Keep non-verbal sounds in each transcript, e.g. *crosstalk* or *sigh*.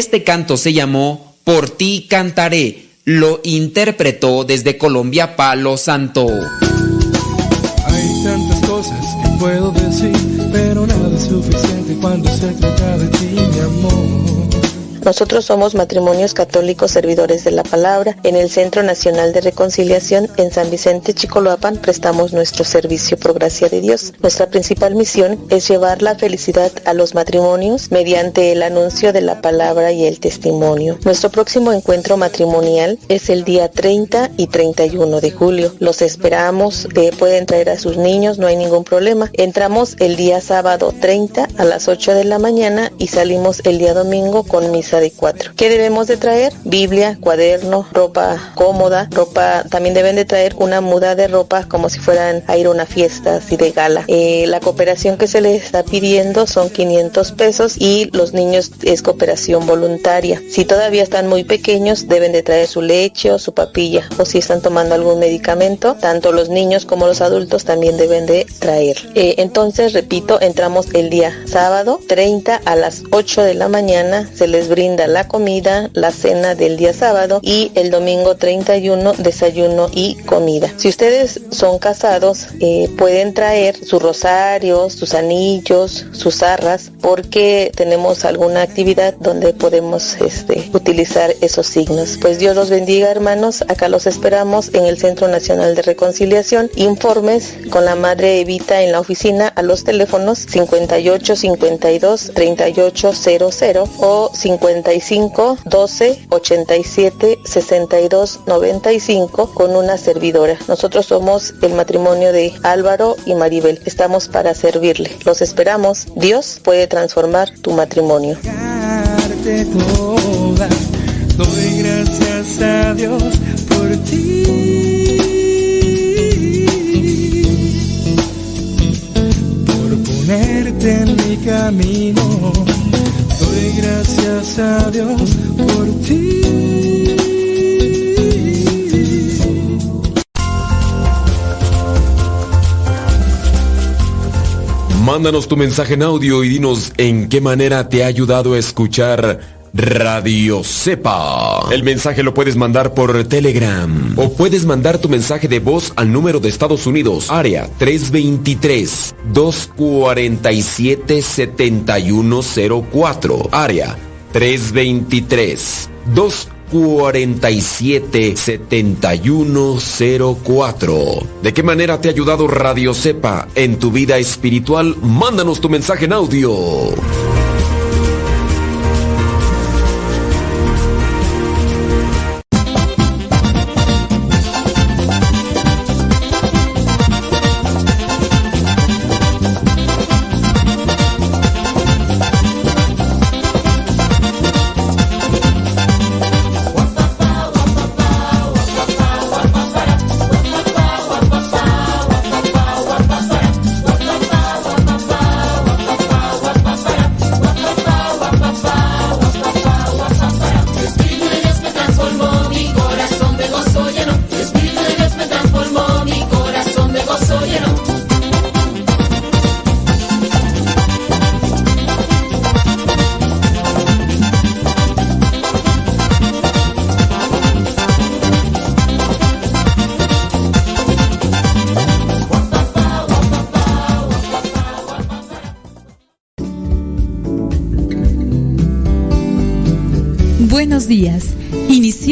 Este canto se llamó Por ti cantaré. Lo interpretó desde Colombia Palo Santo. Hay tantas cosas que puedo decir, pero nada es suficiente cuando se trata de ti, mi amor. Nosotros somos matrimonios católicos servidores de la palabra. En el Centro Nacional de Reconciliación en San Vicente Chicoloapan prestamos nuestro servicio por gracia de Dios. Nuestra principal misión es llevar la felicidad a los matrimonios mediante el anuncio de la palabra y el testimonio. Nuestro próximo encuentro matrimonial es el día 30 y 31 de julio. Los esperamos, eh, pueden traer a sus niños, no hay ningún problema. Entramos el día sábado 30 a las 8 de la mañana y salimos el día domingo con misa de cuatro. ¿Qué debemos de traer? Biblia, cuaderno, ropa cómoda, ropa, también deben de traer una muda de ropa como si fueran a ir a una fiesta así de gala. Eh, la cooperación que se les está pidiendo son 500 pesos y los niños es cooperación voluntaria. Si todavía están muy pequeños deben de traer su leche o su papilla o si están tomando algún medicamento, tanto los niños como los adultos también deben de traer. Eh, entonces, repito, entramos el día sábado 30 a las 8 de la mañana, se les brinda la comida, la cena del día sábado y el domingo 31 desayuno y comida. Si ustedes son casados, eh, pueden traer sus rosarios, sus anillos, sus arras, porque tenemos alguna actividad donde podemos este, utilizar esos signos. Pues Dios los bendiga hermanos, acá los esperamos en el Centro Nacional de Reconciliación. Informes con la Madre Evita en la oficina a los teléfonos 58 52 38 00 o 55 12 87 62 95 con una servidora. Nosotros somos el matrimonio de Álvaro y Maribel. Estamos para servirle. Los esperamos. Dios puede transformar tu matrimonio. Toda, doy gracias a Dios por ti. Por ponerte en mi camino, doy gracias a Dios por ti. Mándanos tu mensaje en audio y dinos en qué manera te ha ayudado a escuchar Radio Cepa. El mensaje lo puedes mandar por Telegram o puedes mandar tu mensaje de voz al número de Estados Unidos, área 323-247-7104, área 323-247-7104. ¿De qué manera te ha ayudado Radio Cepa en tu vida espiritual? Mándanos tu mensaje en audio.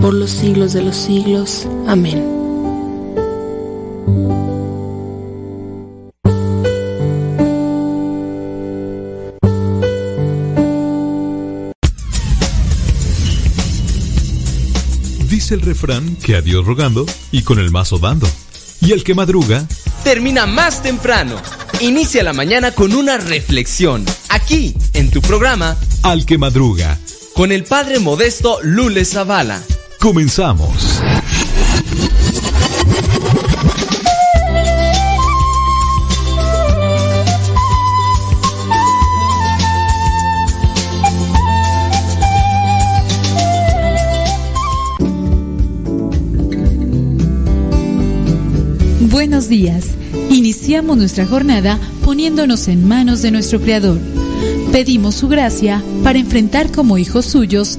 por los siglos de los siglos. Amén. Dice el refrán que a Dios rogando y con el mazo dando. Y el que madruga, termina más temprano. Inicia la mañana con una reflexión, aquí, en tu programa, al que madruga. con el padre modesto Lule Zavala. Comenzamos. Buenos días. Iniciamos nuestra jornada poniéndonos en manos de nuestro Creador. Pedimos su gracia para enfrentar como hijos suyos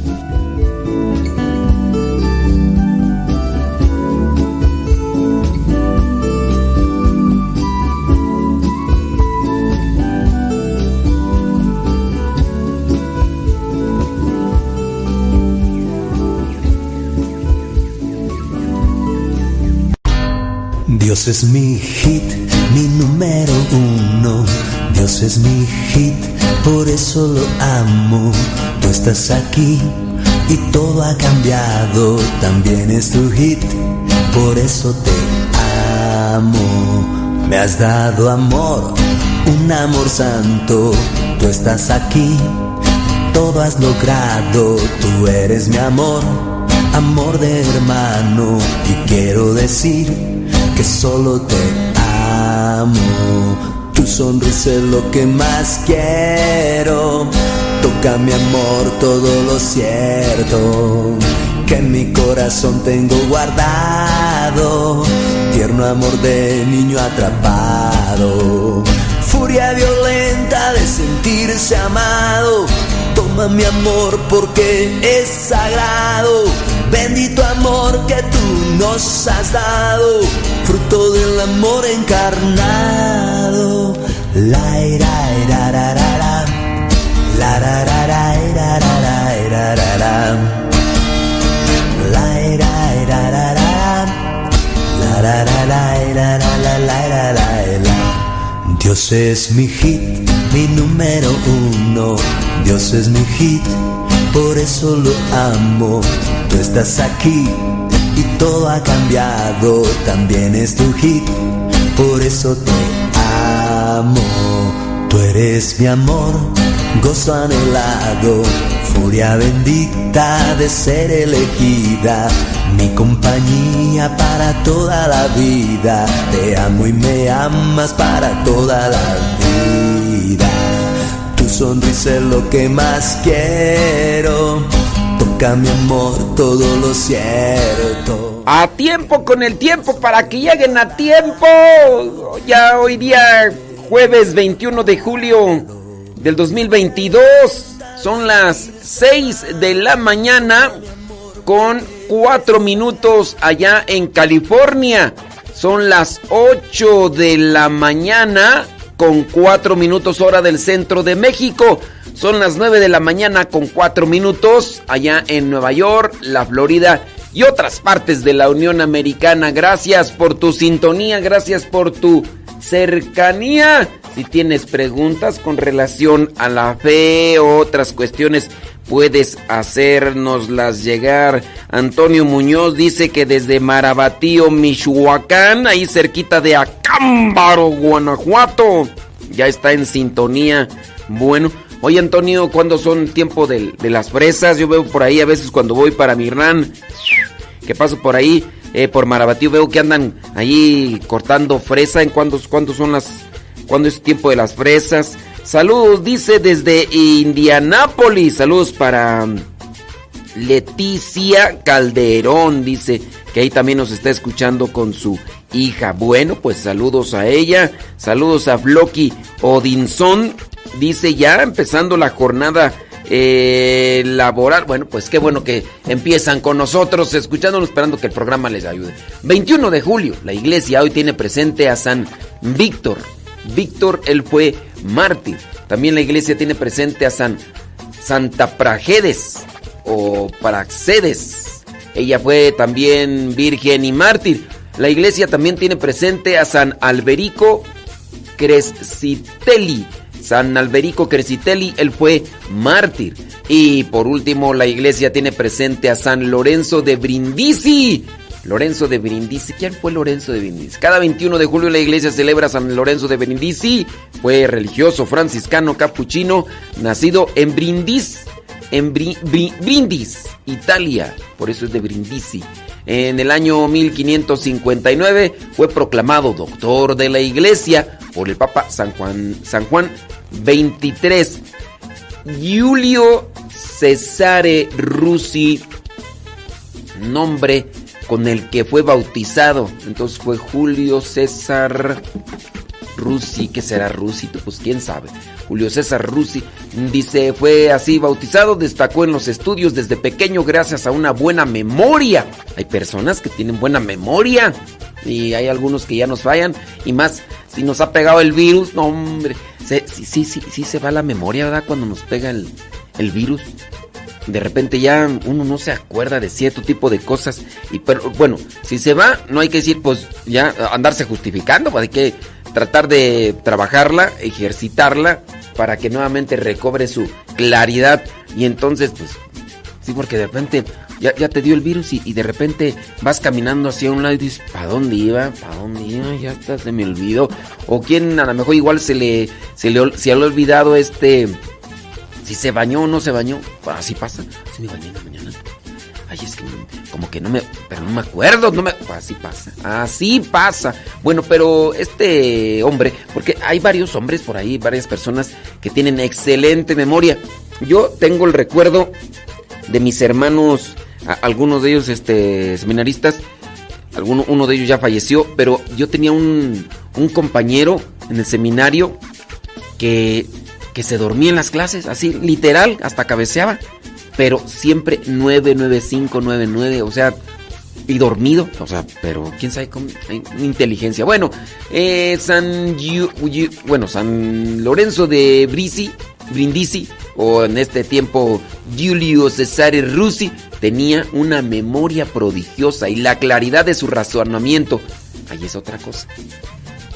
Dios es mi hit, mi número uno. Dios es mi hit, por eso lo amo. Tú estás aquí y todo ha cambiado. También es tu hit, por eso te amo. Me has dado amor, un amor santo. Tú estás aquí, todo has logrado. Tú eres mi amor, amor de hermano. Y quiero decir que solo te amo. Tu sonrisa es lo que más quiero. Toca mi amor todo lo cierto que en mi corazón tengo guardado. Tierno amor de niño atrapado. Furia violenta de sentirse amado. Toma mi amor porque es sagrado. Bendito amor que tú nos has dado. Fruto del amor encarnado. La ira, ira, ra, ra, ra. La ra, ra, ra, ira, ra, ra, ira, ra, ra. La ira, ira, ra, ra. La la, ira, ra, la, la, ira, la, la. Dios es mi hit, mi número uno. Dios es mi hit, por eso lo amo. Tú estás aquí y todo ha cambiado. También es tu hit, por eso te amo. Tú eres mi amor, gozo anhelado, furia bendita de ser elegida, mi compañía para toda la vida. Te amo y me amas para toda la vida. Sonrisa lo que más quiero. Toca mi amor todo lo cierto. A tiempo con el tiempo para que lleguen a tiempo. Ya hoy día jueves 21 de julio del 2022. Son las 6 de la mañana con 4 minutos allá en California. Son las 8 de la mañana con 4 minutos hora del centro de México. Son las 9 de la mañana con 4 minutos allá en Nueva York, la Florida y otras partes de la Unión Americana. Gracias por tu sintonía, gracias por tu cercanía. Si tienes preguntas con relación a la fe o otras cuestiones, puedes hacérnoslas llegar. Antonio Muñoz dice que desde Marabatío, Michoacán, ahí cerquita de Acámbaro, Guanajuato, ya está en sintonía. Bueno, oye Antonio, ¿cuándo son tiempo de, las fresas? Yo veo por ahí a veces cuando voy para Mirnán, que paso por ahí, eh, por Marabatío, veo que andan ahí cortando fresa. ¿En cuándo, cuándo son las, cuándo es tiempo de las fresas? Saludos, dice desde Indianápolis. Saludos para Leticia Calderón, dice que ahí también nos está escuchando con su hija. Bueno, pues saludos a ella. Saludos a Floki Odinson. Dice ya empezando la jornada eh. Bueno, pues qué bueno que empiezan con nosotros, escuchándonos, esperando que el programa les ayude. 21 de julio, la iglesia hoy tiene presente a San Víctor. Víctor, él fue mártir. También la iglesia tiene presente a San Santa Prajedes o Praxedes. Ella fue también virgen y mártir. La iglesia también tiene presente a San Alberico Crescitelli. San Alberico Crescitelli, él fue mártir. Y por último, la iglesia tiene presente a San Lorenzo de Brindisi. Lorenzo de Brindisi. ¿Quién fue Lorenzo de Brindisi? Cada 21 de julio la iglesia celebra a San Lorenzo de Brindisi. Fue religioso franciscano capuchino, nacido en Brindis, en Bri- Bri- Brindis, Italia. Por eso es de Brindisi. En el año 1559 fue proclamado doctor de la iglesia por el Papa San Juan, San Juan 23. Giulio Cesare Russi, nombre con el que fue bautizado. Entonces fue Julio César Russi. ¿Qué será Russi? Pues quién sabe. Julio César Russi dice, fue así bautizado, destacó en los estudios desde pequeño gracias a una buena memoria. Hay personas que tienen buena memoria y hay algunos que ya nos fallan y más si nos ha pegado el virus, no hombre, sí, sí, sí, sí se va la memoria, ¿verdad? Cuando nos pega el, el virus. de repente ya uno no se acuerda de cierto tipo de cosas. Y pero bueno, si se va, no hay que decir, pues ya andarse justificando, pues hay que tratar de trabajarla, ejercitarla, para que nuevamente recobre su claridad. Y entonces, pues, sí, porque de repente ya, ya te dio el virus y, y de repente vas caminando hacia un lado y dices, ¿para dónde iba? ¿Para dónde iba? Ya hasta se me olvidó. O quien a lo mejor igual se le, se le, se ha olvidado este si se bañó o no se bañó. Así pasa. Si me bañé en la mañana. Ay, es que como que no me. Pero no me acuerdo. No me, así pasa. Así pasa. Bueno, pero este hombre. Porque hay varios hombres por ahí, varias personas que tienen excelente memoria. Yo tengo el recuerdo de mis hermanos. algunos de ellos, este, seminaristas. Alguno, uno de ellos ya falleció. Pero yo tenía un, un compañero en el seminario que, que se dormía en las clases, así literal, hasta cabeceaba, pero siempre 99599, o sea, y dormido, o sea, pero quién sabe cómo, inteligencia. Bueno, eh, San bueno, San Lorenzo de Brisi, Brindisi, o en este tiempo Giulio Cesare Rusi, tenía una memoria prodigiosa y la claridad de su razonamiento. Ahí es otra cosa.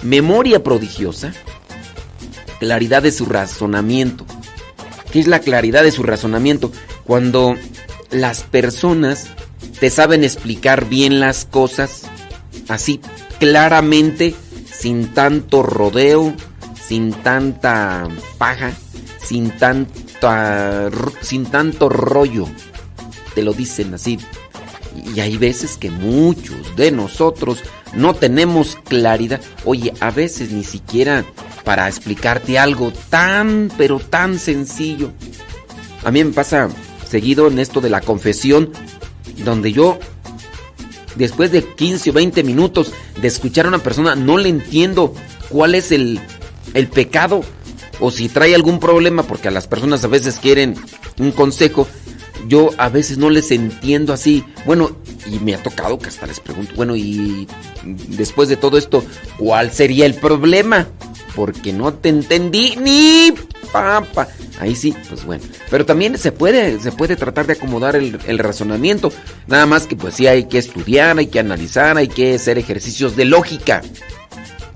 Memoria prodigiosa claridad de su razonamiento. ¿Qué es la claridad de su razonamiento? Cuando las personas te saben explicar bien las cosas así claramente, sin tanto rodeo, sin tanta paja, sin tanta sin tanto rollo. Te lo dicen así. Y hay veces que muchos de nosotros no tenemos claridad. Oye, a veces ni siquiera para explicarte algo tan, pero tan sencillo. A mí me pasa seguido en esto de la confesión, donde yo, después de 15 o 20 minutos de escuchar a una persona, no le entiendo cuál es el, el pecado o si trae algún problema, porque a las personas a veces quieren un consejo. Yo a veces no les entiendo así. Bueno, y me ha tocado que hasta les pregunto, bueno, y después de todo esto, ¿cuál sería el problema? Porque no te entendí ni papa. Ahí sí, pues bueno. Pero también se puede, se puede tratar de acomodar el, el razonamiento. Nada más que pues sí hay que estudiar, hay que analizar, hay que hacer ejercicios de lógica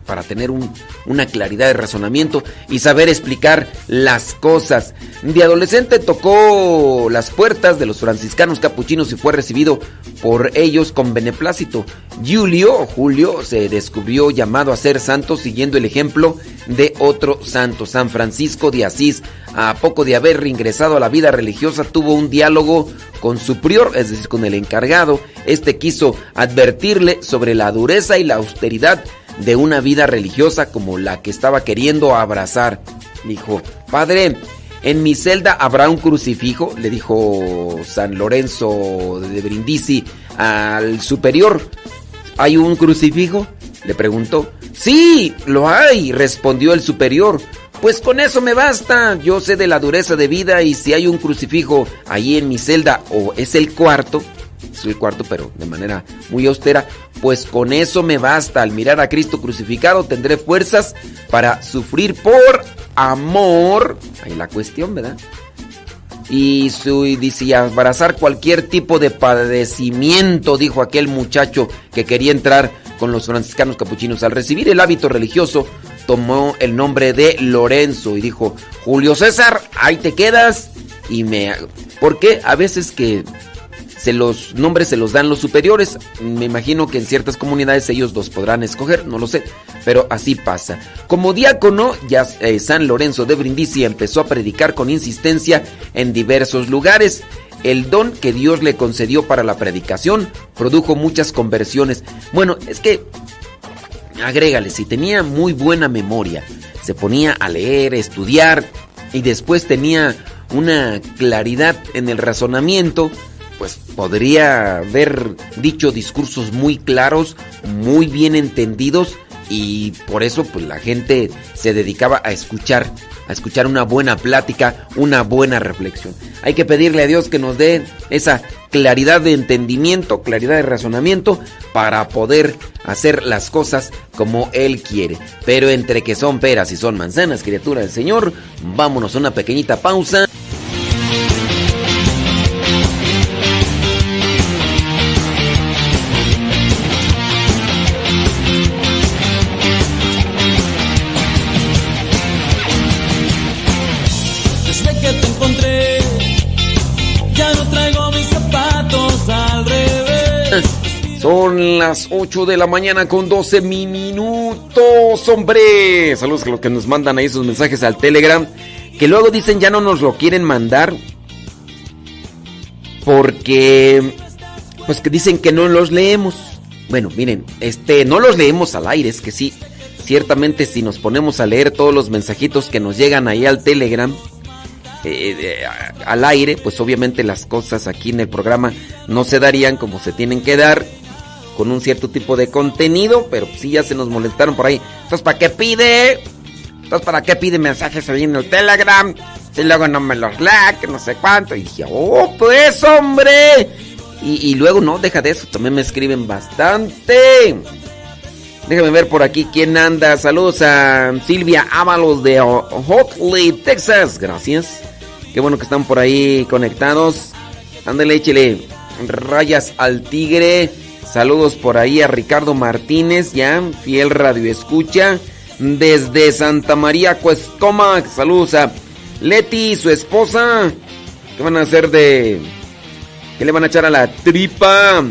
para tener un- una claridad de razonamiento y saber explicar las cosas. De adolescente tocó las puertas de los franciscanos capuchinos y fue recibido por ellos con beneplácito. Julio, Julio, se descubrió llamado a ser santo siguiendo el ejemplo de otro santo, San Francisco de Asís. A poco de haber reingresado a la vida religiosa, tuvo un diálogo con su prior, es decir, con el encargado. Este quiso advertirle sobre la dureza y la austeridad de una vida religiosa como la que estaba queriendo abrazar. Dijo, padre, en mi celda habrá un crucifijo, le dijo San Lorenzo de Brindisi al superior. ¿Hay un crucifijo? Le preguntó. Sí, lo hay, respondió el superior. Pues con eso me basta. Yo sé de la dureza de vida y si hay un crucifijo ahí en mi celda o es el cuarto, el cuarto pero de manera muy austera, pues con eso me basta. Al mirar a Cristo crucificado tendré fuerzas para sufrir por amor. Ahí la cuestión, ¿verdad? Y su y abrazar cualquier tipo de padecimiento, dijo aquel muchacho que quería entrar con los franciscanos capuchinos. Al recibir el hábito religioso, tomó el nombre de Lorenzo y dijo, Julio César, ahí te quedas. Y me... Porque a veces que se los nombres se los dan los superiores. Me imagino que en ciertas comunidades ellos los podrán escoger, no lo sé, pero así pasa. Como diácono, ya eh, San Lorenzo de Brindisi empezó a predicar con insistencia en diversos lugares. El don que Dios le concedió para la predicación produjo muchas conversiones. Bueno, es que agrégale, si tenía muy buena memoria, se ponía a leer, estudiar y después tenía una claridad en el razonamiento, pues podría haber dicho discursos muy claros, muy bien entendidos y por eso pues la gente se dedicaba a escuchar, a escuchar una buena plática, una buena reflexión. Hay que pedirle a Dios que nos dé esa claridad de entendimiento, claridad de razonamiento para poder hacer las cosas como Él quiere. Pero entre que son peras y son manzanas, criatura del Señor, vámonos a una pequeñita pausa. Las 8 de la mañana con 12 minutos, hombre. Saludos a los que nos mandan ahí sus mensajes al Telegram. Que luego dicen ya no nos lo quieren mandar. Porque, pues que dicen que no los leemos. Bueno, miren, este, no los leemos al aire, es que sí. Ciertamente si nos ponemos a leer todos los mensajitos que nos llegan ahí al Telegram, eh, eh, al aire, pues obviamente las cosas aquí en el programa no se darían como se tienen que dar con un cierto tipo de contenido, pero sí ya se nos molestaron por ahí. Entonces, ¿para qué pide? Entonces, ¿para qué pide mensajes ahí en el Telegram? Si luego no me los que no sé cuánto. Y dije, oh, pues, hombre. Y, y luego, no, deja de eso, también me escriben bastante. Déjame ver por aquí quién anda. Saludos a Silvia Ábalos de Hotley, Texas. Gracias. Qué bueno que están por ahí conectados. Ándale, échele rayas al tigre. Saludos por ahí a Ricardo Martínez, ya, fiel radio escucha. Desde Santa María, Cuescomac. Saludos a Leti, su esposa. ¿Qué van a hacer de.? ¿Qué le van a echar a la tripa?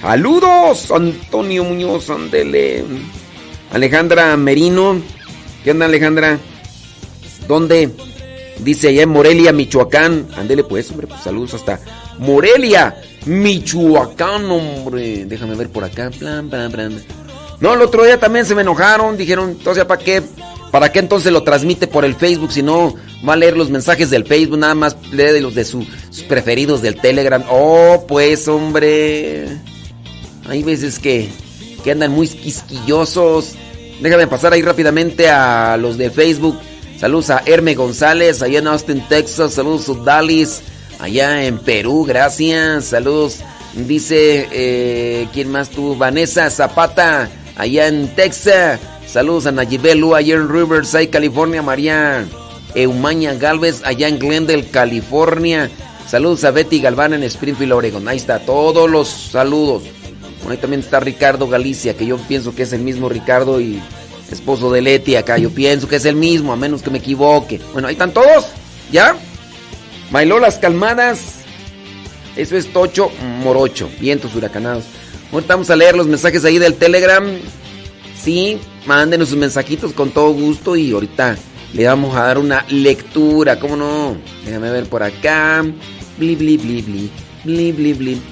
Saludos, Antonio Muñoz, andele. Alejandra Merino. ¿Qué onda, Alejandra? ¿Dónde? Dice allá en Morelia, Michoacán. Andele pues, hombre, pues saludos hasta Morelia, Michoacán, hombre. Déjame ver por acá. Plan, plan, plan. No, el otro día también se me enojaron. Dijeron, entonces, ¿para qué? ¿Para qué entonces lo transmite por el Facebook? Si no, va a leer los mensajes del Facebook, nada más lee los de sus preferidos del Telegram. Oh, pues, hombre. Hay veces que, que andan muy quisquillosos. Déjame pasar ahí rápidamente a los de Facebook. Saludos a Herme González, allá en Austin, Texas. Saludos a Dalis, allá en Perú, gracias. Saludos, dice, eh, ¿quién más tú? Vanessa Zapata, allá en Texas. Saludos a Nayibelu, allá en Riverside, California. María Eumaña Galvez, allá en Glendale, California. Saludos a Betty Galván en Springfield, Oregon. Ahí está, todos los saludos. Bueno, ahí también está Ricardo Galicia, que yo pienso que es el mismo Ricardo y esposo de Leti acá. Yo pienso que es el mismo, a menos que me equivoque. Bueno, ahí están todos. ¿Ya? Bailó las calmadas. Eso es Tocho Morocho. Vientos huracanados. Ahorita vamos a leer los mensajes ahí del Telegram. Sí, mándenos sus mensajitos con todo gusto y ahorita le vamos a dar una lectura. ¿Cómo no? Déjame ver por acá. Bli, bli, bli, bli. Bli, bli, bli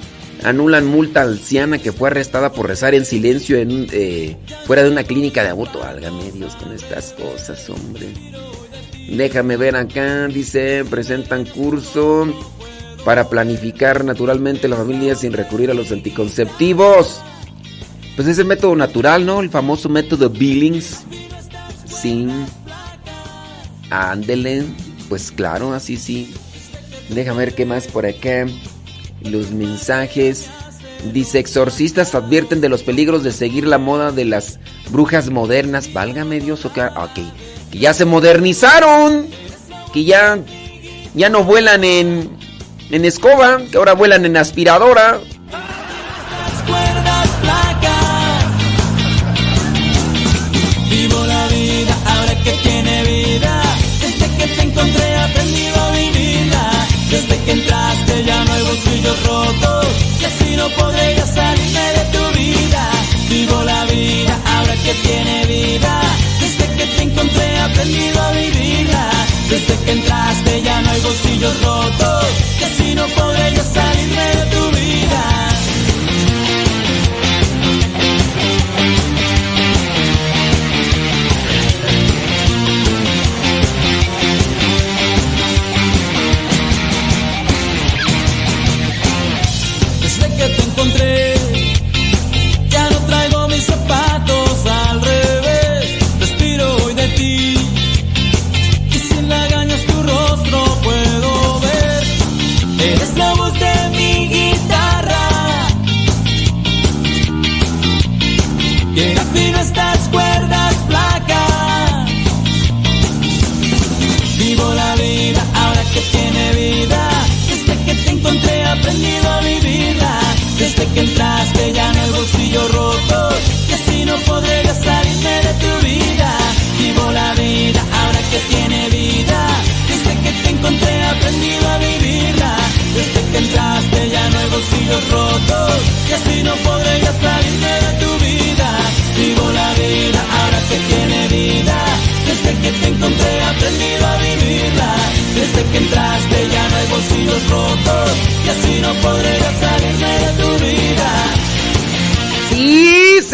anulan multa anciana que fue arrestada por rezar en silencio en, eh, fuera de una clínica de aborto. Válgame Dios con estas cosas, hombre. Déjame ver acá, dice, presentan curso para planificar naturalmente la familia sin recurrir a los anticonceptivos. Pues es el método natural, ¿no? El famoso método Billings. Sin. Ándele. Pues claro, así sí. Déjame ver qué más por acá los mensajes. Dice, exorcistas advierten de los peligros de seguir la moda de las brujas modernas. Válgame Dios, ok, que ya se modernizaron, que ya, ya no vuelan en, en escoba, que ahora vuelan en aspiradora.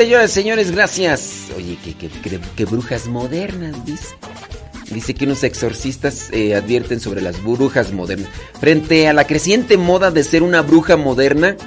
Señores, señores, gracias. Oye, que, brujas modernas, dice. Dice que unos exorcistas eh, advierten sobre las brujas modernas. Frente a la creciente moda de ser una bruja moderna,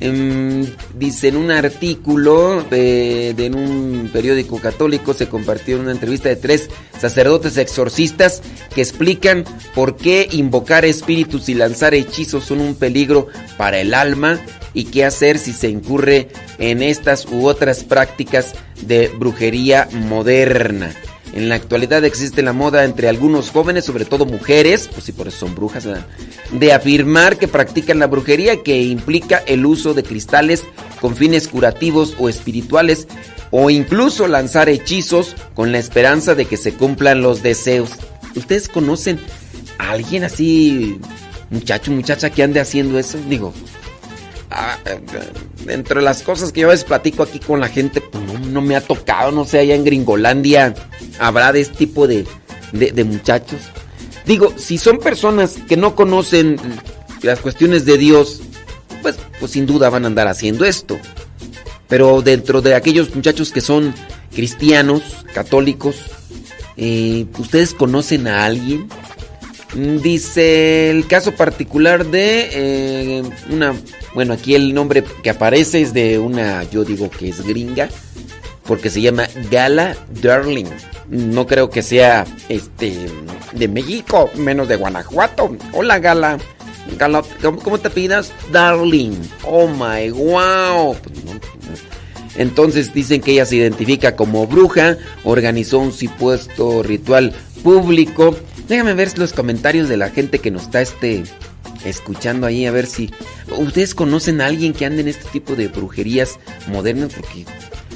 em, dice en un artículo de, en un periódico católico se compartió una entrevista de tres sacerdotes exorcistas que explican por qué invocar espíritus y lanzar hechizos son un peligro para el alma y qué hacer si se incurre en estas u otras prácticas de brujería moderna. En la actualidad existe la moda entre algunos jóvenes, sobre todo mujeres, pues si por eso son brujas, de afirmar que practican la brujería que implica el uso de cristales con fines curativos o espirituales o incluso lanzar hechizos con la esperanza de que se cumplan los deseos. ¿Ustedes conocen a alguien así, muchacho, muchacha, que ande haciendo eso? Digo, ah, entre las cosas que yo a veces platico aquí con la gente, pues no, me ha tocado, no sé, allá en Gringolandia habrá de este tipo de, muchachos. Digo, si son personas que no conocen las cuestiones de Dios, pues, pues sin duda van a andar haciendo esto. Pero dentro de aquellos muchachos que son cristianos, católicos, eh, ¿ustedes conocen a alguien? Dice el caso particular de eh, una bueno, aquí el nombre que aparece es de una, yo digo que es gringa, porque se llama Gala Darling. No creo que sea este de México, menos de Guanajuato. Hola Gala. Gala ¿cómo, te pidas? Darling. Oh my wow. Entonces dicen que ella se identifica como bruja, organizó un supuesto ritual público. Déjame ver los comentarios de la gente que nos está este escuchando ahí a ver si ustedes conocen a alguien que ande en este tipo de brujerías modernas porque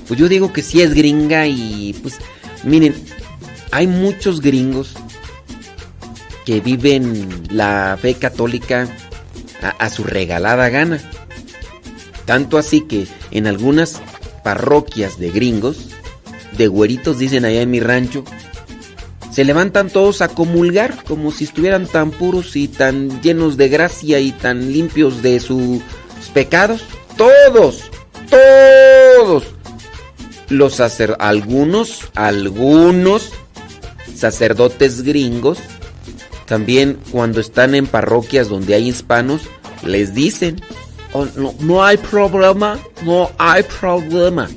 pues yo digo que sí es gringa y pues miren, hay muchos gringos que viven la fe católica a, su regalada gana. Tanto así que en algunas parroquias de gringos, de güeritos dicen allá en mi rancho, se levantan todos a comulgar como si estuvieran tan puros y tan llenos de gracia y tan limpios de sus pecados. Todos, todos. Los algunos, algunos sacerdotes gringos también cuando están en parroquias donde hay hispanos les dicen, oh, no, no hay problema, no hay problema.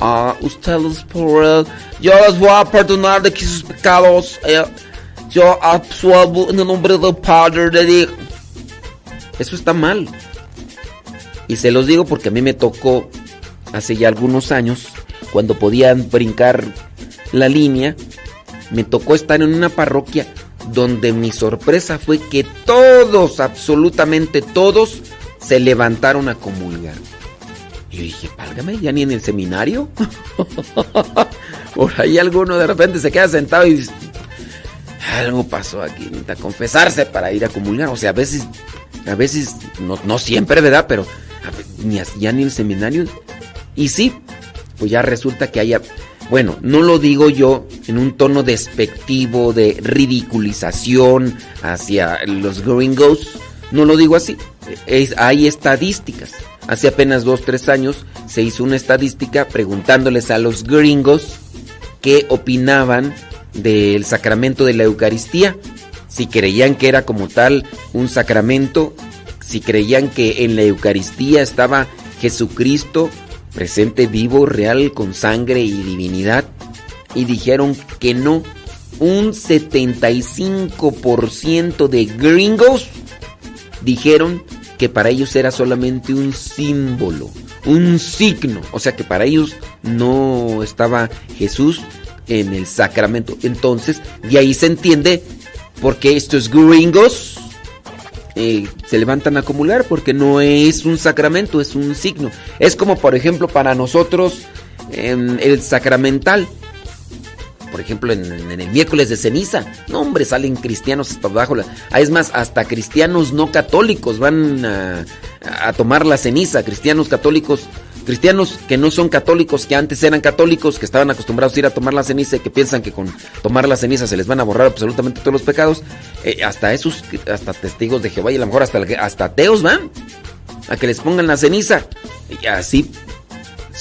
Ah, ustedes por él. Yo les voy a perdonar de que sus pecados. Eh, yo absuelvo en el nombre del Padre de Dios. Eso está mal. Y se los digo porque a mí me tocó hace ya algunos años, cuando podían brincar la línea, me tocó estar en una parroquia donde mi sorpresa fue que todos, absolutamente todos, se levantaron a comulgar. Y yo dije, válgame, ya ni en el seminario. *laughs* Por ahí alguno de repente se queda sentado y dice, algo pasó aquí, necesita confesarse para ir a comulgar. O sea, a veces, a veces, no, siempre, ¿verdad? Pero ni, ya ni el seminario. Y sí, pues ya resulta que haya... Bueno, no lo digo yo en un tono despectivo de ridiculización hacia los gringos. No lo digo así. hay estadísticas. Hace apenas dos, tres años se hizo una estadística preguntándoles a los gringos qué opinaban del sacramento de la Eucaristía, si creían que era como tal un sacramento, si creían que en la Eucaristía estaba Jesucristo presente vivo, real, con sangre y divinidad, y dijeron que no. Un 75% de gringos dijeron que para ellos era solamente un símbolo, un signo. O sea que para ellos no estaba Jesús en el sacramento. Entonces, de ahí se entiende por qué estos gringos eh, se levantan a acumular, porque no es un sacramento, es un signo. Es como, por ejemplo, para nosotros el sacramental ejemplo, en, el miércoles de ceniza. No, hombre, salen cristianos hasta abajo. Ah, es más, hasta cristianos no católicos van a, tomar la ceniza. Cristianos católicos, cristianos que no son católicos, que antes eran católicos, que estaban acostumbrados a ir a tomar la ceniza y que piensan que con tomar la ceniza se les van a borrar absolutamente todos los pecados. Eh, hasta esos, hasta testigos de Jehová y a lo mejor hasta, hasta ateos van a que les pongan la ceniza. Y así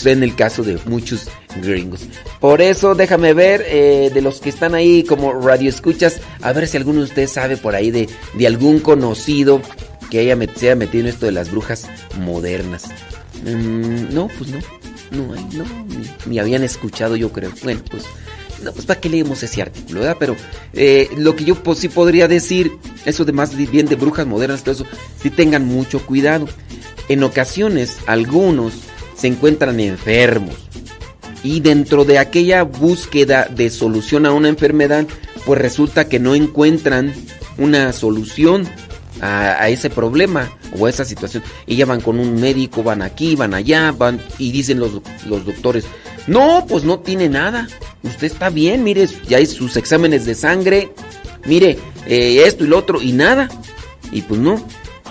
en el caso de muchos gringos. Por eso déjame ver eh, de los que están ahí como radio escuchas, a ver si alguno de ustedes sabe por ahí de, de algún conocido que haya se haya metido en esto de las brujas modernas. Mm, no, pues no. No, no, ni, habían escuchado yo creo. Bueno, pues, no, pues para qué leemos ese artículo, ¿verdad? Pero eh, lo que yo pues, sí podría decir, eso de más bien de brujas modernas, todo eso, sí tengan mucho cuidado. En ocasiones, algunos se encuentran enfermos y dentro de aquella búsqueda de solución a una enfermedad, pues resulta que no encuentran una solución a, ese problema o a esa situación. Y ya van con un médico, van aquí, van allá, van y dicen los, los doctores, no, pues no tiene nada. Usted está bien, mire, ya hay sus exámenes de sangre, mire, eh, esto y lo otro, y nada. Y pues no.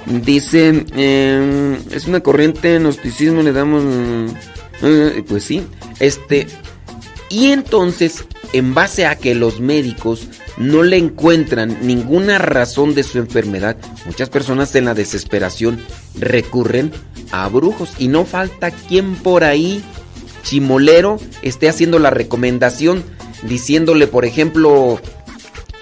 Dicen, em, es una corriente gnosticismo, le damos... Eh, pues sí, este... Y entonces, en base a que los médicos no le encuentran ninguna razón de su enfermedad, muchas personas en la desesperación recurren a brujos. Y no falta quien por ahí, chimolero, esté haciendo la recomendación, diciéndole, por ejemplo,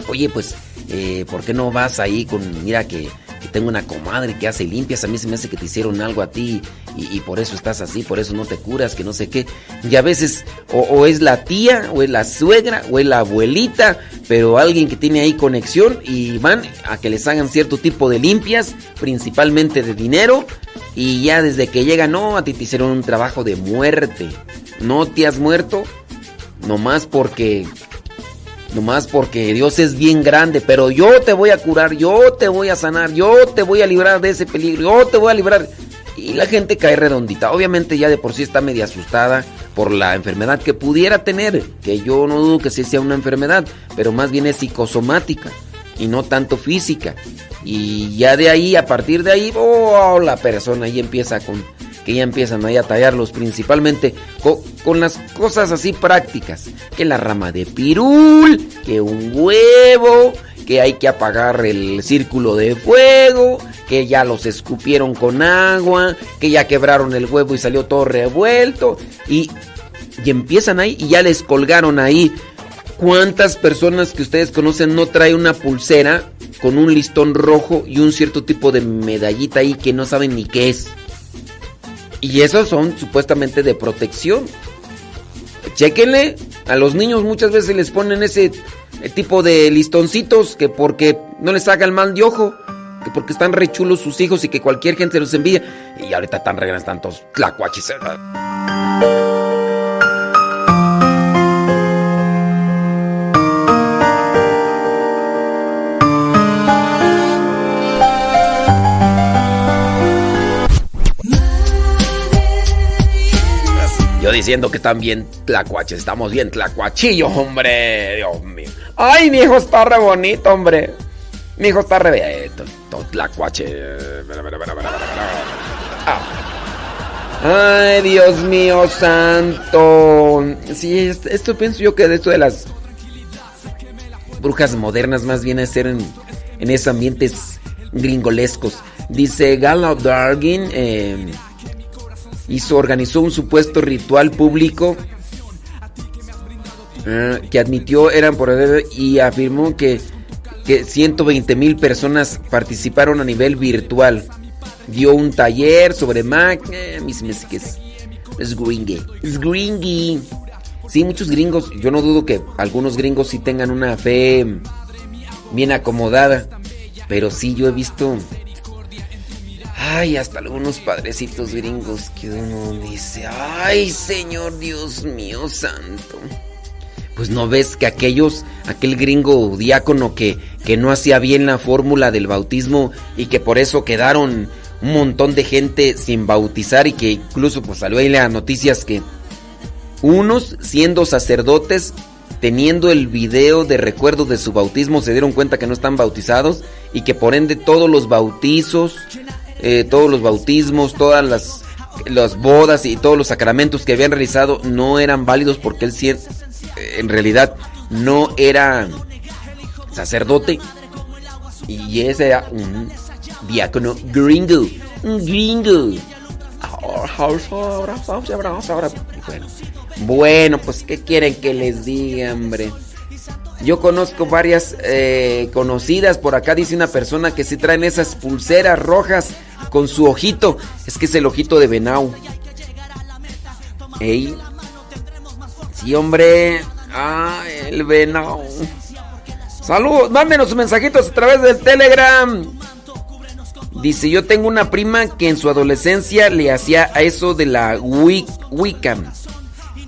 oye, pues, eh, ¿por qué no vas ahí con, mira que tengo una comadre que hace limpias, a mí se me hace que te hicieron algo a ti y, por eso estás así, por eso no te curas, que no sé qué. Y a veces o, es la tía, o es la suegra, o es la abuelita, pero alguien que tiene ahí conexión y van a que les hagan cierto tipo de limpias, principalmente de dinero, y ya desde que llegan, no, a ti te hicieron un trabajo de muerte. No te has muerto, nomás porque Nomás porque Dios es bien grande, pero yo te voy a curar, yo te voy a sanar, yo te voy a librar de ese peligro, yo te voy a librar. Y la gente cae redondita. Obviamente ya de por sí está media asustada por la enfermedad que pudiera tener, que yo no dudo que sí sea una enfermedad, pero más bien es psicosomática y no tanto física. Y ya de ahí, a partir de ahí, oh, la persona ahí empieza con que ya empiezan ahí a tallarlos principalmente con, las cosas así prácticas, que la rama de pirul, que un huevo, que hay que apagar el círculo de fuego, que ya los escupieron con agua, que ya quebraron el huevo y salió todo revuelto y, y empiezan ahí y ya les colgaron ahí. ¿Cuántas personas que ustedes conocen no trae una pulsera con un listón rojo y un cierto tipo de medallita ahí que no saben ni qué es? Y esos son supuestamente de protección. Chequenle, a los niños muchas veces les ponen ese eh, tipo de listoncitos que porque no les haga el mal de ojo, que porque están rechulos sus hijos y que cualquier gente los envía. Y ahorita tan regresan tantos. Diciendo que están bien. Estamos bien tlacuachillos, hombre. Dios mío. Ay, mi hijo está re bonito, hombre. Mi hijo está re todo tlacuache. Ah. Ay, Dios mío santo. Sí, esto pienso yo que de esto de las brujas modernas más bien es ser en, en esos ambientes gringolescos. Dice Gala Dargin, eh, hizo, organizó un supuesto ritual público eh, que admitió eran por y afirmó que, que 120 mil personas participaron a nivel virtual. Dio un taller sobre Mac. Eh, mis es, es gringue. Es gringy. Sí, muchos gringos. Yo no dudo que algunos gringos sí tengan una fe bien acomodada. Pero sí, yo he visto Ay, hasta algunos padrecitos gringos que uno dice, ay Señor Dios mío santo. Pues no ves que aquellos, aquel gringo diácono que, que no hacía bien la fórmula del bautismo y que por eso quedaron un montón de gente sin bautizar y que incluso pues salió ahí las noticias que unos siendo sacerdotes teniendo el video de recuerdo de su bautismo se dieron cuenta que no están bautizados y que por ende todos los bautizos eh, todos los bautismos, todas las, las bodas y todos los sacramentos que habían realizado no eran válidos porque él eh, en realidad no era sacerdote y ese era un diácono gringo, un gringo. Bueno, bueno, pues ¿qué quieren que les diga, hombre? Yo conozco varias eh, conocidas. Por acá dice una persona que si traen esas pulseras rojas con su ojito. Es que es el ojito de Benau. Ey. Sí, hombre. Ah, el Benau. Saludos, mándenos sus mensajitos a través del Telegram. Dice, yo tengo una prima que en su adolescencia le hacía a eso de la Wiccan.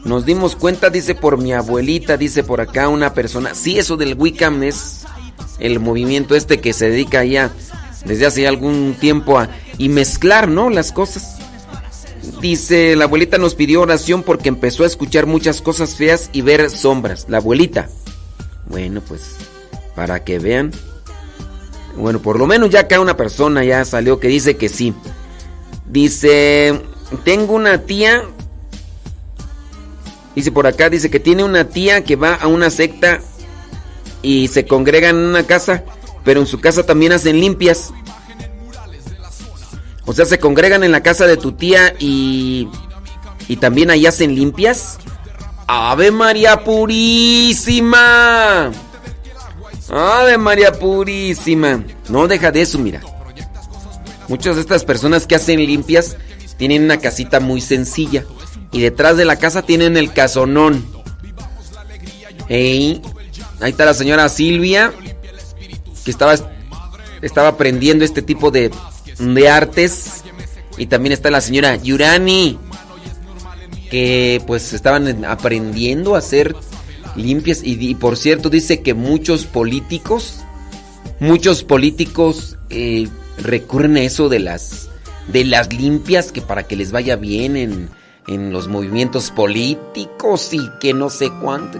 Nos dimos cuenta, dice por mi abuelita, dice por acá una persona. Sí, eso del Wiccan es el movimiento este que se dedica ya desde hace algún tiempo a y mezclar, ¿no? Las cosas. Dice, la abuelita nos pidió oración porque empezó a escuchar muchas cosas feas y ver sombras. La abuelita. Bueno, pues para que vean. Bueno, por lo menos ya acá una persona ya salió que dice que sí. Dice, tengo una tía. Dice por acá, dice que tiene una tía que va a una secta y se congregan en una casa, pero en su casa también hacen limpias. O sea, se congregan en la casa de tu tía y, y también ahí hacen limpias. Ave María Purísima. Ave María Purísima. No deja de eso, mira. Muchas de estas personas que hacen limpias tienen una casita muy sencilla. Y detrás de la casa tienen el casonón. ahí está la señora Silvia. Que estaba, estaba aprendiendo este tipo de, de artes. Y también está la señora Yurani. Que pues estaban aprendiendo a hacer limpias. Y, por cierto, dice que muchos políticos, muchos políticos eh, recurren a eso de las, de las limpias, que para que les vaya bien en, en los movimientos políticos y que no sé cuánto.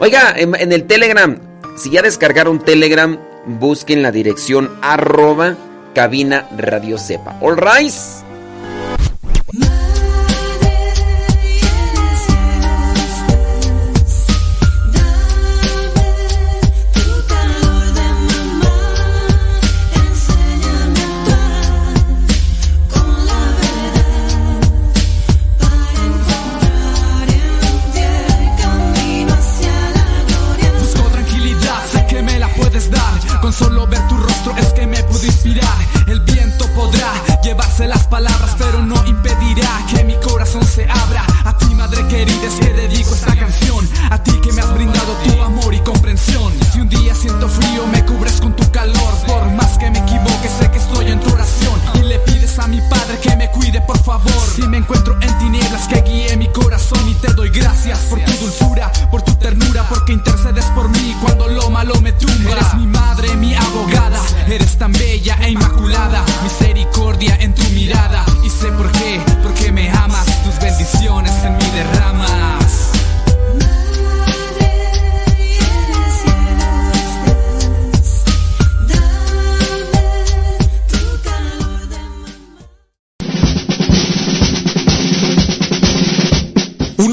Oiga, en, el Telegram, si ya descargaron Telegram, busquen la dirección arroba cabina radio sepa. All right. Si me encuentro en tinieblas, que guíe mi corazón y te doy gracias por tu dulzura, por tu ternura, porque intercedes por mí cuando lo malo me tumba. Eres mi madre, mi abogada, eres tan bella e inmaculada.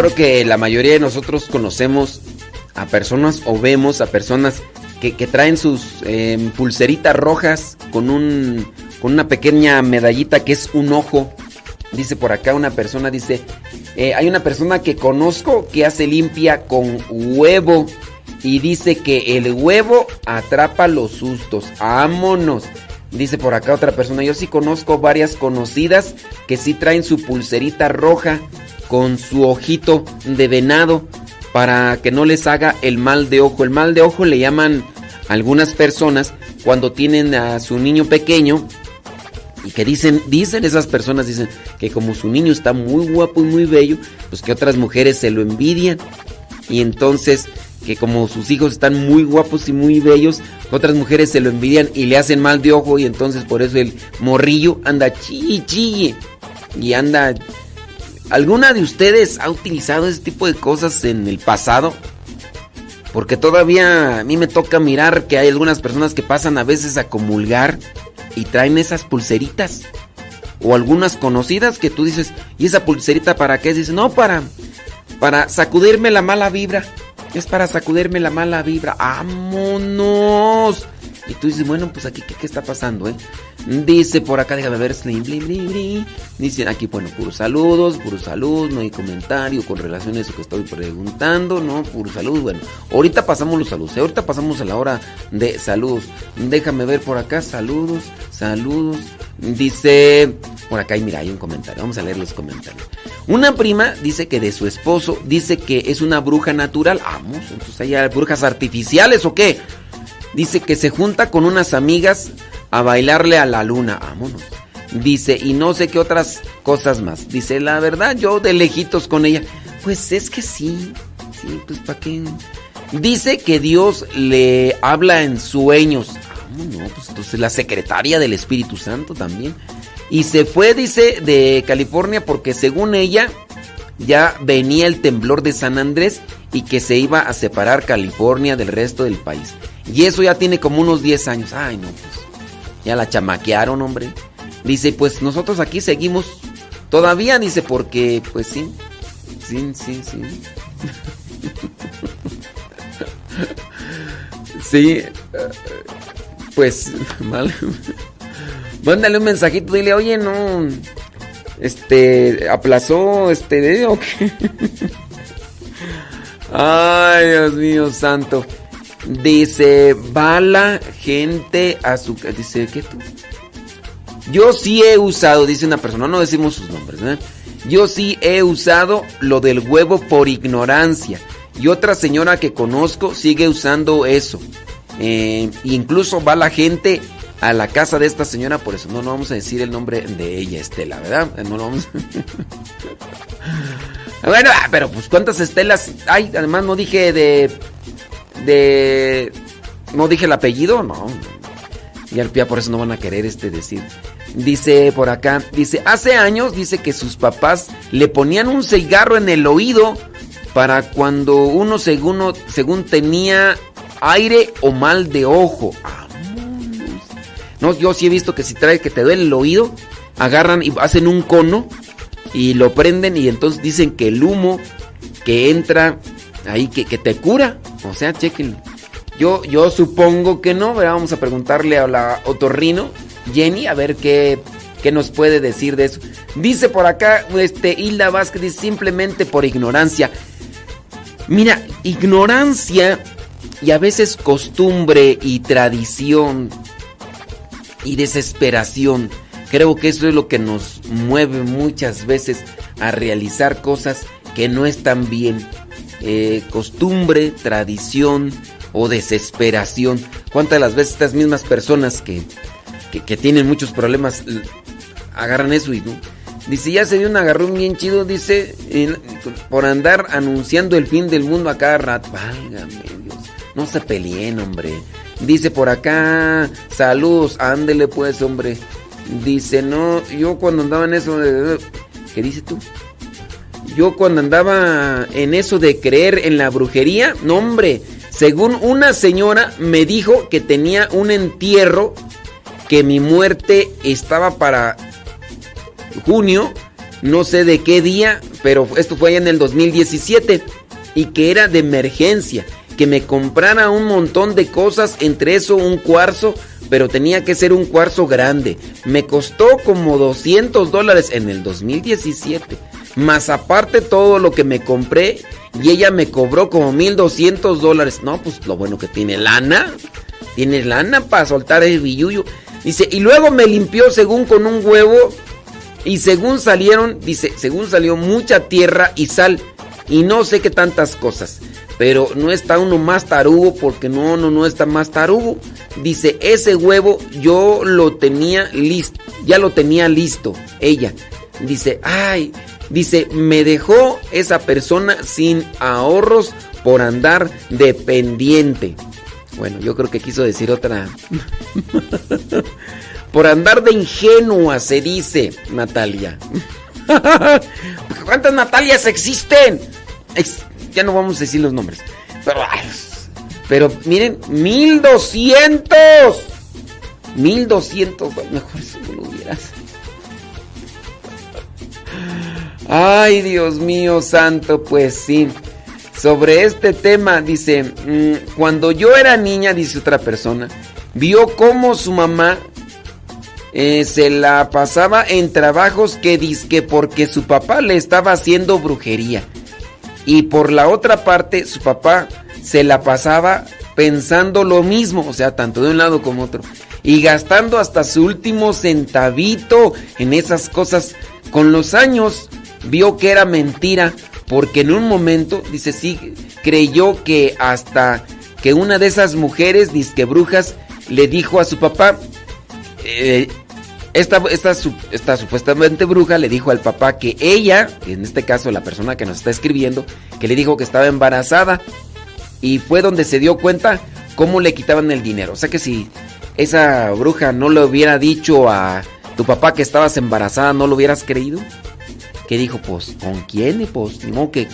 Creo que la mayoría de nosotros conocemos a personas o vemos a personas que, traen sus em, pulseritas rojas con, un, con una pequeña medallita que es un ojo. Dice por acá una persona, dice, eh, hay una persona que conozco que hace limpia con huevo y dice que el huevo atrapa los sustos. ¡Vámonos! Dice por acá otra persona, yo sí conozco varias conocidas que sí traen su pulserita roja con su ojito de venado para que no les haga el mal de ojo. El mal de ojo le llaman algunas personas cuando tienen a su niño pequeño y que dicen, dicen esas personas, dicen que como su niño está muy guapo y muy bello, pues que otras mujeres se lo envidian y entonces que como sus hijos están muy guapos y muy bellos, otras mujeres se lo envidian y le hacen mal de ojo y entonces por eso el morrillo anda chille y anda... ¿Alguna de ustedes ha utilizado ese tipo de cosas en el pasado? Porque todavía a mí me toca mirar que hay algunas personas que pasan a veces a comulgar y traen esas pulseritas. O algunas conocidas que tú dices, ¿y esa pulserita para qué? Dices, no, para, para sacudirme la mala vibra. Es para sacudirme la mala vibra. ¡Vámonos! Y tú dices, bueno, pues aquí, ¿qué, está pasando, eh? Dice por acá, déjame ver, slim, blim, blim, Dicen aquí, bueno, puros saludos, puros saludos, no hay comentario con relación a eso que estoy preguntando, ¿no? Puro salud, bueno. Ahorita pasamos los saludos, ¿eh? ahorita pasamos a la hora de saludos. Déjame ver por acá, saludos, saludos. Dice, por acá, mira, hay un comentario, vamos a leer los comentarios. Una prima dice que de su esposo dice que es una bruja natural. Vamos, entonces hay brujas artificiales o qué? Dice que se junta con unas amigas a bailarle a la luna. Vámonos. Dice, y no sé qué otras cosas más. Dice, la verdad, yo de lejitos con ella. Pues es que sí. Sí, pues para qué. Dice que Dios le habla en sueños. No, pues entonces la secretaria del Espíritu Santo también. Y se fue, dice, de California porque según ella ya venía el temblor de San Andrés y que se iba a separar California del resto del país. Y eso ya tiene como unos 10 años. Ay, no, pues. Ya la chamaquearon, hombre. Dice, pues nosotros aquí seguimos. Todavía dice, porque, pues sí. Sí, sí, sí. *laughs* sí. Eh, pues, *laughs* mal. Mándale un mensajito, dile, oye, no. Este, aplazó este dedo. *laughs* Ay, Dios mío, santo. Dice, va la gente a su... Dice, ¿qué tú? Yo sí he usado, dice una persona, no decimos sus nombres, ¿eh? Yo sí he usado lo del huevo por ignorancia. Y otra señora que conozco sigue usando eso. Eh, incluso va la gente a la casa de esta señora por eso. No, no vamos a decir el nombre de ella, Estela, ¿verdad? No lo vamos *laughs* Bueno, ah, pero pues cuántas estelas hay. Además no dije de de... No dije el apellido, no. Y al por eso no van a querer este decir. Dice por acá, dice, hace años dice que sus papás le ponían un cigarro en el oído para cuando uno según, según tenía aire o mal de ojo. No, yo sí he visto que si trae que te duele el oído, agarran y hacen un cono y lo prenden y entonces dicen que el humo que entra ahí que, te cura. O sea, chequen. Yo, yo supongo que no, vamos a preguntarle a la otorrino, Jenny, a ver qué, qué nos puede decir de eso. Dice por acá, este, Hilda Vázquez, simplemente por ignorancia. Mira, ignorancia y a veces costumbre y tradición y desesperación. Creo que eso es lo que nos mueve muchas veces a realizar cosas que no están bien. Eh, costumbre, tradición o desesperación. ¿Cuántas de las veces estas mismas personas que, que, tienen muchos problemas agarran eso y no? Dice, ya se dio un agarrón bien chido, dice, por andar anunciando el fin del mundo a cada rato. Válgame Dios, no se peleen, hombre. Dice por acá, saludos, ándele pues, hombre. Dice, no, yo cuando andaba en eso de... ¿Qué dice tú? Yo cuando andaba en eso de creer en la brujería, no hombre, según una señora me dijo que tenía un entierro, que mi muerte estaba para junio, no sé de qué día, pero esto fue allá en el 2017, y que era de emergencia, que me comprara un montón de cosas, entre eso un cuarzo, pero tenía que ser un cuarzo grande. Me costó como 200 dólares en el 2017 más aparte todo lo que me compré y ella me cobró como 1200 dólares. No, pues lo bueno que tiene lana, tiene lana para soltar el billuyo. Dice, y luego me limpió según con un huevo y según salieron, dice, según salió mucha tierra y sal y no sé qué tantas cosas. Pero no está uno más tarugo porque no, no, no está más tarugo. Dice, ese huevo yo lo tenía listo, ya lo tenía listo, ella. Dice, ay, Dice, me dejó esa persona sin ahorros por andar dependiente. Bueno, yo creo que quiso decir otra. *laughs* por andar de ingenua, se dice Natalia. *laughs* ¿Cuántas Natalias existen? Ya no vamos a decir los nombres. Pero, pero miren, 1200. 1200. Mejor eso no lo hubieras. Ay, Dios mío santo, pues sí. Sobre este tema, dice, mm, cuando yo era niña, dice otra persona, vio cómo su mamá eh, se la pasaba en trabajos que que porque su papá le estaba haciendo brujería. Y por la otra parte, su papá se la pasaba pensando lo mismo, o sea, tanto de un lado como otro. Y gastando hasta su último centavito en esas cosas. Con los años vio que era mentira, porque en un momento, dice, sí, creyó que hasta que una de esas mujeres, disque brujas, le dijo a su papá, eh, esta, esta, supuestamente bruja le dijo al papá que ella, en este caso la persona que nos está escribiendo, que le dijo que estaba embarazada y fue donde se dio cuenta cómo le quitaban el dinero. O sea que si esa bruja no le hubiera dicho a tu papá que estabas embarazada, ¿no lo hubieras creído? Que dijo, pues, ¿con quién? Y pues, ni que...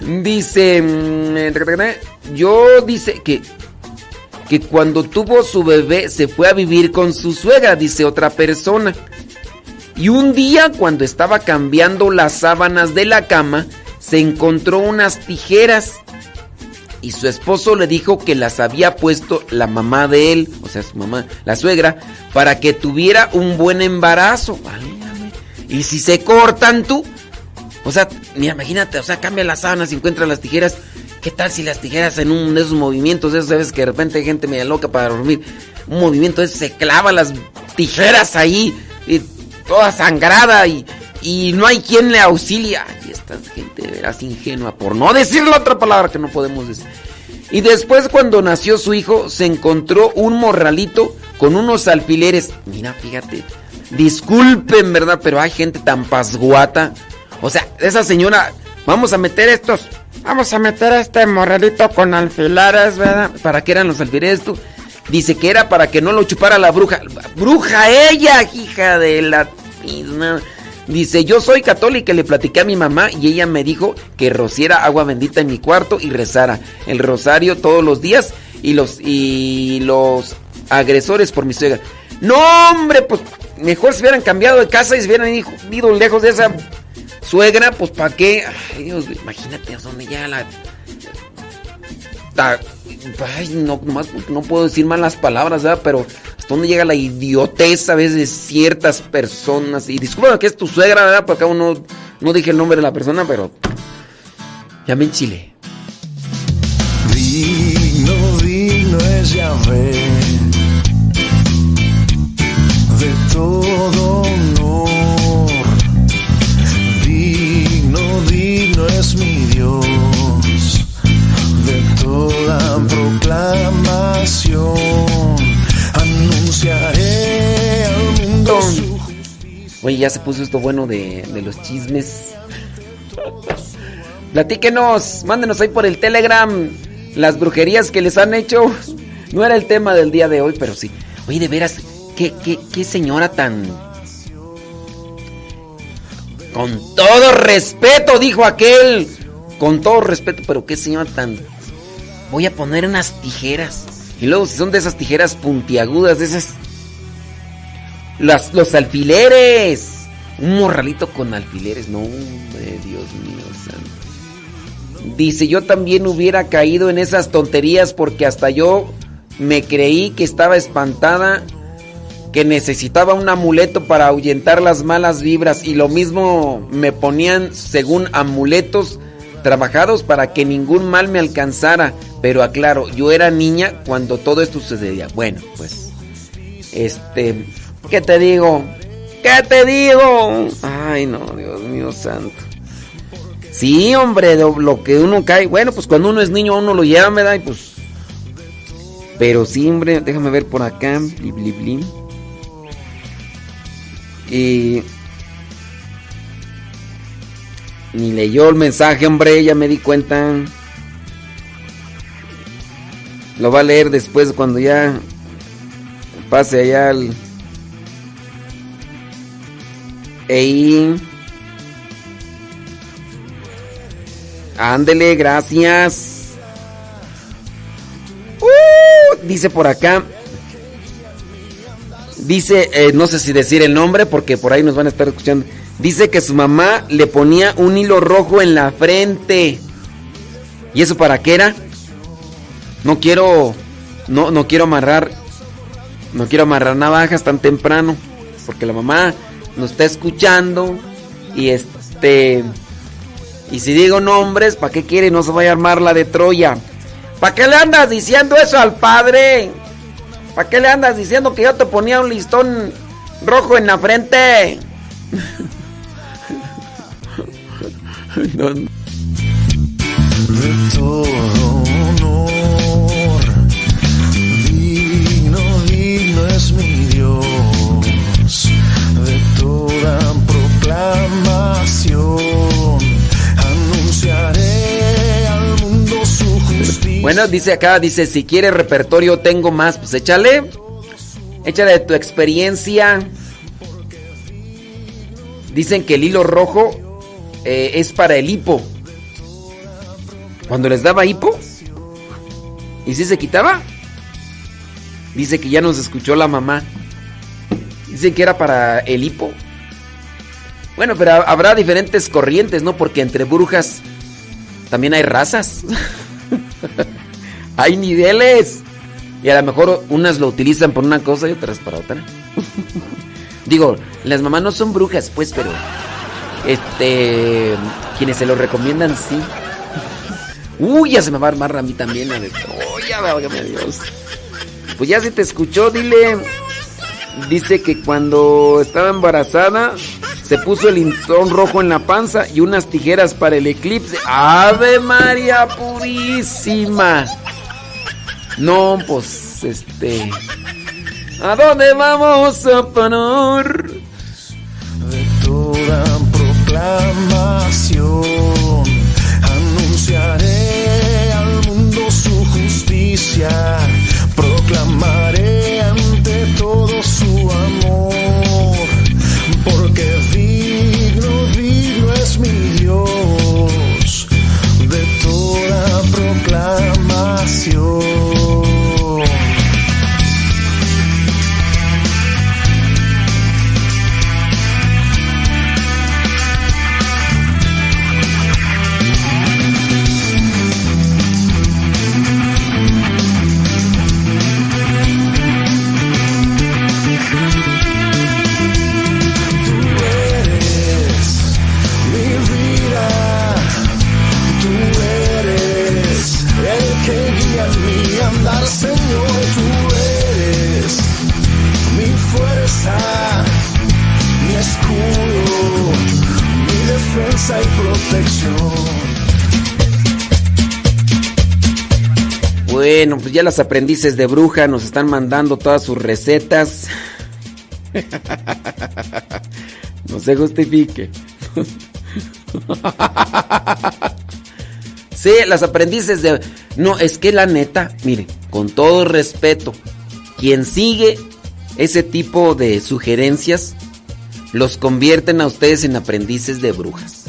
*laughs* dice, mm, yo dice que que cuando tuvo su bebé se fue a vivir con su suegra, dice otra persona. Y un día cuando estaba cambiando las sábanas de la cama, se encontró unas tijeras y su esposo le dijo que las había puesto la mamá de él, o sea, su mamá, la suegra, para que tuviera un buen embarazo. Y si se cortan tú, o sea, mira, imagínate, o sea, cambia las sábanas y encuentra las tijeras ¿Qué tal si las tijeras en uno de esos movimientos, de veces que de repente hay gente media loca para dormir, un movimiento ese se clava las tijeras ahí, y toda sangrada y, y no hay quien le auxilia? Y esta gente de veras ingenua, por no decir la otra palabra que no podemos decir. Y después cuando nació su hijo, se encontró un morralito con unos alfileres. Mira, fíjate, disculpen, ¿verdad? Pero hay gente tan pasguata. O sea, esa señora, vamos a meter estos Vamos a meter a este morrelito con alfileres, ¿verdad? ¿Para qué eran los alfileres tú? Dice que era para que no lo chupara la bruja. ¡Bruja ella, hija de la Dice, yo soy católica le platiqué a mi mamá y ella me dijo que rociera agua bendita en mi cuarto y rezara el rosario todos los días y los, y los agresores por mi suegra. No, hombre, pues mejor se hubieran cambiado de casa y se hubieran ido lejos de esa Suegra, pues ¿para qué? Ay, Dios, imagínate a dónde llega la. Ay, no, nomás no puedo decir malas palabras, ¿verdad? Pero hasta dónde llega la idiotez a veces de ciertas personas. Y disculpa que es tu suegra, ¿verdad? Porque acá no, no dije el nombre de la persona, pero. Ya me Chile. Digno, es de todo es mi Dios de toda proclamación. Anunciaré al mundo su Oye, ya se puso esto bueno de, de los chismes. Platíquenos, mándenos ahí por el Telegram las brujerías que les han hecho. No era el tema del día de hoy, pero sí. Oye, de veras, qué, qué, qué señora tan con todo respeto, dijo aquel. Con todo respeto, pero qué señor tan... Voy a poner unas tijeras. Y luego si son de esas tijeras puntiagudas, de esas... Las, los alfileres. Un morralito con alfileres. No, hombre, Dios mío santo. Dice, yo también hubiera caído en esas tonterías porque hasta yo me creí que estaba espantada que necesitaba un amuleto para ahuyentar las malas vibras y lo mismo me ponían según amuletos trabajados para que ningún mal me alcanzara. Pero aclaro, yo era niña cuando todo esto sucedía. Bueno, pues, este, ¿qué te digo? ¿Qué te digo? Ay, no, Dios mío santo. Sí, hombre, lo que uno cae. Bueno, pues cuando uno es niño uno lo lleva, me da y pues... Pero sí, hombre, déjame ver por acá. Bli, bli, bli. Y Ni leyó el mensaje, hombre, ya me di cuenta. Lo va a leer después cuando ya pase allá al... Ey. Ándele, gracias. Uh, dice por acá. Dice, eh, no sé si decir el nombre porque por ahí nos van a estar escuchando. Dice que su mamá le ponía un hilo rojo en la frente. ¿Y eso para qué era? No quiero, no, no quiero amarrar, no quiero amarrar navajas tan temprano, porque la mamá nos está escuchando y este, y si digo nombres, ¿para qué quiere? No se vaya a armar la de Troya. ¿Para qué le andas diciendo eso al padre? ¿Para qué le andas diciendo que yo te ponía un listón rojo en la frente? *laughs* no. De todo honor, digno, digno es mi Dios. De toda proclamación, anunciaré Bueno, dice acá, dice, si quiere repertorio tengo más, pues échale. Échale tu experiencia. Dicen que el hilo rojo eh, es para el hipo. Cuando les daba hipo, ¿y si se quitaba? Dice que ya nos escuchó la mamá. Dice que era para el hipo. Bueno, pero habrá diferentes corrientes, ¿no? Porque entre brujas también hay razas. *laughs* *laughs* hay niveles. Y a lo mejor unas lo utilizan por una cosa y otras para otra. *laughs* Digo, las mamás no son brujas, pues, pero este quienes se lo recomiendan sí. Uy, ya se me va a armar a mí también. Oh, ya. Pues ya se te escuchó, dile. Dice que cuando estaba embarazada se puso el listón rojo en la panza y unas tijeras para el eclipse. ¡Ave María Purísima! No, pues este. ¿A dónde vamos a parar? De toda proclamación, anunciaré al mundo su justicia, proclamaré Bueno, pues ya las aprendices de bruja nos están mandando todas sus recetas. *laughs* No se justifique. *laughs* Sí, las aprendices de... No, es que la neta, mire, con todo respeto, quien sigue ese tipo de sugerencias, los convierten a ustedes en aprendices de brujas.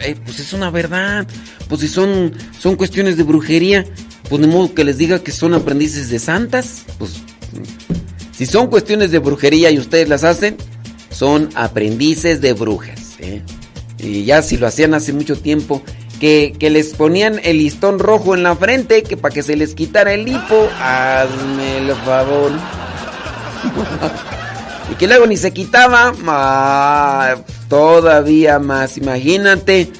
Eh, pues es una verdad. Pues si son, son cuestiones de brujería, pues de modo que les diga que son aprendices de santas. Pues si son cuestiones de brujería y ustedes las hacen, son aprendices de brujas. ¿eh? Y ya si lo hacían hace mucho tiempo, que, que, les ponían el listón rojo en la frente, que para que se les quitara el hipo, hazme el favor. *laughs* y que luego ni se quitaba, ah, todavía más, imagínate.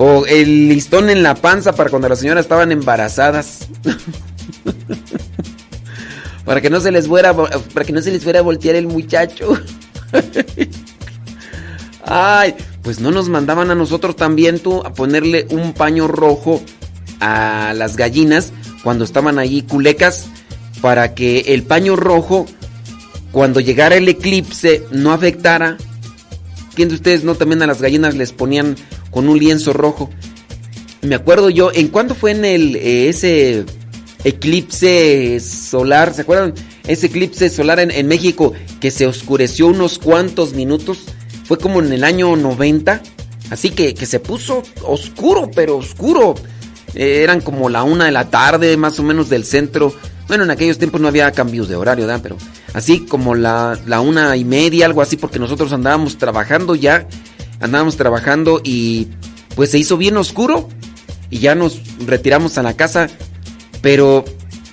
O el listón en la panza para cuando las señoras estaban embarazadas. *laughs* para que no se les fuera, para que no se les fuera a voltear el muchacho. *laughs* Ay, pues no nos mandaban a nosotros también tú a ponerle un paño rojo a las gallinas cuando estaban allí culecas para que el paño rojo cuando llegara el eclipse no afectara ¿quién de ustedes no también a las gallinas les ponían con un lienzo rojo? Me acuerdo yo, ¿en cuándo fue en el eh, ese eclipse solar? ¿Se acuerdan? Ese eclipse solar en, México que se oscureció unos cuantos minutos. Fue como en el año 90. Así que, que se puso oscuro, pero oscuro. Eh, eran como la una de la tarde, más o menos del centro. Bueno, en aquellos tiempos no había cambios de horario, ¿verdad? Pero así como la, la una y media, algo así, porque nosotros andábamos trabajando ya. Andábamos trabajando y pues se hizo bien oscuro. Y ya nos retiramos a la casa. Pero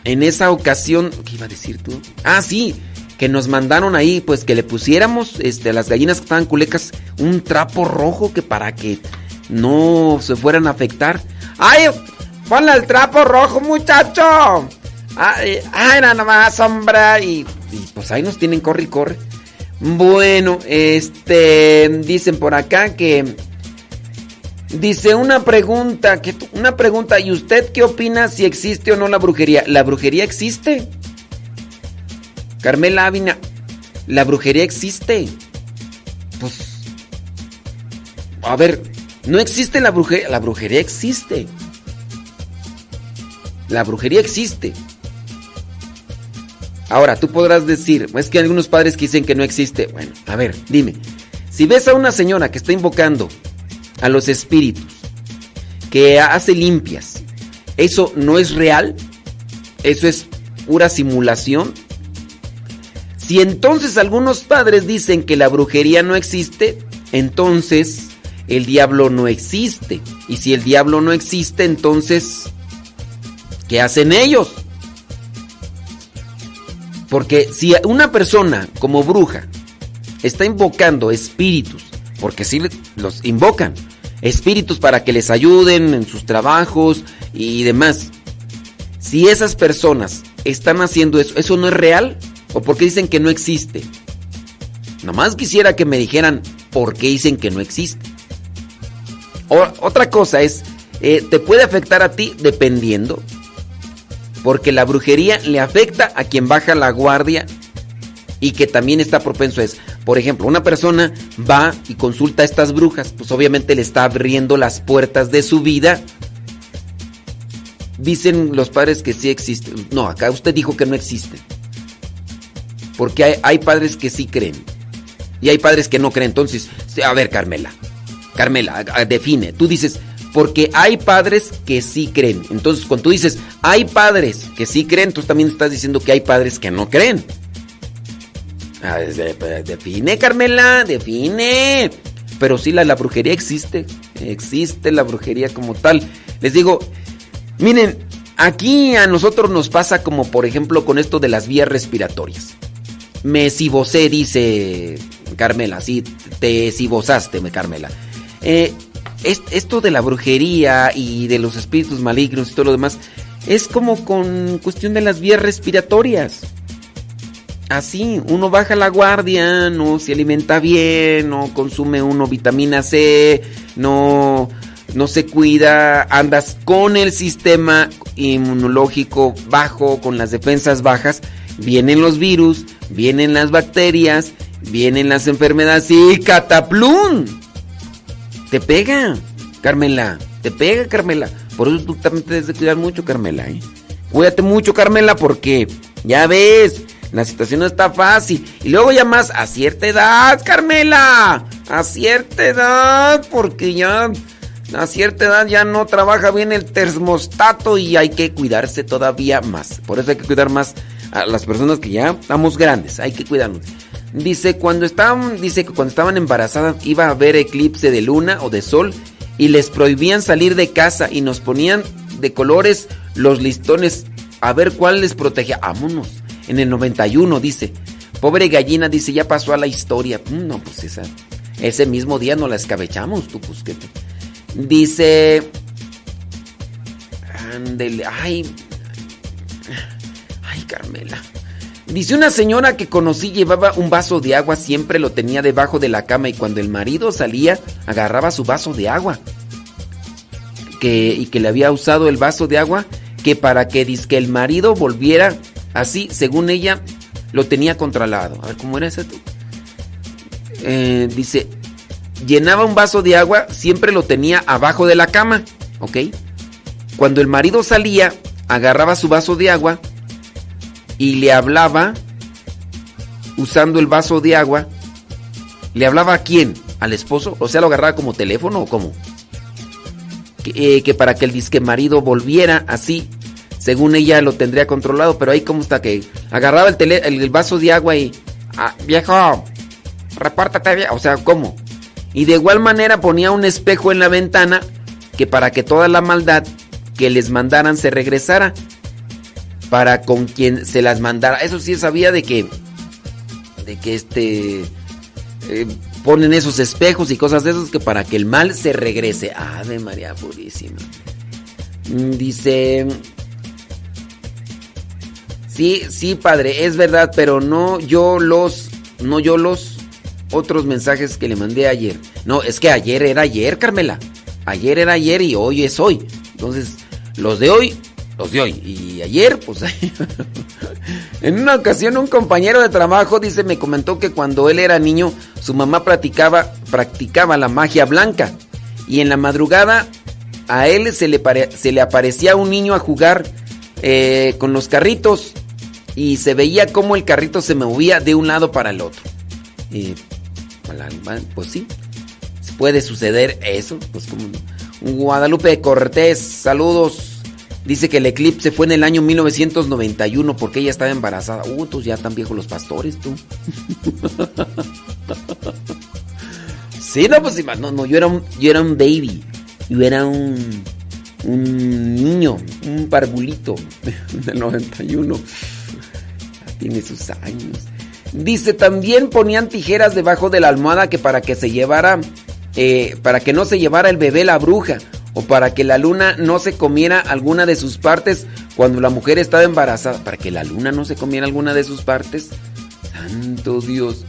en esa ocasión, ¿qué iba a decir tú? Ah, sí, que nos mandaron ahí, pues que le pusiéramos este, a las gallinas que estaban culecas un trapo rojo que para que no se fueran a afectar. ¡Ay! Ponle el trapo rojo, muchacho. Ay, ay nada más, sombra. Y, y, pues ahí nos tienen, corre y corre. Bueno, este. Dicen por acá que. Dice una pregunta, que, una pregunta, ¿y usted qué opina si existe o no la brujería? ¿La brujería existe? Carmela Ávila, ¿la brujería existe? Pues... A ver, no existe la brujería, la brujería existe. La brujería existe. Ahora, tú podrás decir, es que algunos padres que dicen que no existe. Bueno, a ver, dime, si ves a una señora que está invocando a los espíritus, que hace limpias, ¿eso no es real? ¿Eso es pura simulación? Si entonces algunos padres dicen que la brujería no existe, entonces el diablo no existe. Y si el diablo no existe, entonces, ¿qué hacen ellos? Porque si una persona como bruja está invocando espíritus, porque si los invocan, espíritus para que les ayuden en sus trabajos y demás, si esas personas están haciendo eso, ¿eso no es real? ¿O por qué dicen que no existe? Nomás quisiera que me dijeran por qué dicen que no existe. otra cosa es, eh, te puede afectar a ti dependiendo. Porque la brujería le afecta a quien baja la guardia y que también está propenso a eso. Por ejemplo, una persona va y consulta a estas brujas, pues obviamente le está abriendo las puertas de su vida. Dicen los padres que sí existe. No, acá usted dijo que no existe. Porque hay, padres que sí creen. Y hay padres que no creen. Entonces, a ver, Carmela. Carmela, define. Tú dices, porque hay padres que sí creen. Entonces, cuando tú dices, hay padres que sí creen, tú también estás diciendo que hay padres que no creen. Ah, define, Carmela, define. Pero sí, la, brujería existe. Existe la brujería como tal. Les digo, miren, aquí a nosotros nos pasa como por ejemplo con esto de las vías respiratorias. Me cibosé, dice Carmela. Sí, te cibosaste, Carmela. Eh, esto de la brujería y de los espíritus malignos y todo lo demás es como con cuestión de las vías respiratorias. Así, uno baja la guardia, no se alimenta bien, no consume uno vitamina C, no, no se cuida, andas con el sistema inmunológico bajo, con las defensas bajas vienen los virus, vienen las bacterias, vienen las enfermedades y cataplum. Te pega, Carmela. Te pega, Carmela. Por eso tú también te debes de cuidar mucho, Carmela. ¿eh? Cuídate mucho, Carmela, porque ya ves, la situación no está fácil. Y luego ya más a cierta edad, Carmela. A cierta edad, porque ya a cierta edad ya no trabaja bien el termostato y hay que cuidarse todavía más. Por eso hay que cuidar más a las personas que ya estamos grandes, hay que cuidarnos. Dice, cuando estaban, dice que cuando estaban embarazadas iba a haber eclipse de luna o de sol y les prohibían salir de casa y nos ponían de colores los listones a ver cuál les protegía. Vámonos. En el 91 dice, pobre gallina dice, ya pasó a la historia. Mm, no, pues esa, ese mismo día no la escabechamos, tú pues Dice, ándele, ay, Carmela. Dice una señora que conocí llevaba un vaso de agua, siempre lo tenía debajo de la cama y cuando el marido salía agarraba su vaso de agua. Que, y que le había usado el vaso de agua que para que, que el marido volviera así, según ella, lo tenía controlado. A ver, ¿cómo era eso? Eh, dice, llenaba un vaso de agua, siempre lo tenía abajo de la cama, ¿ok? Cuando el marido salía, agarraba su vaso de agua y le hablaba usando el vaso de agua. ¿Le hablaba a quién? ¿Al esposo? O sea, lo agarraba como teléfono o cómo? Que, eh, para que el disque marido volviera así, según ella lo tendría controlado, pero ahí como está que agarraba el, el, vaso de agua y... Ah, viejo, repártate, o sea, ¿cómo? Y de igual manera ponía un espejo en la ventana que para que toda la maldad que les mandaran se regresara. Para con quien se las mandara. Eso sí sabía de que. De que este. Eh, ponen esos espejos y cosas de esos que para que el mal se regrese. Ave María Purísima. Mm, dice. Sí, sí, padre, es verdad, pero no yo los. No yo los otros mensajes que le mandé ayer. No, es que ayer era ayer, Carmela. Ayer era ayer y hoy es hoy. Entonces, los de hoy, los de hoy. Y ayer, pues... *laughs* en una ocasión un compañero de trabajo, dice, me comentó que cuando él era niño, su mamá practicaba, practicaba la magia blanca. Y en la madrugada a él se le, se le aparecía un niño a jugar eh, con los carritos y se veía cómo el carrito se movía de un lado para el otro. Y pues sí, puede suceder eso. Pues como Guadalupe Cortés, saludos. Dice que el eclipse fue en el año 1991 porque ella estaba embarazada. Uh, tú ya tan viejos los pastores, tú. *laughs* sí, no, pues no, no, yo era un, yo era un baby. Yo era un, un niño, un parvulito *laughs* del 91. Tiene sus años. Dice, también ponían tijeras debajo de la almohada que para que se llevara, eh, para que no se llevara el bebé la bruja, o para que la luna no se comiera alguna de sus partes cuando la mujer estaba embarazada, para que la luna no se comiera alguna de sus partes. Santo Dios.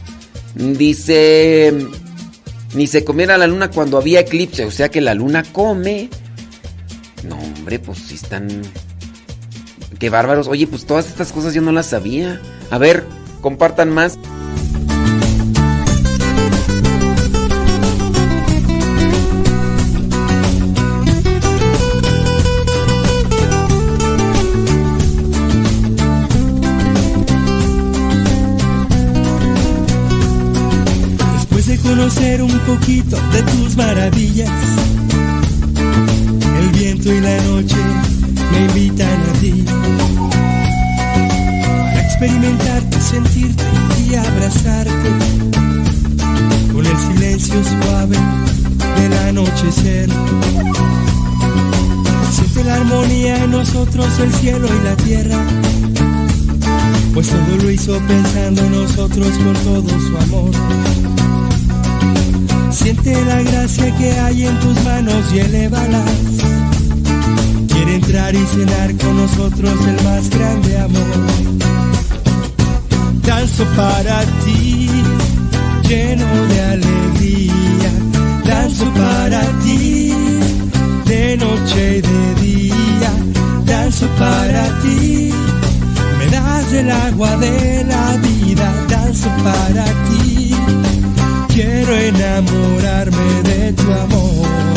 Dice, ni se comiera la luna cuando había eclipse, o sea que la luna come. No, hombre, pues si están... Qué bárbaros. Oye, pues todas estas cosas yo no las sabía. A ver, compartan más. Quiere entrar y cenar con nosotros el más grande amor. Danzo para ti, lleno de alegría, danzo para ti, de noche y de día, danzo para ti, me das el agua de la vida, danzo para ti, quiero enamorarme de tu amor.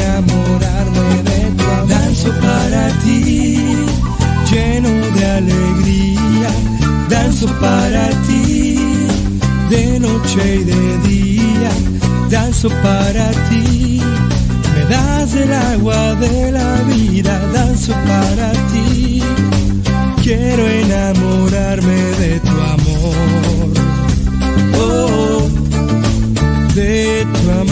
danzo para ti, lleno de alegría, danzo para ti de noche y de día, danzo para ti. Me das el agua de la vida, danzo para ti. Quiero enamorarme de tu amor. Oh, de tu amor.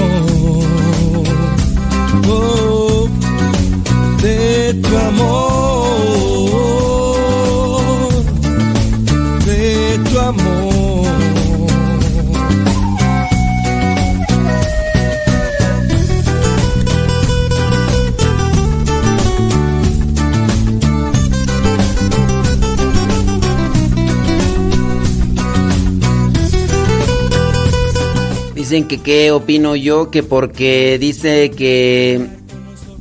Dicen que qué opino yo, que porque dice que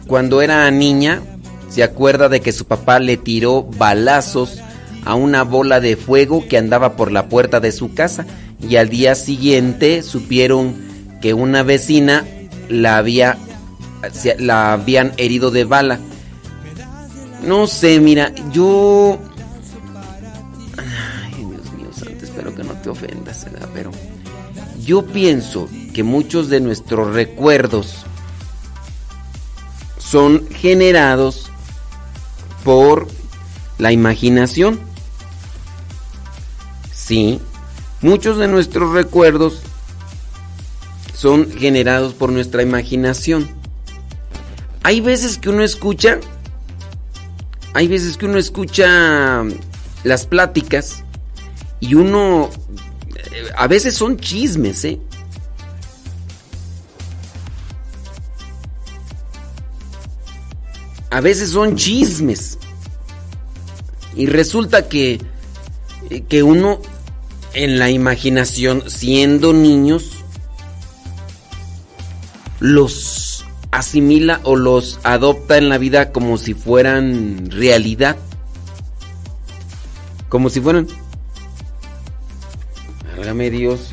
cuando era niña se acuerda de que su papá le tiró balazos a una bola de fuego que andaba por la puerta de su casa y al día siguiente supieron que una vecina la había la habían herido de bala. No sé, mira, yo Ay, Dios mío, espero que no te ofendas, pero yo pienso que muchos de nuestros recuerdos son generados por la imaginación. Sí, muchos de nuestros recuerdos son generados por nuestra imaginación. Hay veces que uno escucha, hay veces que uno escucha las pláticas y uno, eh, a veces son chismes, ¿eh? A veces son chismes. Y resulta que, eh, que uno en la imaginación, siendo niños, los asimila o los adopta en la vida como si fueran realidad. Como si fueran... Válgame Dios.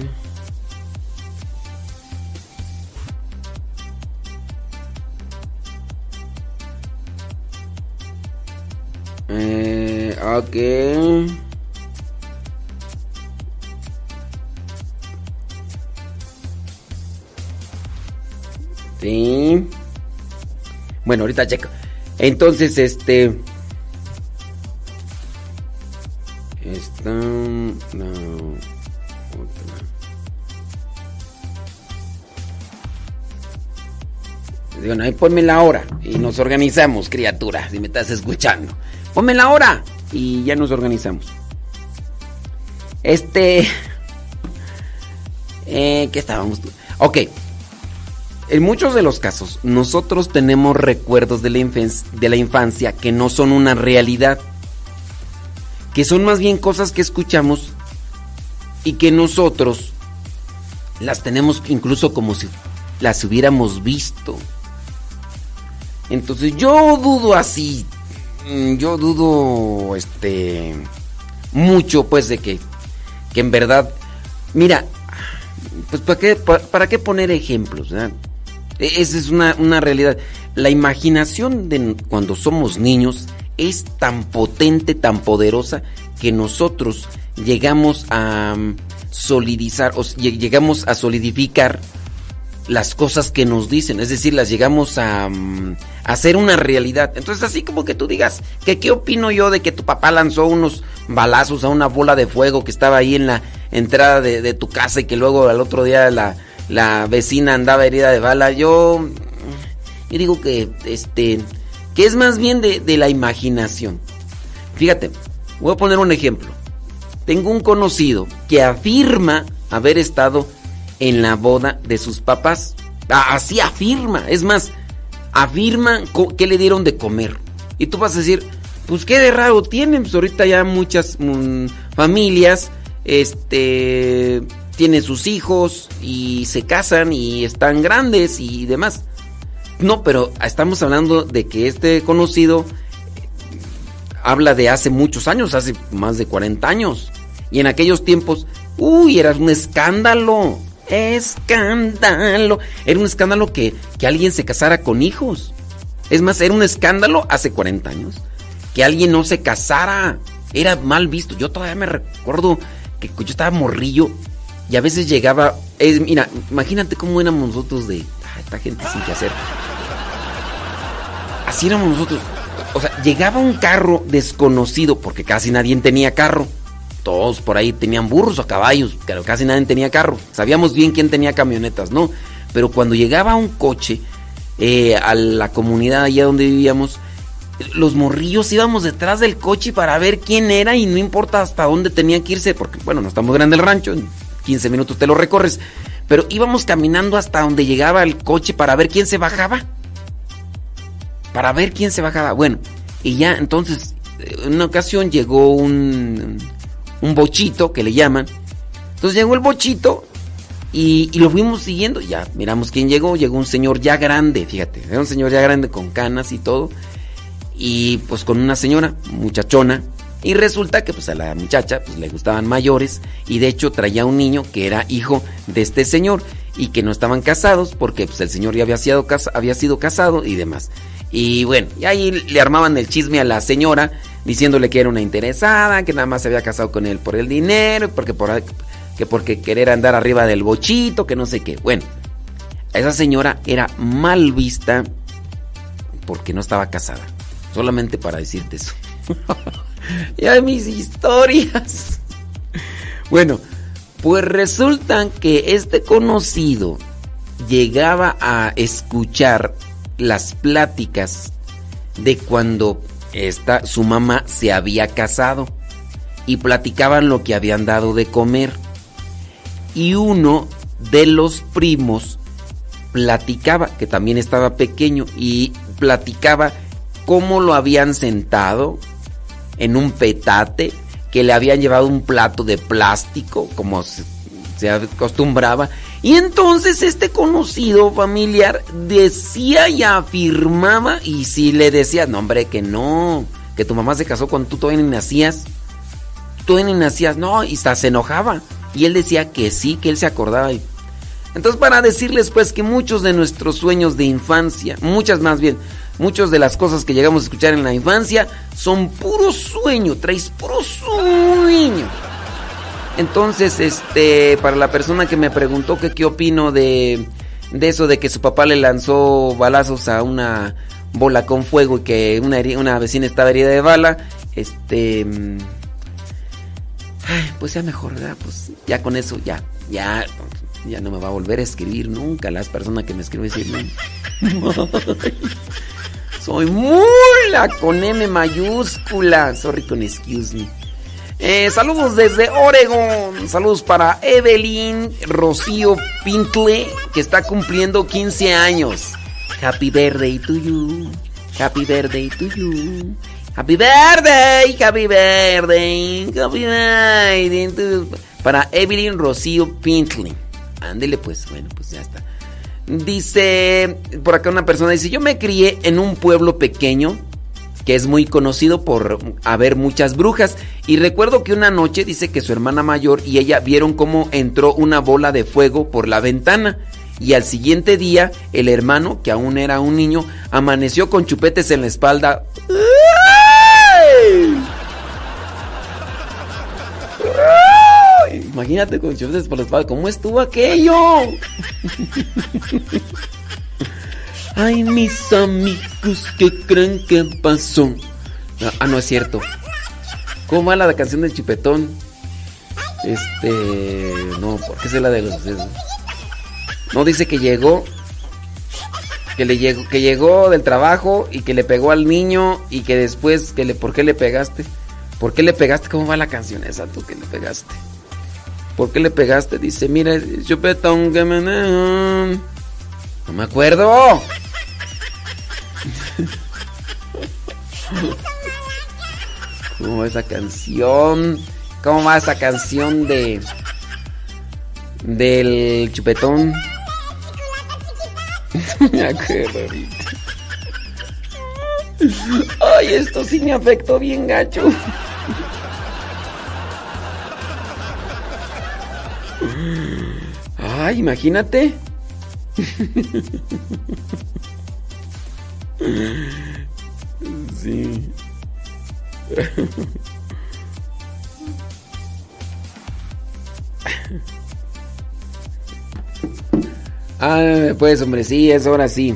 Eh, ok. Sí. Bueno, ahorita checo. Entonces, este. Esta. La otra. Digo, ahí ponme la hora y nos organizamos, criatura, si me estás escuchando. Ponme la hora y ya nos organizamos. Este. Eh, ¿Qué estábamos? Ok. En muchos de los casos, nosotros tenemos recuerdos de la, infancia, que no son una realidad. Que son más bien cosas que escuchamos y que nosotros las tenemos incluso como si las hubiéramos visto. Entonces yo dudo así. mm, Yo dudo este mucho pues de que que en verdad mira, pues para qué pa- para, qué poner ejemplos, ¿verdad? E- Esa es una, una realidad. La imaginación de cuando somos niños es tan potente, tan poderosa, que nosotros llegamos a mm, solidizar, o llegamos a solidificar las cosas que nos dicen, es decir, las llegamos a, mm, hacer una realidad. Entonces, así como que tú digas, que qué opino yo de que tu papá lanzó unos balazos a una bola de fuego que estaba ahí en la entrada de, de tu casa y que luego al otro día la, la vecina andaba herida de bala. Yo, yo digo que, este, que es más bien de, la imaginación. Fíjate, voy a poner un ejemplo. Tengo un conocido que afirma haber estado en la boda de sus papás. Así afirma. Es más, afirma que le dieron de comer. Y tú vas a decir, pues qué de raro tienen. Pues ahorita ya muchas mm, familias, este, tiene sus hijos y se casan y están grandes y demás. No, pero estamos hablando de que este conocido habla de hace muchos años, hace más de 40 años. Y en aquellos tiempos, uy, era un escándalo. Escándalo. Era un escándalo que, que alguien se casara con hijos. Es más, era un escándalo hace 40 años. Que alguien no se casara. Era mal visto. Yo todavía me recuerdo que yo estaba morrillo y a veces llegaba. mira, imagínate cómo éramos nosotros de. esta gente sin que hacer. Así éramos nosotros. O sea, llegaba un carro desconocido, porque casi nadie tenía carro. Todos por ahí tenían burros o caballos, pero casi nadie tenía carro. Sabíamos bien quién tenía camionetas, ¿no? Pero cuando llegaba un coche eh, a la comunidad allá donde vivíamos, los morrillos íbamos detrás del coche para ver quién era y no importa hasta dónde tenía que irse, porque bueno, no estamos grande el rancho, 15 minutos te lo recorres, pero íbamos caminando hasta donde llegaba el coche para ver quién se bajaba. Para ver quién se bajaba. Bueno, y ya entonces, en una ocasión llegó un, un bochito que le llaman. Entonces llegó el bochito y, lo fuimos siguiendo. Ya miramos quién llegó. Llegó un señor ya grande, fíjate. Un señor ya grande con canas y todo. Y pues con una señora, muchachona. Y resulta que pues a la muchacha pues, le gustaban mayores y de hecho traía un niño que era hijo de este señor y que no estaban casados porque pues el señor ya había sido, había sido casado y demás. Y bueno, y ahí le armaban el chisme a la señora diciéndole que era una interesada, que nada más se había casado con él por el dinero, porque por, que porque querer andar arriba del bochito, que no sé qué. Bueno, esa señora era mal vista porque no estaba casada. Solamente para decirte eso. *laughs* ya mis historias. Bueno, pues resulta que este conocido llegaba a escuchar las pláticas de cuando esta, su mamá se había casado y platicaban lo que habían dado de comer. Y uno de los primos platicaba, que también estaba pequeño, y platicaba cómo lo habían sentado en un petate, que le habían llevado un plato de plástico, como se, acostumbraba. Y entonces este conocido familiar decía y afirmaba, y si le decía, no hombre, que no, que tu mamá se casó cuando tú todavía ni nacías, tú todavía ni nacías, no, y se enojaba. Y él decía que sí, que él se acordaba. Entonces para decirles pues que muchos de nuestros sueños de infancia, muchas más bien, Muchas de las cosas que llegamos a escuchar en la infancia son puro sueño, traes puro sueño. Entonces, este, para la persona que me preguntó qué opino de, de eso de que su papá le lanzó balazos a una bola con fuego y que una, una vecina estaba herida de bala, este, mm, pues ya mejor, ¿verdad? Pues ya con eso, ya, ya, ya no me va a volver a escribir nunca las personas que me escriben decir, *laughs* Soy mula con M mayúscula. Sorry con excuse me. Eh, saludos desde Oregon. Saludos para Evelyn Rocío Pintle, que está cumpliendo 15 años. Happy birthday to you. Happy birthday to you. Happy birthday, happy birthday, happy birthday. Para Evelyn Rocío Pintle. Ándele pues, bueno, pues ya está. Dice, por acá una persona dice, yo me crié en un pueblo pequeño que es muy conocido por haber muchas brujas. Y recuerdo que una noche dice que su hermana mayor y ella vieron cómo entró una bola de fuego por la ventana. Y al siguiente día, el hermano, que aún era un niño, amaneció con chupetes en la espalda. Imagínate con chupetes por la espalda. ¿Cómo estuvo aquello? *laughs* Ay, mis amigos, ¿qué creen que pasó? Ah, no es cierto. ¿Cómo va la canción del chupetón? Este. No, porque es la de los. No dice que llegó. Que le llegó, que llegó del trabajo y que le pegó al niño y que después que le, ¿por qué le pegaste? ¿Por qué le pegaste? ¿Cómo va la canción esa tú que le pegaste? ¿Por qué le pegaste? Dice, mira, chupetón que me... No me acuerdo. ¿Cómo va esa canción? ¿Cómo va esa canción de... Del chupetón. *laughs* me acuerdo ahorita. Ay, esto sí me afectó bien gacho. Ay, imagínate. Sí. Ah, pues hombre, sí, es ahora sí.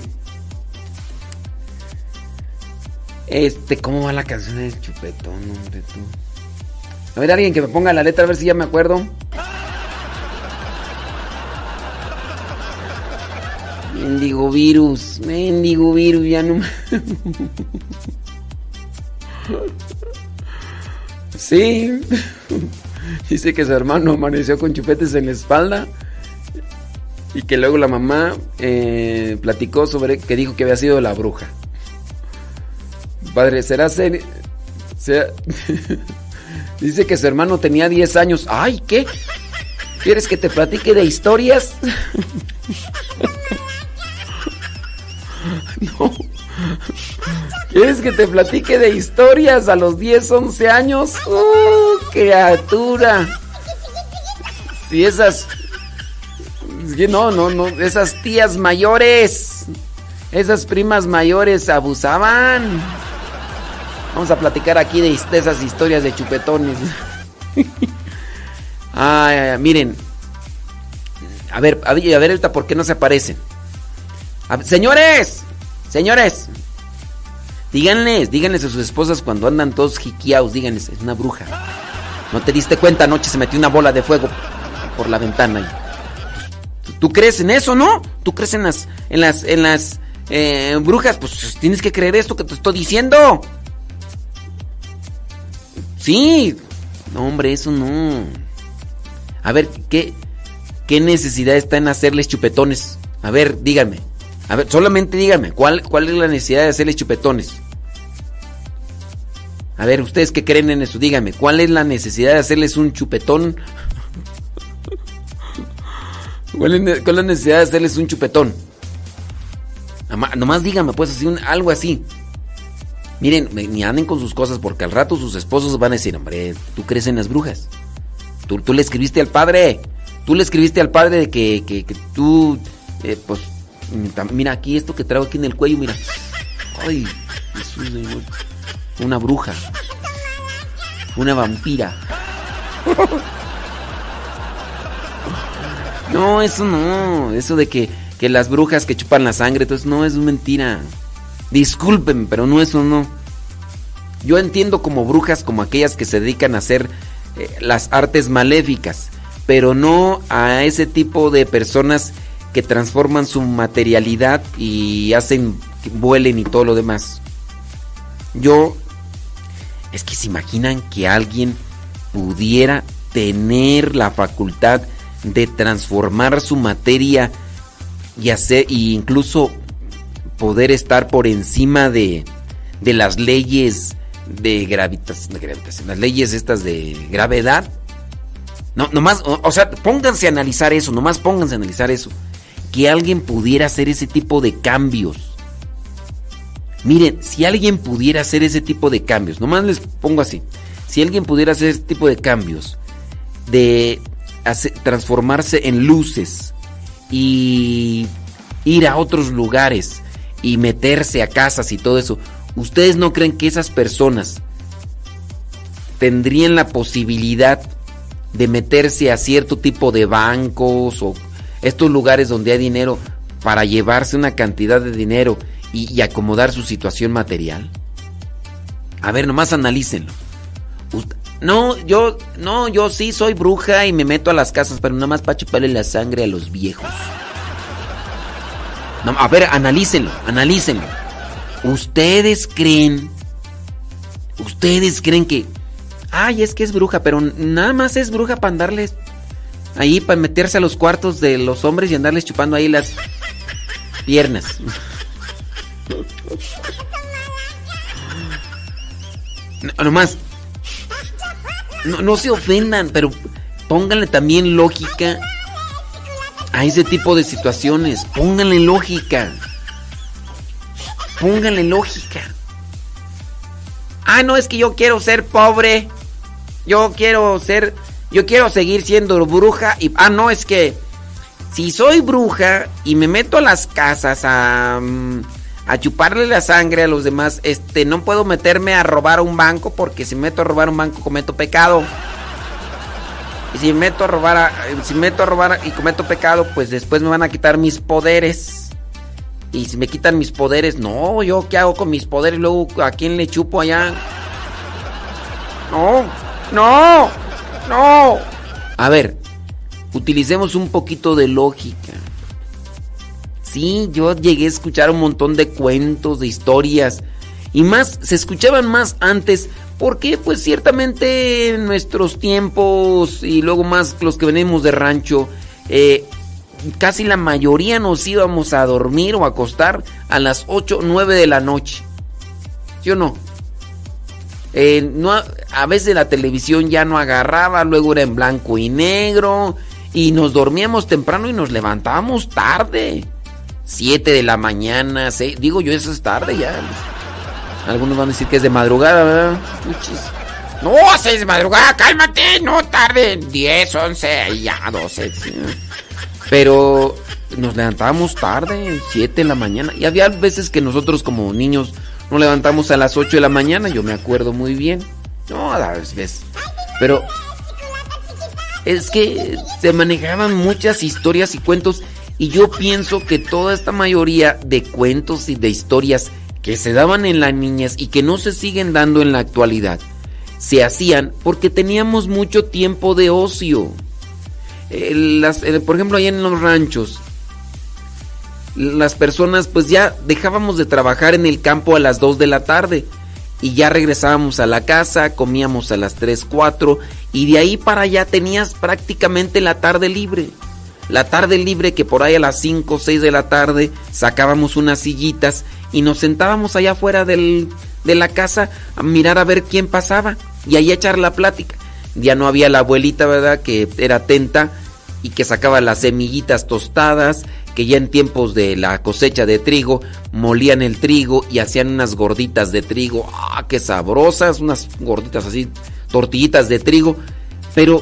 Este, ¿cómo va la canción del chupetón, hombre, tú? A ver, alguien que me ponga la letra, a ver si ya me acuerdo. Mendigo virus, mendigo virus, ya no. sí. Dice que su hermano amaneció con chupetes en la espalda y que luego la mamá eh, platicó sobre que dijo que había sido la bruja. Padre, será ser... *laughs* Dice que su hermano tenía 10 años. ¡Ay, qué! ¿Quieres que te platique de historias? *laughs* *laughs* no. ¿Quieres que te platique de historias a los 10, 11 años? ¡Uh, criatura! Si esas... No, no, no. Esas tías mayores. Esas primas mayores abusaban. Vamos a platicar aquí de, esas historias de chupetones. *laughs* Ay, miren. A ver, a ver, a ver, ¿por qué no se aparecen? señores, señores, díganles, díganles a sus esposas cuando andan todos jiquiaos, díganles, es una bruja. ¿No te diste cuenta? Anoche se metió una bola de fuego por la ventana. ¿Tú crees en eso, no? ¿Tú crees en las, en las, en las eh, brujas? Pues tienes que creer esto que te estoy diciendo. Sí. No, hombre, eso no. A ver, ¿qué, qué necesidad está en hacerles chupetones? A ver, díganme. A ver, solamente díganme, ¿cuál, cuál es la necesidad de hacerles chupetones? A ver, ustedes que creen en eso, díganme, ¿cuál es la necesidad de hacerles un chupetón? ¿Cuál es, la necesidad de hacerles un chupetón? Nomás díganme, pues, así, algo así. Miren, ni anden con sus cosas porque al rato sus esposos van a decir, hombre, tú crees en las brujas. Tú, tú le escribiste al padre. Tú le escribiste al padre de que, que, tú, eh, pues, mira aquí esto que traigo aquí en el cuello, mira. Ay, es una bruja. Una vampira. *laughs* No, eso no. Eso de que, que las brujas que chupan la sangre, entonces no es mentira. Disculpen, pero no eso no. Yo entiendo como brujas como aquellas que se dedican a hacer eh, las artes maléficas, pero no a ese tipo de personas que transforman su materialidad y hacen que vuelen y todo lo demás. Yo es que se imaginan que alguien pudiera tener la facultad de transformar su materia y hacer e incluso poder estar por encima de, de las leyes de gravitación, las leyes estas de gravedad. No, nomás, o, sea, pónganse a analizar eso, nomás pónganse a analizar eso. Que alguien pudiera hacer ese tipo de cambios. Miren, si alguien pudiera hacer ese tipo de cambios, nomás les pongo así. Si alguien pudiera hacer ese tipo de cambios, de transformarse en luces y ir a otros lugares, y meterse a casas y todo eso, ¿ustedes no creen que esas personas tendrían la posibilidad de meterse a cierto tipo de bancos o estos lugares donde hay dinero para llevarse una cantidad de dinero y, acomodar su situación material? A ver, nomás analícenlo. No, yo, no, yo sí soy bruja y me meto a las casas, pero nada más para chuparle la sangre a los viejos a ver, analícenlo, analícenlo. ¿Ustedes creen? ¿Ustedes creen que... Ay, es que es bruja, pero nada más es bruja para andarles... Ahí, para meterse a los cuartos de los hombres y andarles chupando ahí las piernas. No, nomás... No, no se ofendan, pero pónganle también lógica a ese tipo de situaciones. Pónganle lógica. Pónganle lógica. Ah, no, es que yo quiero ser pobre. Yo quiero ser. Yo quiero seguir siendo bruja. Y. Ah, no, es que. Si soy bruja y me meto a las casas a. mm, a chuparle la sangre a los demás, este, no puedo meterme a robar un banco porque si me meto a robar un banco cometo pecado. Y si me meto a robar, a- si me meto a robar y cometo pecado, pues después me van a quitar mis poderes. Y si me quitan mis poderes, no, yo qué hago con mis poderes, luego a quién le chupo allá. No, no, no. A ver, utilicemos un poquito de lógica. Sí, yo llegué a escuchar un montón de cuentos, de historias. Y más, se escuchaban más antes. Porque pues ciertamente en nuestros tiempos y luego más los que venimos de rancho, eh, casi la mayoría nos íbamos a dormir o a acostar a las 8 o 9 de la noche. ¿Sí o no? Eh, no, a veces la televisión ya no agarraba, luego era en blanco y negro y nos dormíamos temprano y nos levantábamos tarde. 7 de la mañana, seis- digo yo eso es tarde ya. Algunos van a decir que es de madrugada, ¿verdad? No, 6 de madrugada, cálmate, no tarde. 10, 11, ya 12. sí. Pero nos levantábamos tarde, 7 de la mañana. Y había veces que nosotros como niños nos levantamos a las 8 de la mañana, yo me acuerdo muy bien. No, a veces. Pero es que se manejaban muchas historias y cuentos y yo pienso que toda esta mayoría de cuentos y de historias que se daban en la niñez y que no se siguen dando en la actualidad, se hacían porque teníamos mucho tiempo de ocio. Las- por ejemplo, allá en los ranchos, las personas pues ya dejábamos de trabajar en el campo a las 2 de la tarde y ya regresábamos a la casa, comíamos a las 3, 4 y de ahí para allá tenías prácticamente la tarde libre. La tarde libre que por ahí a las 5 6 de la tarde sacábamos unas sillitas y nos sentábamos allá afuera del- de la casa a mirar a ver quién pasaba y ahí a echar la plática. Ya no había la abuelita, ¿verdad? Que era atenta y que sacaba las semillitas tostadas, que ya en tiempos de la cosecha de trigo molían el trigo y hacían unas gorditas de trigo, ah, qué sabrosas, unas gorditas así, tortillitas de trigo, pero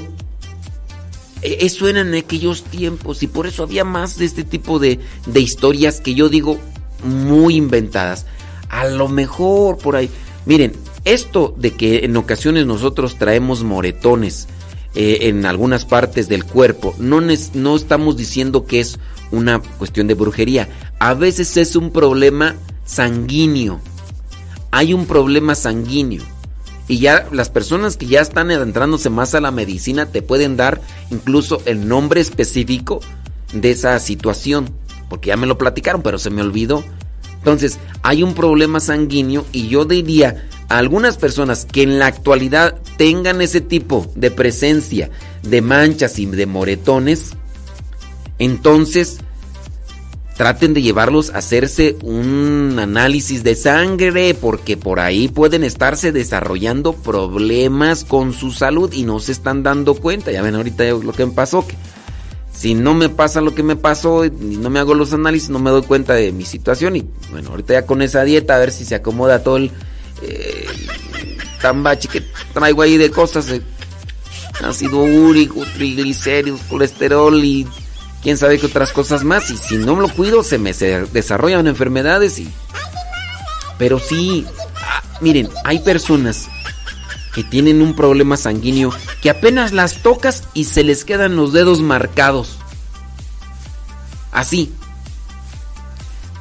e- eso era en aquellos tiempos y por eso había más de este tipo de, de historias que yo digo muy inventadas. A lo mejor por ahí. Miren, esto de que en ocasiones nosotros traemos moretones eh, en algunas partes del cuerpo, no, no estamos diciendo que es una cuestión de brujería. A veces es un problema sanguíneo. Hay un problema sanguíneo. Y ya las personas que ya están adentrándose más a la medicina te pueden dar incluso el nombre específico de esa situación. Porque ya me lo platicaron, pero se me olvidó. Entonces, hay un problema sanguíneo y yo diría a algunas personas que en la actualidad tengan ese tipo de presencia de manchas y de moretones, entonces traten de llevarlos a hacerse un análisis de sangre porque por ahí pueden estarse desarrollando problemas con su salud y no se están dando cuenta. Ya ven ahorita lo que me pasó, que si no me pasa lo que me pasó y no me hago los análisis, no me doy cuenta de mi situación y bueno, ahorita ya con esa dieta a ver si se acomoda todo el eh, tambache que traigo ahí de cosas, eh, ácido úrico, triglicéridos, colesterol y quién sabe qué otras cosas más. Y si no lo cuido, se me desarrollan enfermedades. Y... Pero sí, ah, miren, hay personas que tienen un problema sanguíneo que apenas las tocas y se les quedan los dedos marcados. Así.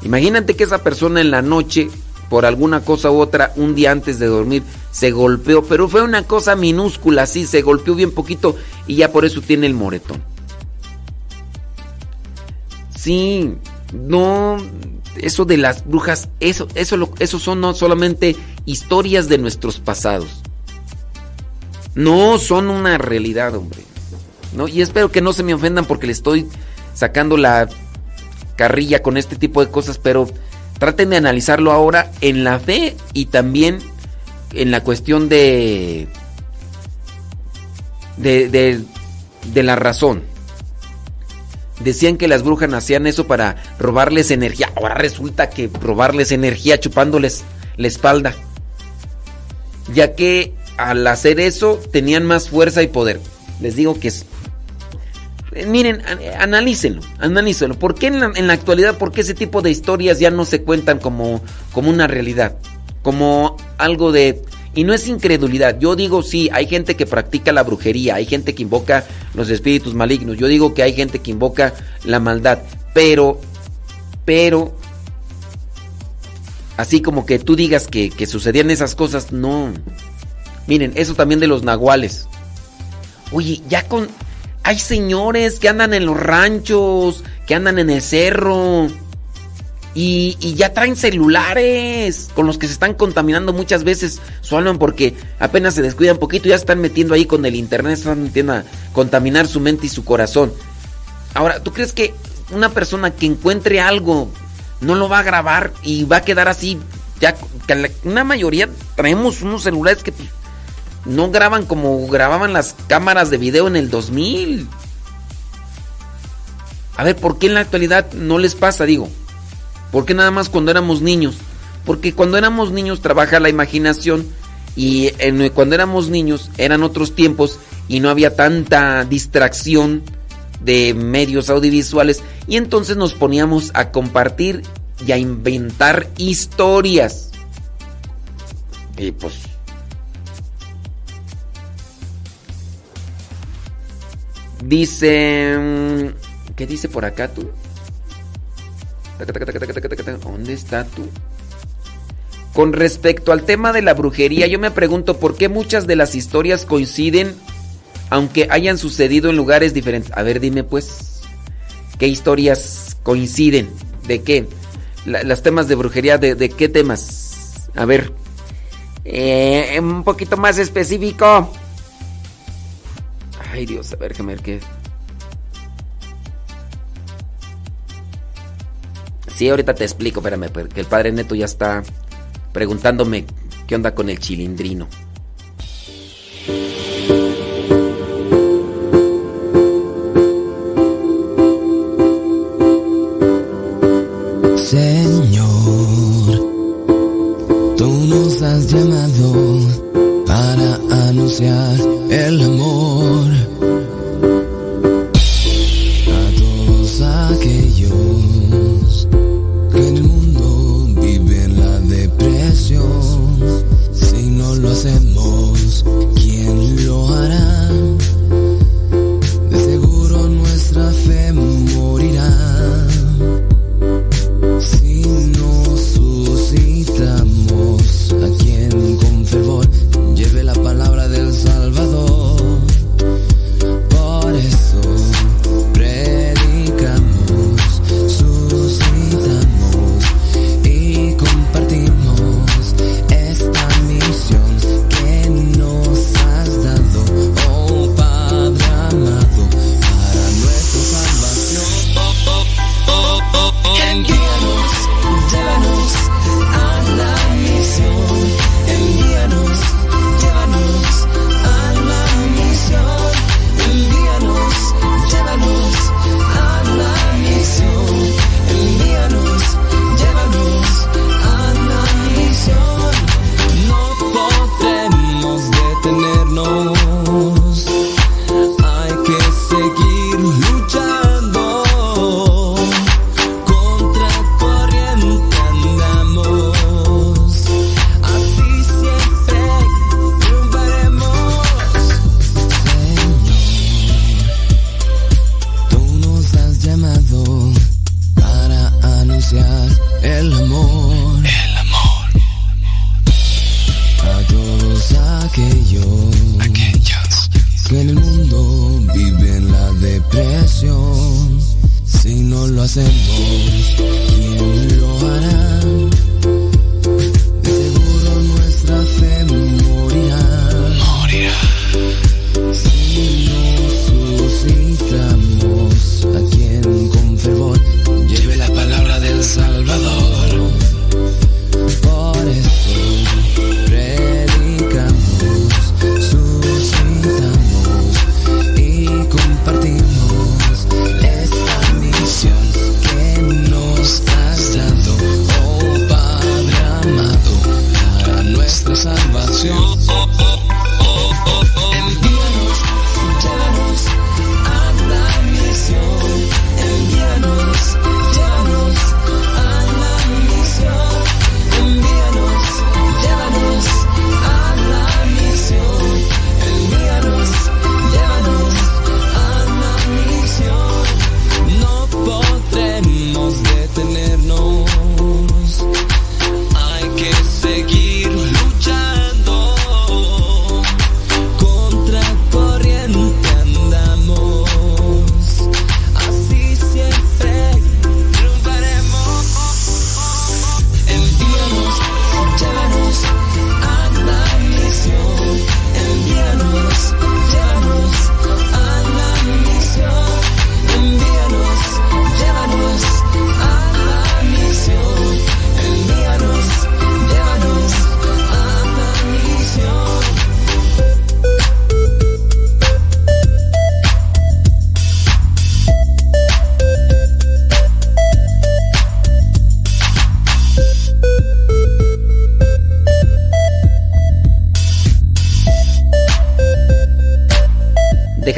Imagínate que esa persona en la noche, por alguna cosa u otra, un día antes de dormir, se golpeó, pero fue una cosa minúscula, así, se golpeó bien poquito y ya por eso tiene el moretón. Sí, no, eso de las brujas, eso, eso, son no solamente historias de nuestros pasados. No son una realidad, hombre. No, y espero que no se me ofendan porque le estoy sacando la carrilla con este tipo de cosas, pero traten de analizarlo ahora en la fe y también en la cuestión de, de, de la razón. Decían que las brujas hacían eso para robarles energía. Ahora resulta que robarles energía chupándoles la espalda. Ya que al hacer eso tenían más fuerza y poder. Les digo que es... Miren, analícenlo, analícenlo. ¿Por qué en la, actualidad, por qué ese tipo de historias ya no se cuentan como, como una realidad? Como algo de... Y no es incredulidad. Yo digo, sí, hay gente que practica la brujería, hay gente que invoca los espíritus malignos. Yo digo que hay gente que invoca la maldad. Pero, pero, así como que tú digas que, sucedían esas cosas, no. Miren, eso también de los nahuales. Oye, ya con... Hay señores que andan en los ranchos, que andan en el cerro. Y, ya traen celulares con los que se están contaminando muchas veces su alma porque apenas se descuidan un poquito ya están metiendo ahí con el internet, están metiendo a contaminar su mente y su corazón. Ahora, ¿tú crees que una persona que encuentre algo no lo va a grabar y va a quedar así? Ya, que una mayoría traemos unos celulares que pues, no graban como grababan las cámaras de video en el 2000. A ver, ¿por qué en la actualidad no les pasa? Digo, ¿por qué nada más cuando éramos niños? Porque cuando éramos niños trabaja la imaginación y cuando éramos niños eran otros tiempos y no había tanta distracción de medios audiovisuales y entonces nos poníamos a compartir y a inventar historias. Y pues Dice. ¿Qué dice por acá tú? ¿Dónde está tú? Con respecto al tema de la brujería, yo me pregunto por qué muchas de las historias coinciden, aunque hayan sucedido en lugares diferentes. A ver, dime pues, ¿qué historias coinciden? ¿De qué? los temas de brujería, ¿de, qué temas? A ver, eh, un poquito más específico. Ay, Dios, a ver, déjame ver qué. Sí, ahorita te explico, espérame, porque el padre Neto ya está preguntándome qué onda con el chilindrino. Señor, tú nos has llamado para anunciar el amor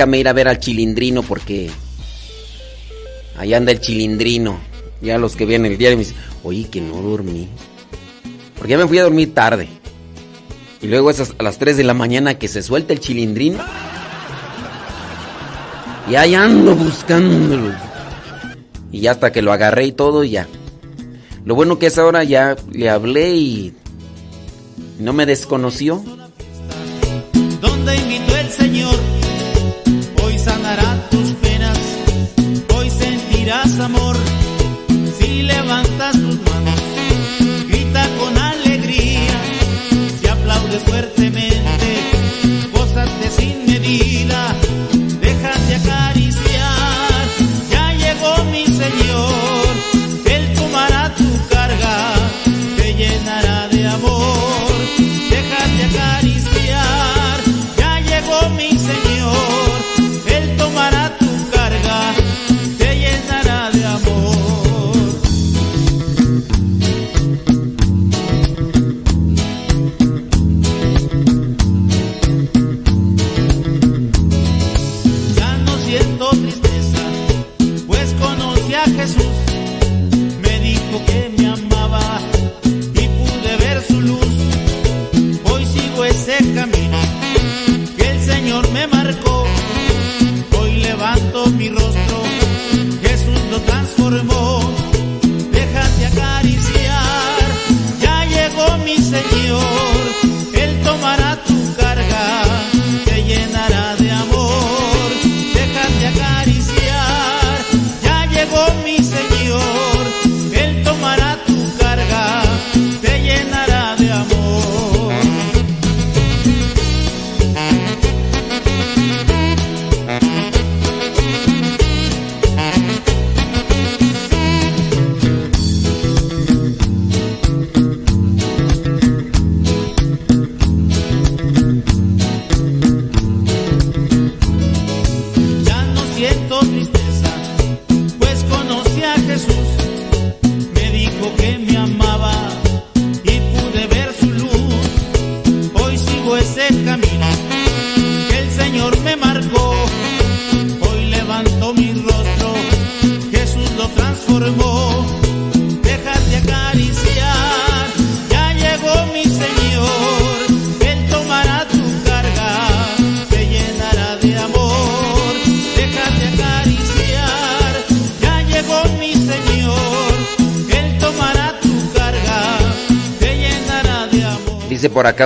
déjame ir a ver al chilindrino porque ahí anda el chilindrino. Ya los que vienen el día me dicen, oye, que no dormí. Porque ya me fui a dormir tarde. Y luego es a las 3 de la mañana que se suelta el chilindrino. Y ahí ando buscándolo. Y ya hasta que lo agarré y todo, ya. Lo bueno que es ahora ya le hablé y no me desconoció.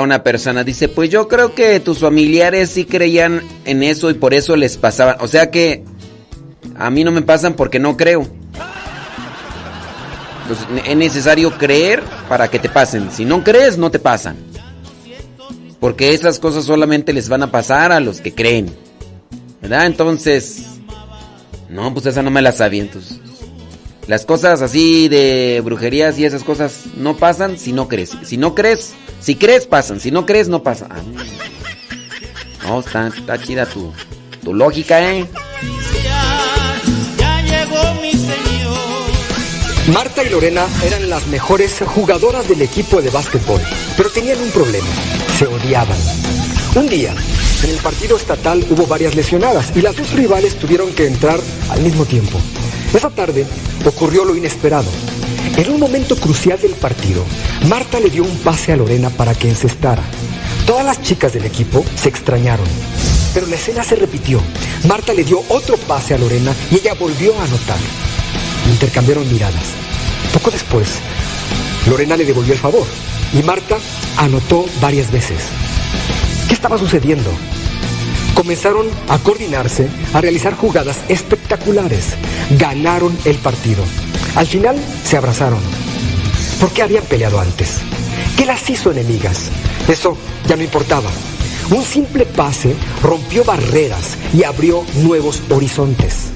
Una persona, dice, pues yo creo que tus familiares sí creían en eso y por eso les pasaban. O sea que a mí no me pasan porque no creo. Entonces, es necesario creer para que te pasen. Si no crees, no te pasan. Porque esas cosas solamente les van a pasar a los que creen. ¿Verdad? Entonces, no, pues esa no me la sabía. Entonces, las cosas así de brujerías y esas cosas no pasan si no crees. Si no crees, si crees, pasan. Si no crees, no pasan. Ah, no, está, está chida tu, tu lógica, ¿eh? Marta y Lorena eran las mejores jugadoras del equipo de básquetbol, pero tenían un problema, se odiaban. Un día, en el partido estatal hubo varias lesionadas y las dos rivales tuvieron que entrar al mismo tiempo. Esa tarde ocurrió lo inesperado. En un momento crucial del partido, Marta le dio un pase a Lorena para que encestara. Todas las chicas del equipo se extrañaron. Pero la escena se repitió. Marta le dio otro pase a Lorena y ella volvió a anotar. Intercambiaron miradas. Poco después, Lorena le devolvió el favor y Marta anotó varias veces. ¿Qué estaba sucediendo? Comenzaron a coordinarse, a realizar jugadas espectaculares. Ganaron el partido. Al final se abrazaron. ¿Por qué habían peleado antes? ¿Qué las hizo enemigas? Eso ya no importaba. Un simple pase rompió barreras y abrió nuevos horizontes.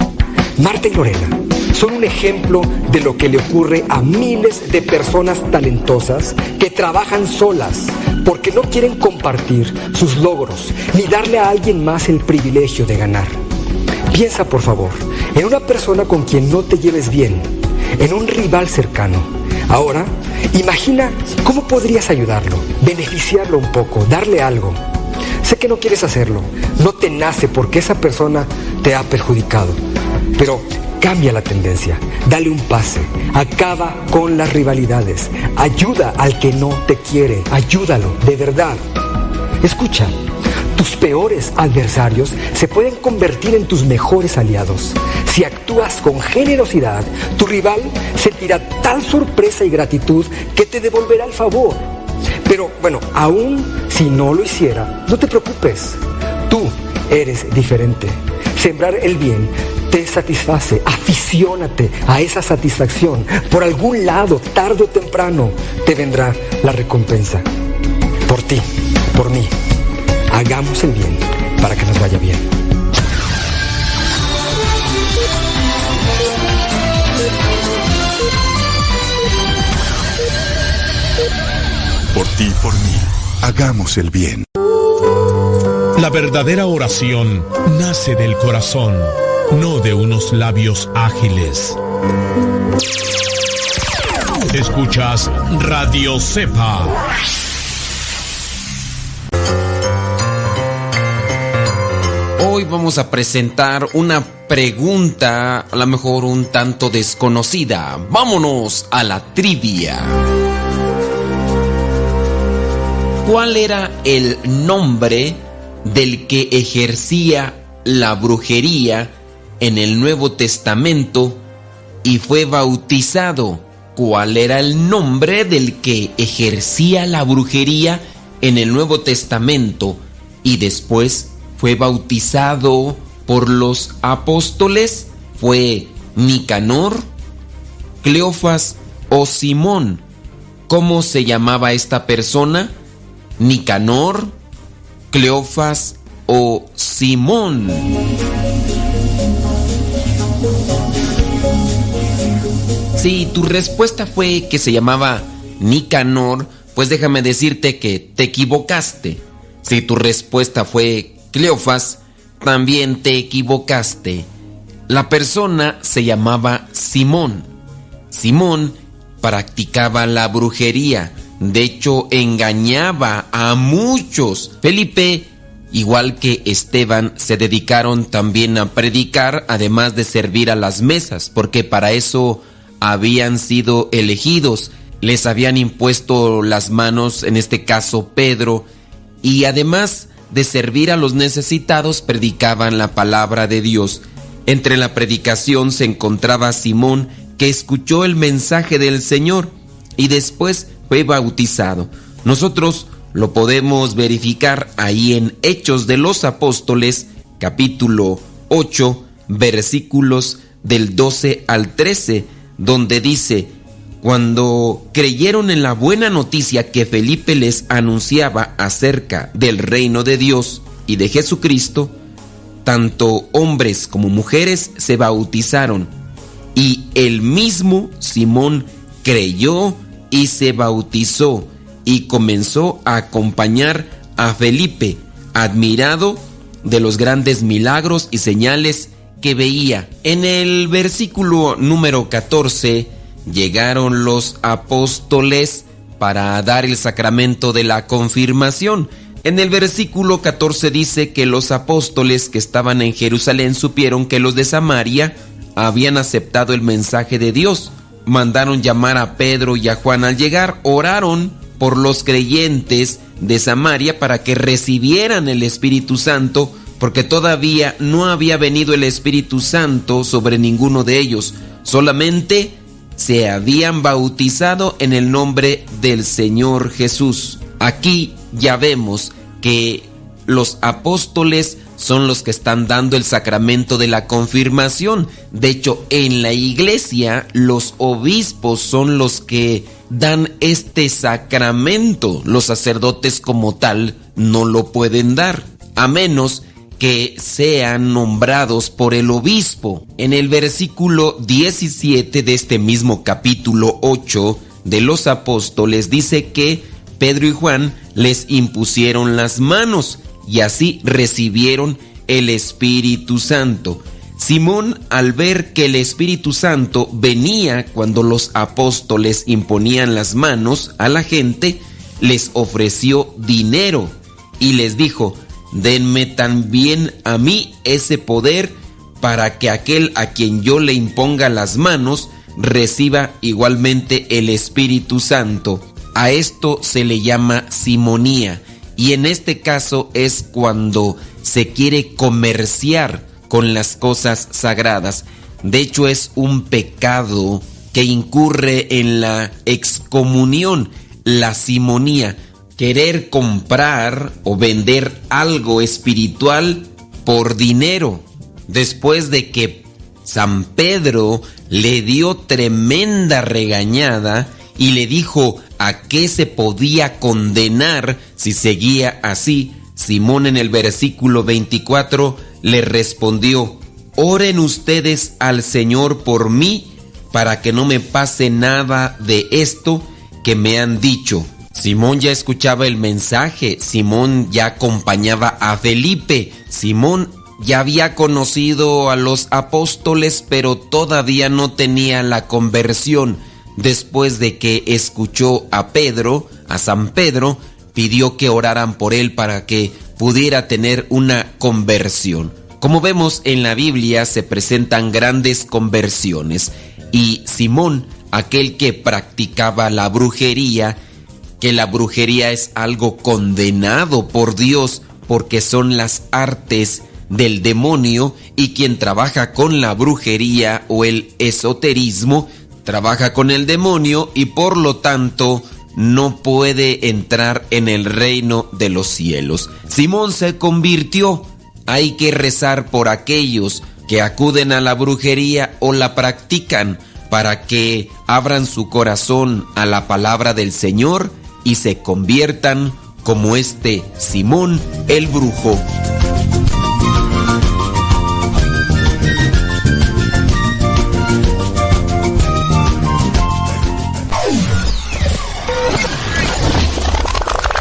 Marta y Lorena son un ejemplo de lo que le ocurre a miles de personas talentosas que trabajan solas porque no quieren compartir sus logros ni darle a alguien más el privilegio de ganar. Piensa por favor en una persona con quien no te lleves bien en un rival cercano. Ahora, imagina cómo podrías ayudarlo, beneficiarlo un poco, darle algo. Sé que no quieres hacerlo, no te nace porque esa persona te ha perjudicado, pero cambia la tendencia, dale un pase, acaba con las rivalidades, ayuda al que no te quiere, ayúdalo, de verdad. Escucha, tus peores adversarios se pueden convertir en tus mejores aliados. Si actúas con generosidad, tu rival sentirá tal sorpresa y gratitud que te devolverá el favor. Pero bueno, aún si no lo hiciera, no te preocupes. Tú eres diferente. Sembrar el bien te satisface. Aficiónate a esa satisfacción. Por algún lado, tarde o temprano, te vendrá la recompensa. Por ti, por mí. Hagamos el bien para que nos vaya bien. Por ti, por mí, hagamos el bien. La verdadera oración nace del corazón, no de unos labios ágiles. Escuchas Radio Cepa. Hoy vamos a presentar una pregunta, a lo mejor un tanto desconocida. Vámonos a la trivia. ¿Cuál era el nombre del que ejercía la brujería en el Nuevo Testamento y fue bautizado? ¿Cuál era el nombre del que ejercía la brujería en el Nuevo Testamento y después fue bautizado por los apóstoles? ¿Fue Nicanor, Cleofas o Simón? ¿Cómo se llamaba esta persona? Nicanor, Cleofas o Simón. Si tu respuesta fue que se llamaba Nicanor, pues déjame decirte que te equivocaste. Si tu respuesta fue Cleofas, también te equivocaste. La persona se llamaba Simón. Simón practicaba la brujería de hecho, engañaba a muchos. Felipe, igual que Esteban, se dedicaron también a predicar, además de servir a las mesas, porque para eso habían sido elegidos. Les habían impuesto las manos, en este caso Pedro, y además de servir a los necesitados, predicaban la palabra de Dios. Entre la predicación se encontraba Simón, que escuchó el mensaje del Señor, y después fue bautizado. Nosotros lo podemos verificar ahí en Hechos de los Apóstoles, capítulo 8, versículos del 12 al 13, donde dice, cuando creyeron en la buena noticia que Felipe les anunciaba acerca del reino de Dios y de Jesucristo, tanto hombres como mujeres se bautizaron y el mismo Simón creyó y se bautizó y comenzó a acompañar a Felipe, admirado de los grandes milagros y señales que veía. En el versículo número 14 llegaron los apóstoles para dar el sacramento de la confirmación. En el versículo 14 dice que los apóstoles que estaban en Jerusalén supieron que los de Samaria habían aceptado el mensaje de Dios. Mandaron llamar a Pedro y a Juan al llegar, oraron por los creyentes de Samaria para que recibieran el Espíritu Santo, porque todavía no había venido el Espíritu Santo sobre ninguno de ellos, solamente se habían bautizado en el nombre del Señor Jesús. Aquí ya vemos que los apóstoles son los que están dando el sacramento de la confirmación. De hecho, en la iglesia los obispos son los que dan este sacramento. Los sacerdotes como tal no lo pueden dar, a menos que sean nombrados por el obispo. En el versículo 17 de este mismo capítulo 8 de los apóstoles dice que Pedro y Juan les impusieron las manos y así recibieron el Espíritu Santo. Simón, al ver que el Espíritu Santo venía cuando los apóstoles imponían las manos a la gente, les ofreció dinero y les dijo, denme también a mí ese poder para que aquel a quien yo le imponga las manos reciba igualmente el Espíritu Santo. A esto se le llama simonía y en este caso es cuando se quiere comerciar con las cosas sagradas. De hecho es un pecado que incurre en la excomunión, la simonía, querer comprar o vender algo espiritual por dinero. Después de que San Pedro le dio tremenda regañada y le dijo a qué se podía condenar si seguía así, Simón en el versículo 24 le respondió, oren ustedes al Señor por mí para que no me pase nada de esto que me han dicho. Simón ya escuchaba el mensaje, Simón ya acompañaba a Felipe, Simón ya había conocido a los apóstoles, pero todavía no tenía la conversión. Después de que escuchó a Pedro, a San Pedro, pidió que oraran por él para que pudiera tener una conversión. Como vemos en la Biblia se presentan grandes conversiones y Simón, aquel que practicaba la brujería, que la brujería es algo condenado por Dios porque son las artes del demonio y quien trabaja con la brujería o el esoterismo trabaja con el demonio y por lo tanto no puede entrar en el reino de los cielos. Simón se convirtió. Hay que rezar por aquellos que acuden a la brujería o la practican para que abran su corazón a la palabra del Señor y se conviertan como este Simón el brujo.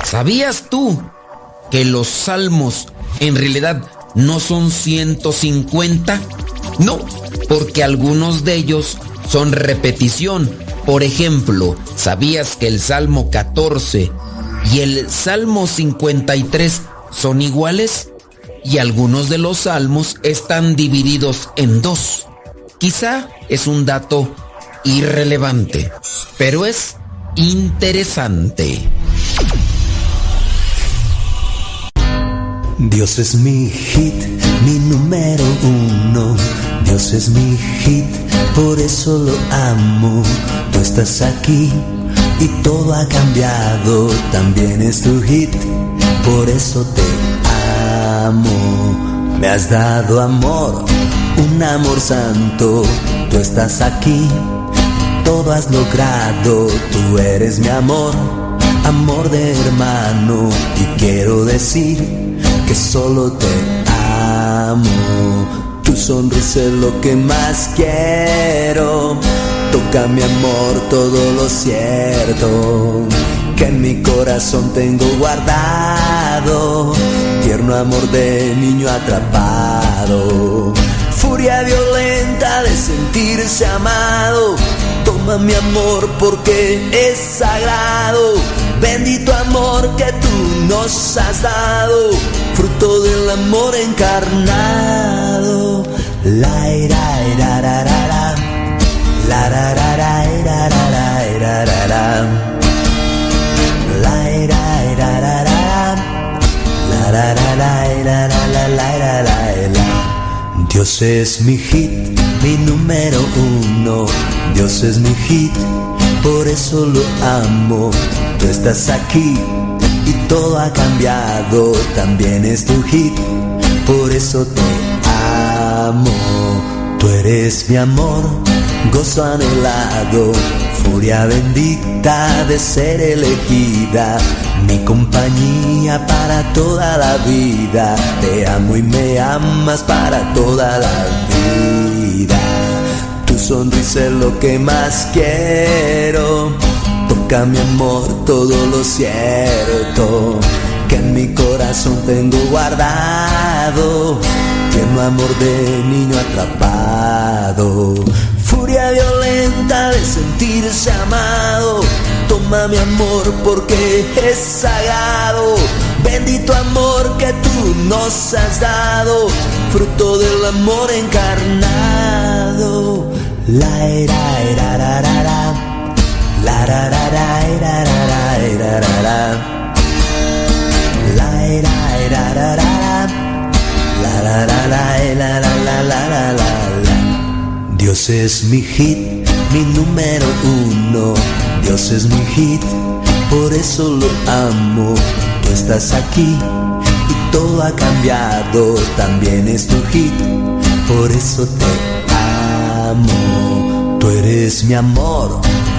¿Sabías tú que los salmos en realidad no son 150? No, porque algunos de ellos son repetición. Por ejemplo, ¿sabías que el Salmo 14 y el Salmo 53 son iguales? Y algunos de los salmos están divididos en dos. Quizá es un dato irrelevante, pero es interesante. Dios es mi hit, mi número uno. Dios es mi hit, por eso lo amo. Tú estás aquí y todo ha cambiado. También es tu hit, por eso te amo. Me has dado amor, un amor santo. Tú estás aquí, todo has logrado. Tú eres mi amor, amor de hermano. Y quiero decir que solo te amo. Tu sonrisa es lo que más quiero. Toca mi amor todo lo cierto que en mi corazón tengo guardado. Tierno amor de niño atrapado. Furia violenta de sentirse amado. Toma mi amor porque es sagrado. Bendito amor que tú nos has dado fruto del amor encarnado. La ira, ira, ra, ra, ra. La ra, ra, ra, ira, ra, ra. La ira, ira, ra, ra. La ra, ra, la, la, la, la. Dios es mi hit, mi número uno. Dios es mi hit, por eso lo amo. Tú estás aquí y todo ha cambiado, también es tu hit, por eso te amo. Tú eres mi amor, gozo anhelado, furia bendita de ser elegida, mi compañía para toda la vida. Te amo y me amas para toda la vida. Tu sonrisa es lo que más quiero Toca mi amor todo lo cierto que en mi corazón tengo guardado. Tierno amor de niño atrapado. Furia violenta de sentirse amado. Toma mi amor porque es sagrado Bendito amor que tú nos has dado, fruto del amor encarnado. La era, era, la, la, la, la, la, la, la, la, la, la, la, la, era, era, la, la, la, la, la, la, la, la, la, la, la, la. Dios es mi hit, mi número uno. Dios es mi hit, por eso lo amo. Tú estás aquí y todo ha cambiado. También es tu hit, por eso te amo. Tú eres mi amor,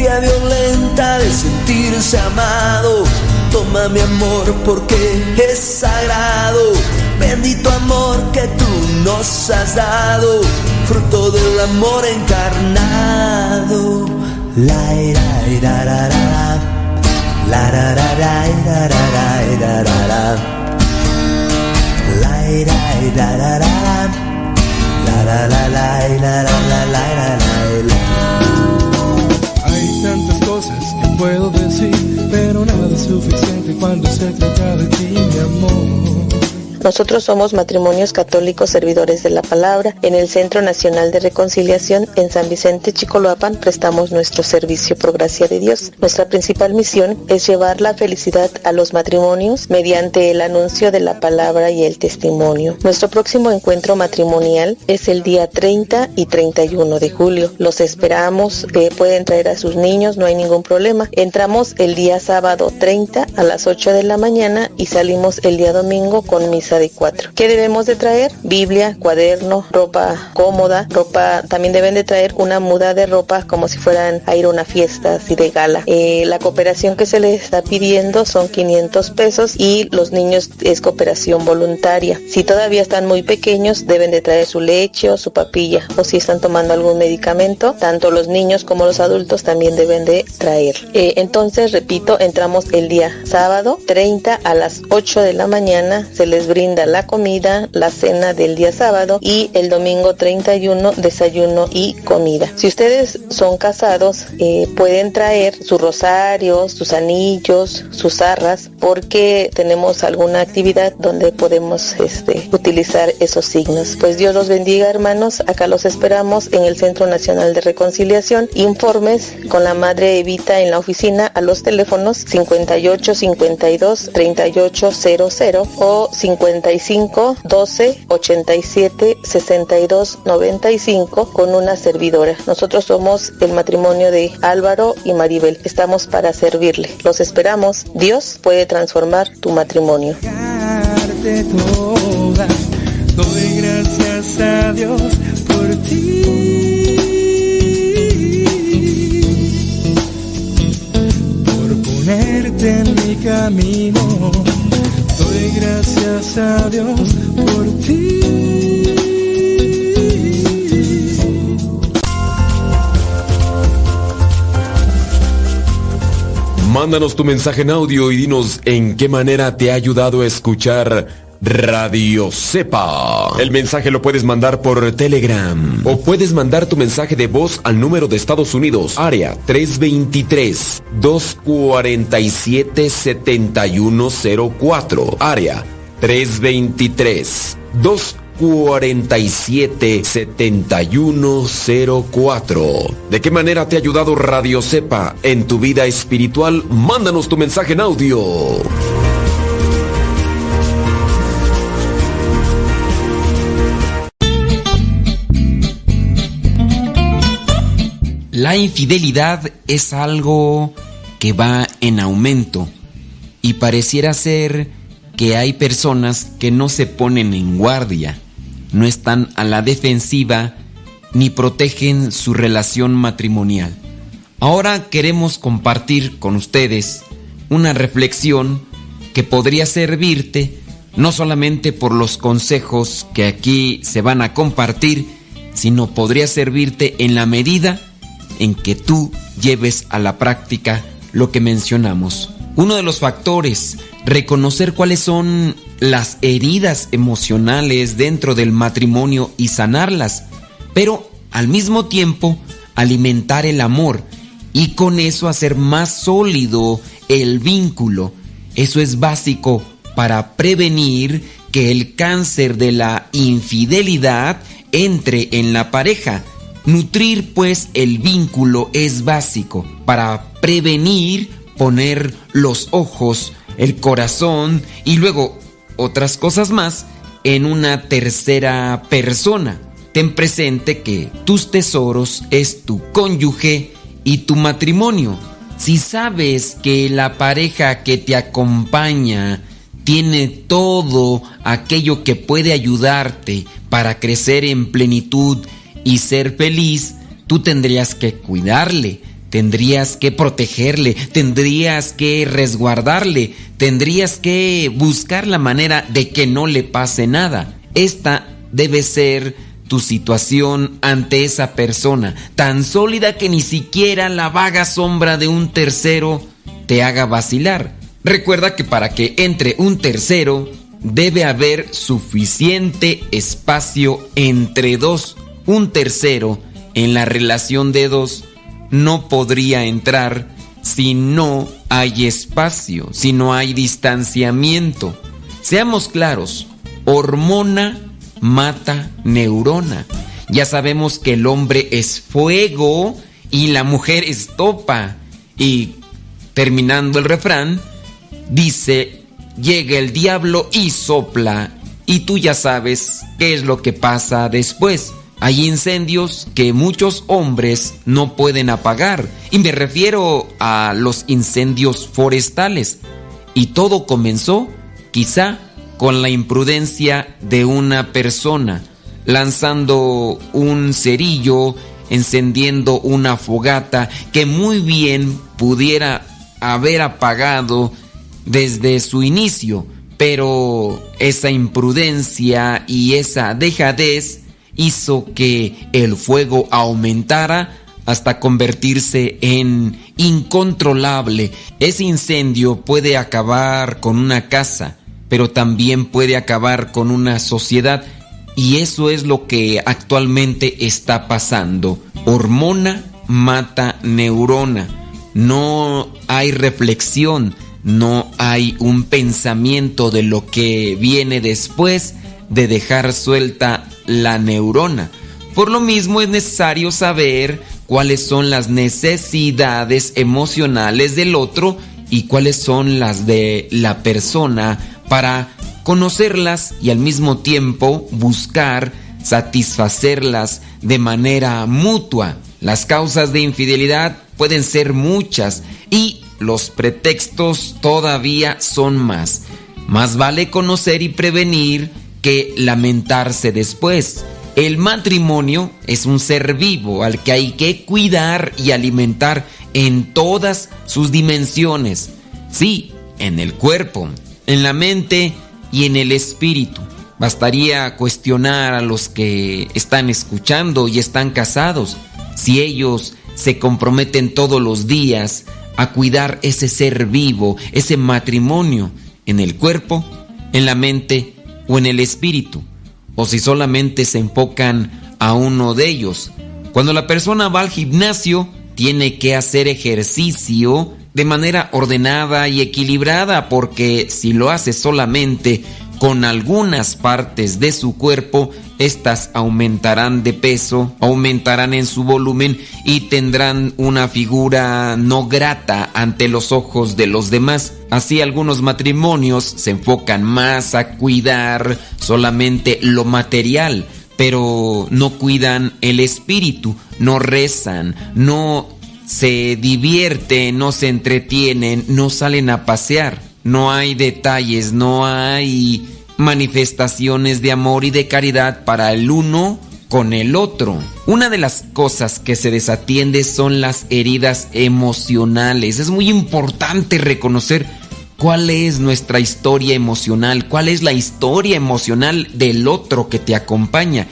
furia violenta de sentirse amado. Toma mi amor porque es sagrado. Bendito amor que tú nos has dado, fruto del amor encarnado. La ira, ira, ra, ra, la ra, ra, ra, ira, ra, ra, ira. La ira, ira, la, la, la, la, la, la, la. Puedo decir, pero nada es suficiente cuando se trata de ti, mi amor. Nosotros somos matrimonios católicos servidores de la palabra. En el Centro Nacional de Reconciliación en San Vicente Chicoloapan prestamos nuestro servicio por gracia de Dios. Nuestra principal misión es llevar la felicidad a los matrimonios mediante el anuncio de la palabra y el testimonio. Nuestro próximo encuentro matrimonial es el día 30 y 31 de julio. Los esperamos, eh, pueden traer a sus niños, no hay ningún problema. Entramos el día sábado 30 a las 8 de la mañana y salimos el día domingo con mis de cuatro. ¿Qué debemos de traer? Biblia, cuaderno, ropa cómoda, ropa, también deben de traer una muda de ropa como si fueran a ir a una fiesta así de gala. Eh, la cooperación que se les está pidiendo son 500 pesos y los niños es cooperación voluntaria. Si todavía están muy pequeños deben de traer su leche o su papilla o si están tomando algún medicamento, tanto los niños como los adultos también deben de traer. Eh, entonces, repito, entramos el día sábado 30 a las 8 de la mañana, se les brinda la comida, la cena del día sábado y el domingo 31 desayuno y comida. Si ustedes son casados, eh, pueden traer sus rosarios, sus anillos, sus arras, porque tenemos alguna actividad donde podemos este, utilizar esos signos. Pues Dios los bendiga hermanos, acá los esperamos en el Centro Nacional de Reconciliación. Informes con la Madre Evita en la oficina a los teléfonos 58 52 38 00 o 55 12 87 62 95 con una servidora. Nosotros somos el matrimonio de Álvaro y Maribel. Estamos para servirle. Los esperamos. Dios puede transformar tu matrimonio. darte toda. Doy gracias a Dios por ti. Por ponerte en mi camino. Doy gracias a Dios por ti. Mándanos tu mensaje en audio y dinos en qué manera te ha ayudado a escuchar Radio Cepa. El mensaje lo puedes mandar por Telegram o puedes mandar tu mensaje de voz al número de Estados Unidos, área 323 247 7104, área 323 247 7104. ¿De qué manera te ha ayudado Radio Cepa en tu vida espiritual? Mándanos tu mensaje en audio. La infidelidad es algo que va en aumento y pareciera ser que hay personas que no se ponen en guardia, no están a la defensiva ni protegen su relación matrimonial. Ahora queremos compartir con ustedes una reflexión que podría servirte no solamente por los consejos que aquí se van a compartir, sino podría servirte en la medida en que tú lleves a la práctica lo que mencionamos. Uno de los factores, reconocer cuáles son las heridas emocionales dentro del matrimonio y sanarlas, pero al mismo tiempo alimentar el amor y con eso hacer más sólido el vínculo. Eso es básico para prevenir que el cáncer de la infidelidad entre en la pareja. Nutrir pues el vínculo es básico para prevenir poner los ojos, el corazón y luego otras cosas más en una tercera persona. Ten presente que tus tesoros es tu cónyuge y tu matrimonio. Si sabes que la pareja que te acompaña tiene todo aquello que puede ayudarte para crecer en plenitud y ser feliz, tú tendrías que cuidarle, tendrías que protegerle, tendrías que resguardarle, tendrías que buscar la manera de que no le pase nada. Esta debe ser tu situación ante esa persona, tan sólida que ni siquiera la vaga sombra de un tercero te haga vacilar. Recuerda que para que entre un tercero debe haber suficiente espacio entre dos. Un tercero en la relación de dos no podría entrar si no hay espacio, si no hay distanciamiento. Seamos claros, hormona mata neurona. Ya sabemos que el hombre es fuego y la mujer es topa. Y terminando el refrán, dice, llega el diablo y sopla. Y tú ya sabes qué es lo que pasa después. Hay incendios que muchos hombres no pueden apagar. Y me refiero a los incendios forestales. Y todo comenzó quizá con la imprudencia de una persona, lanzando un cerillo, encendiendo una fogata que muy bien pudiera haber apagado desde su inicio, pero esa imprudencia y esa dejadez hizo que el fuego aumentara hasta convertirse en incontrolable. Ese incendio puede acabar con una casa, pero también puede acabar con una sociedad y eso es lo que actualmente está pasando. Hormona mata neurona. No hay reflexión, no hay un pensamiento de lo que viene después de dejar suelta la neurona. Por lo mismo es necesario saber cuáles son las necesidades emocionales del otro y cuáles son las de la persona para conocerlas y al mismo tiempo buscar satisfacerlas de manera mutua. Las causas de infidelidad pueden ser muchas y los pretextos todavía son más. Más vale conocer y prevenir que lamentarse después. El matrimonio es un ser vivo al que hay que cuidar y alimentar en todas sus dimensiones. Sí, en el cuerpo, en la mente y en el espíritu. Bastaría cuestionar a los que están escuchando y están casados si ellos se comprometen todos los días a cuidar ese ser vivo, ese matrimonio, en el cuerpo, en la mente o en el espíritu, o si solamente se enfocan a uno de ellos. Cuando la persona va al gimnasio, tiene que hacer ejercicio de manera ordenada y equilibrada, porque si lo hace solamente con algunas partes de su cuerpo, estas aumentarán de peso, aumentarán en su volumen y tendrán una figura no grata ante los ojos de los demás. Así algunos matrimonios se enfocan más a cuidar solamente lo material, pero no cuidan el espíritu, no rezan, no se divierten, no se entretienen, no salen a pasear. No hay detalles, no hay manifestaciones de amor y de caridad para el uno con el otro. Una de las cosas que se desatiende son las heridas emocionales. Es muy importante reconocer cuál es nuestra historia emocional, cuál es la historia emocional del otro que te acompaña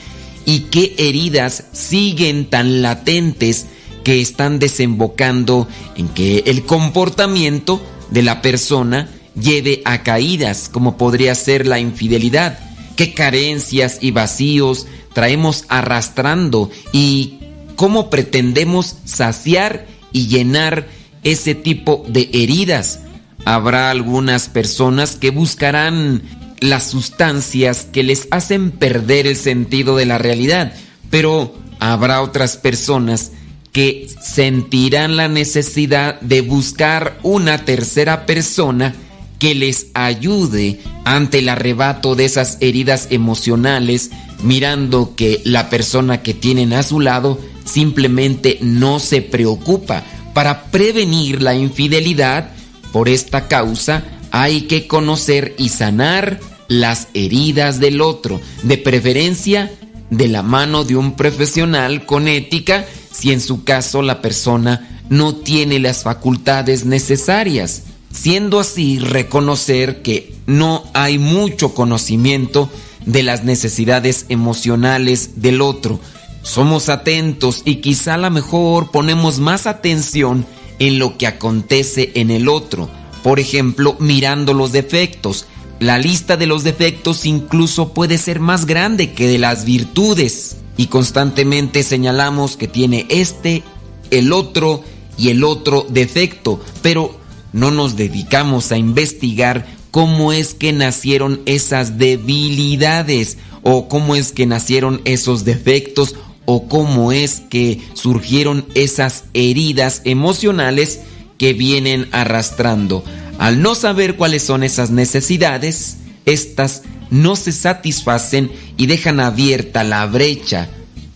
y qué heridas siguen tan latentes que están desembocando en que el comportamiento de la persona lleve a caídas, como podría ser la infidelidad, qué carencias y vacíos traemos arrastrando y cómo pretendemos saciar y llenar ese tipo de heridas. Habrá algunas personas que buscarán las sustancias que les hacen perder el sentido de la realidad, pero habrá otras personas que sentirán la necesidad de buscar una tercera persona que les ayude ante el arrebato de esas heridas emocionales, mirando que la persona que tienen a su lado simplemente no se preocupa. Para prevenir la infidelidad, por esta causa, hay que conocer y sanar las heridas del otro, de preferencia de la mano de un profesional con ética, si en su caso la persona no tiene las facultades necesarias. Siendo así, reconocer que no hay mucho conocimiento de las necesidades emocionales del otro. Somos atentos y quizá a lo mejor ponemos más atención en lo que acontece en el otro. Por ejemplo, mirando los defectos. La lista de los defectos incluso puede ser más grande que de las virtudes. Y constantemente señalamos que tiene este, el otro y el otro defecto. Pero no nos dedicamos a investigar cómo es que nacieron esas debilidades o cómo es que nacieron esos defectos o cómo es que surgieron esas heridas emocionales que vienen arrastrando. Al no saber cuáles son esas necesidades, estas no se satisfacen y dejan abierta la brecha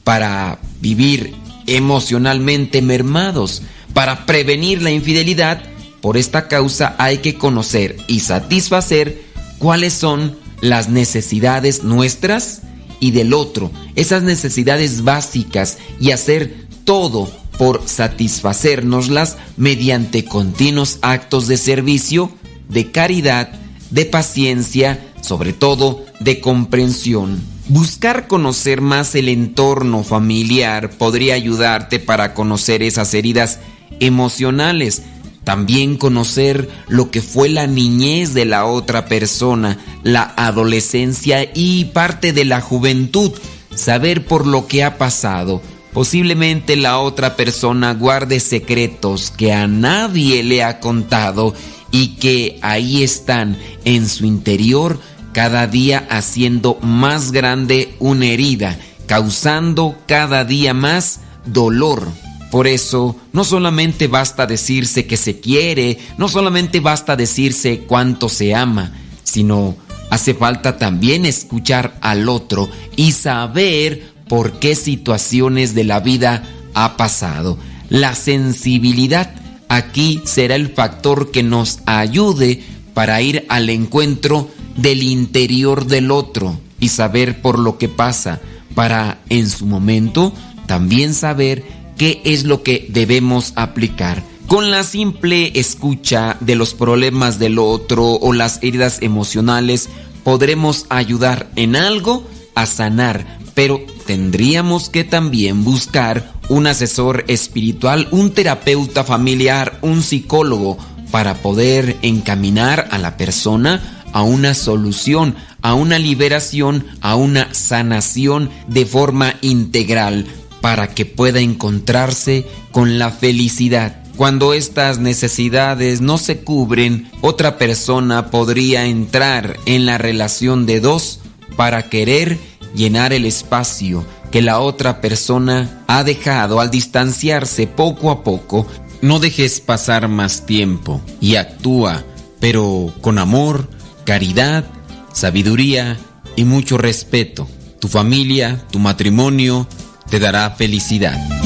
para vivir emocionalmente mermados. Para prevenir la infidelidad, por esta causa hay que conocer y satisfacer cuáles son las necesidades nuestras y del otro, esas necesidades básicas y hacer todo por satisfacernoslas mediante continuos actos de servicio, de caridad, de paciencia, sobre todo de comprensión. Buscar conocer más el entorno familiar podría ayudarte para conocer esas heridas emocionales también conocer lo que fue la niñez de la otra persona, la adolescencia y parte de la juventud. Saber por lo que ha pasado. Posiblemente la otra persona guarde secretos que a nadie le ha contado y que ahí están en su interior cada día haciendo más grande una herida, causando cada día más dolor. Por eso, no solamente basta decirse que se quiere, no solamente basta decirse cuánto se ama, sino hace falta también escuchar al otro y saber por qué situaciones de la vida ha pasado. La sensibilidad aquí será el factor que nos ayude para ir al encuentro del interior del otro y saber por lo que pasa, para en su momento también saber qué es lo que debemos aplicar. Con la simple escucha de los problemas del otro o las heridas emocionales, podremos ayudar en algo a sanar, pero tendríamos que también buscar un asesor espiritual, un terapeuta familiar, un psicólogo, para poder encaminar a la persona a una solución, a una liberación, a una sanación de forma integral para que pueda encontrarse con la felicidad. Cuando estas necesidades no se cubren, otra persona podría entrar en la relación de dos para querer llenar el espacio que la otra persona ha dejado al distanciarse poco a poco. No dejes pasar más tiempo y actúa, pero con amor, caridad, sabiduría y mucho respeto. Tu familia, tu matrimonio, te dará felicidad.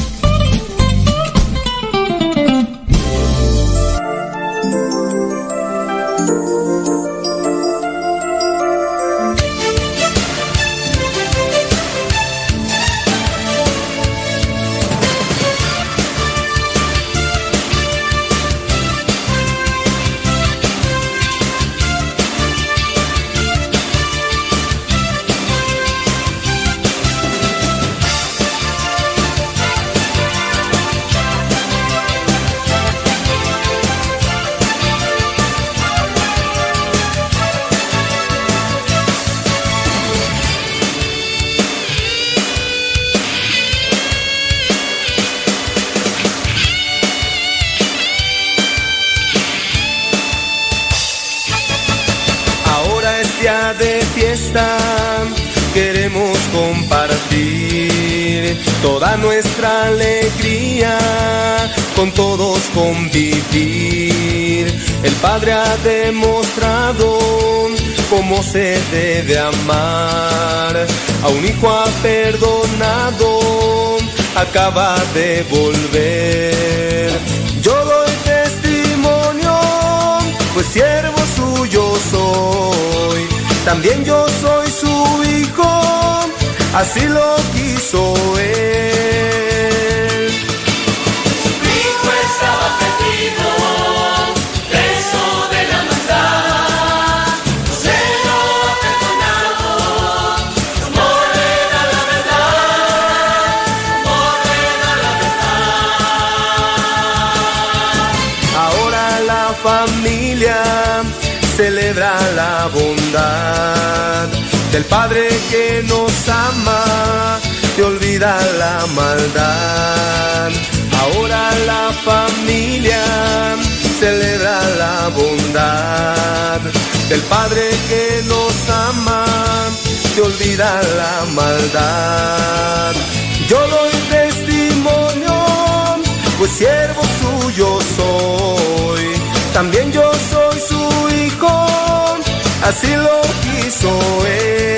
Toda nuestra alegría, con todos convivir. El Padre ha demostrado cómo se debe amar, a un hijo ha perdonado, acaba de volver. Yo doy testimonio, pues siervo suyo soy, también yo soy su hijo, así lo quiso él. Mi hijo estaba perdido, preso de la maldad. Se lo ha perdonado, morena la verdad, morena la verdad. Ahora la familia celebra la bondad del Padre que nos ama y olvida la maldad. Ahora la familia celebra la bondad del Padre que nos ama y olvida la maldad. Yo doy testimonio, pues siervo suyo soy. También así lo quiso él.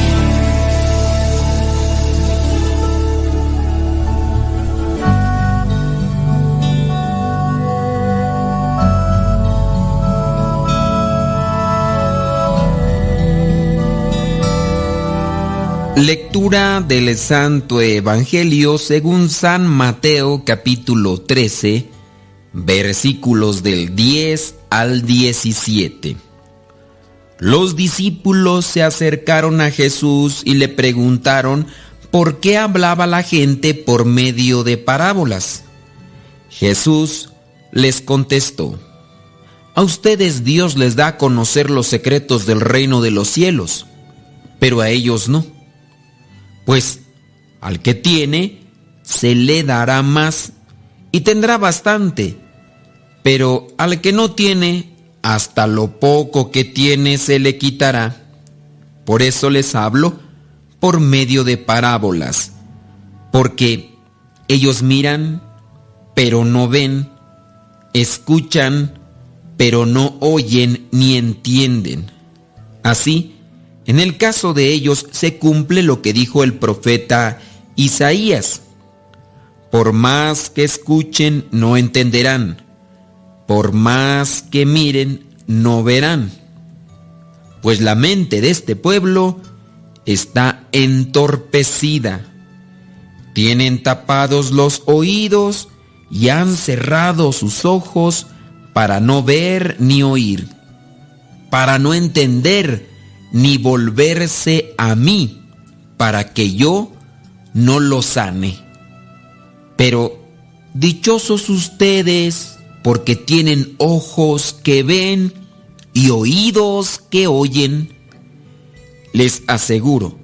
Lectura del Santo Evangelio según San Mateo capítulo 13, versículos del 10 al 17. Los discípulos se acercaron a Jesús y le preguntaron por qué hablaba la gente por medio de parábolas. Jesús les contestó, A ustedes Dios les da a conocer los secretos del reino de los cielos, pero a ellos no. Pues al que tiene, se le dará más y tendrá bastante, pero al que no tiene, hasta lo poco que tiene se le quitará. Por eso les hablo por medio de parábolas, porque ellos miran, pero no ven, escuchan, pero no oyen ni entienden. Así, en el caso de ellos se cumple lo que dijo el profeta Isaías. Por más que escuchen, no entenderán. Por más que miren, no verán. Pues la mente de este pueblo está entorpecida. Tienen tapados los oídos y han cerrado sus ojos para no ver ni oír, para no entender ni volverse a mí, para que yo no lo sane. Pero dichosos ustedes, porque tienen ojos que ven y oídos que oyen. Les aseguro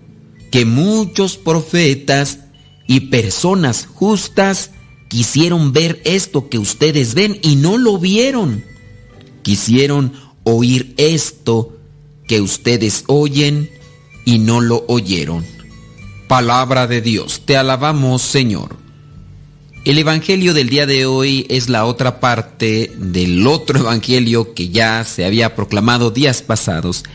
que muchos profetas y personas justas quisieron ver esto que ustedes ven y no lo vieron. Quisieron oír esto que ustedes oyen y no lo oyeron. Palabra de Dios, te alabamos Señor. El Evangelio del día de hoy es la otra parte del otro *laughs* Evangelio que ya se había proclamado días pasados.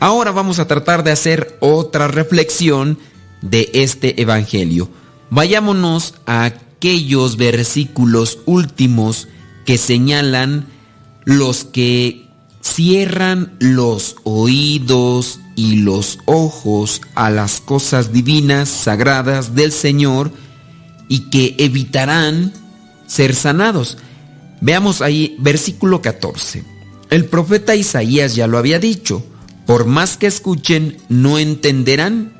Ahora vamos a tratar de hacer otra reflexión de este Evangelio. Vayámonos a aquellos versículos últimos que señalan los que cierran los oídos y los ojos a las cosas divinas, sagradas del Señor y que evitarán ser sanados. Veamos ahí versículo 14. El profeta Isaías ya lo había dicho, por más que escuchen, no entenderán,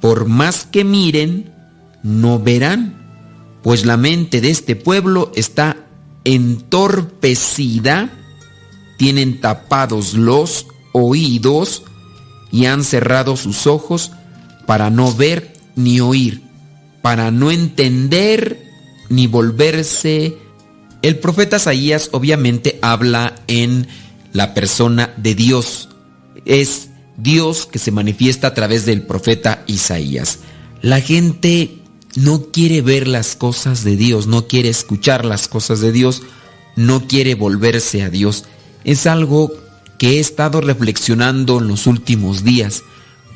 por más que miren, no verán, pues la mente de este pueblo está entorpecida, tienen tapados los oídos y han cerrado sus ojos para no ver ni oír, para no entender ni volverse. El profeta Isaías obviamente habla en la persona de Dios. Es Dios que se manifiesta a través del profeta Isaías. La gente no quiere ver las cosas de Dios, no quiere escuchar las cosas de Dios, no quiere volverse a Dios. Es algo que he estado reflexionando en los últimos días.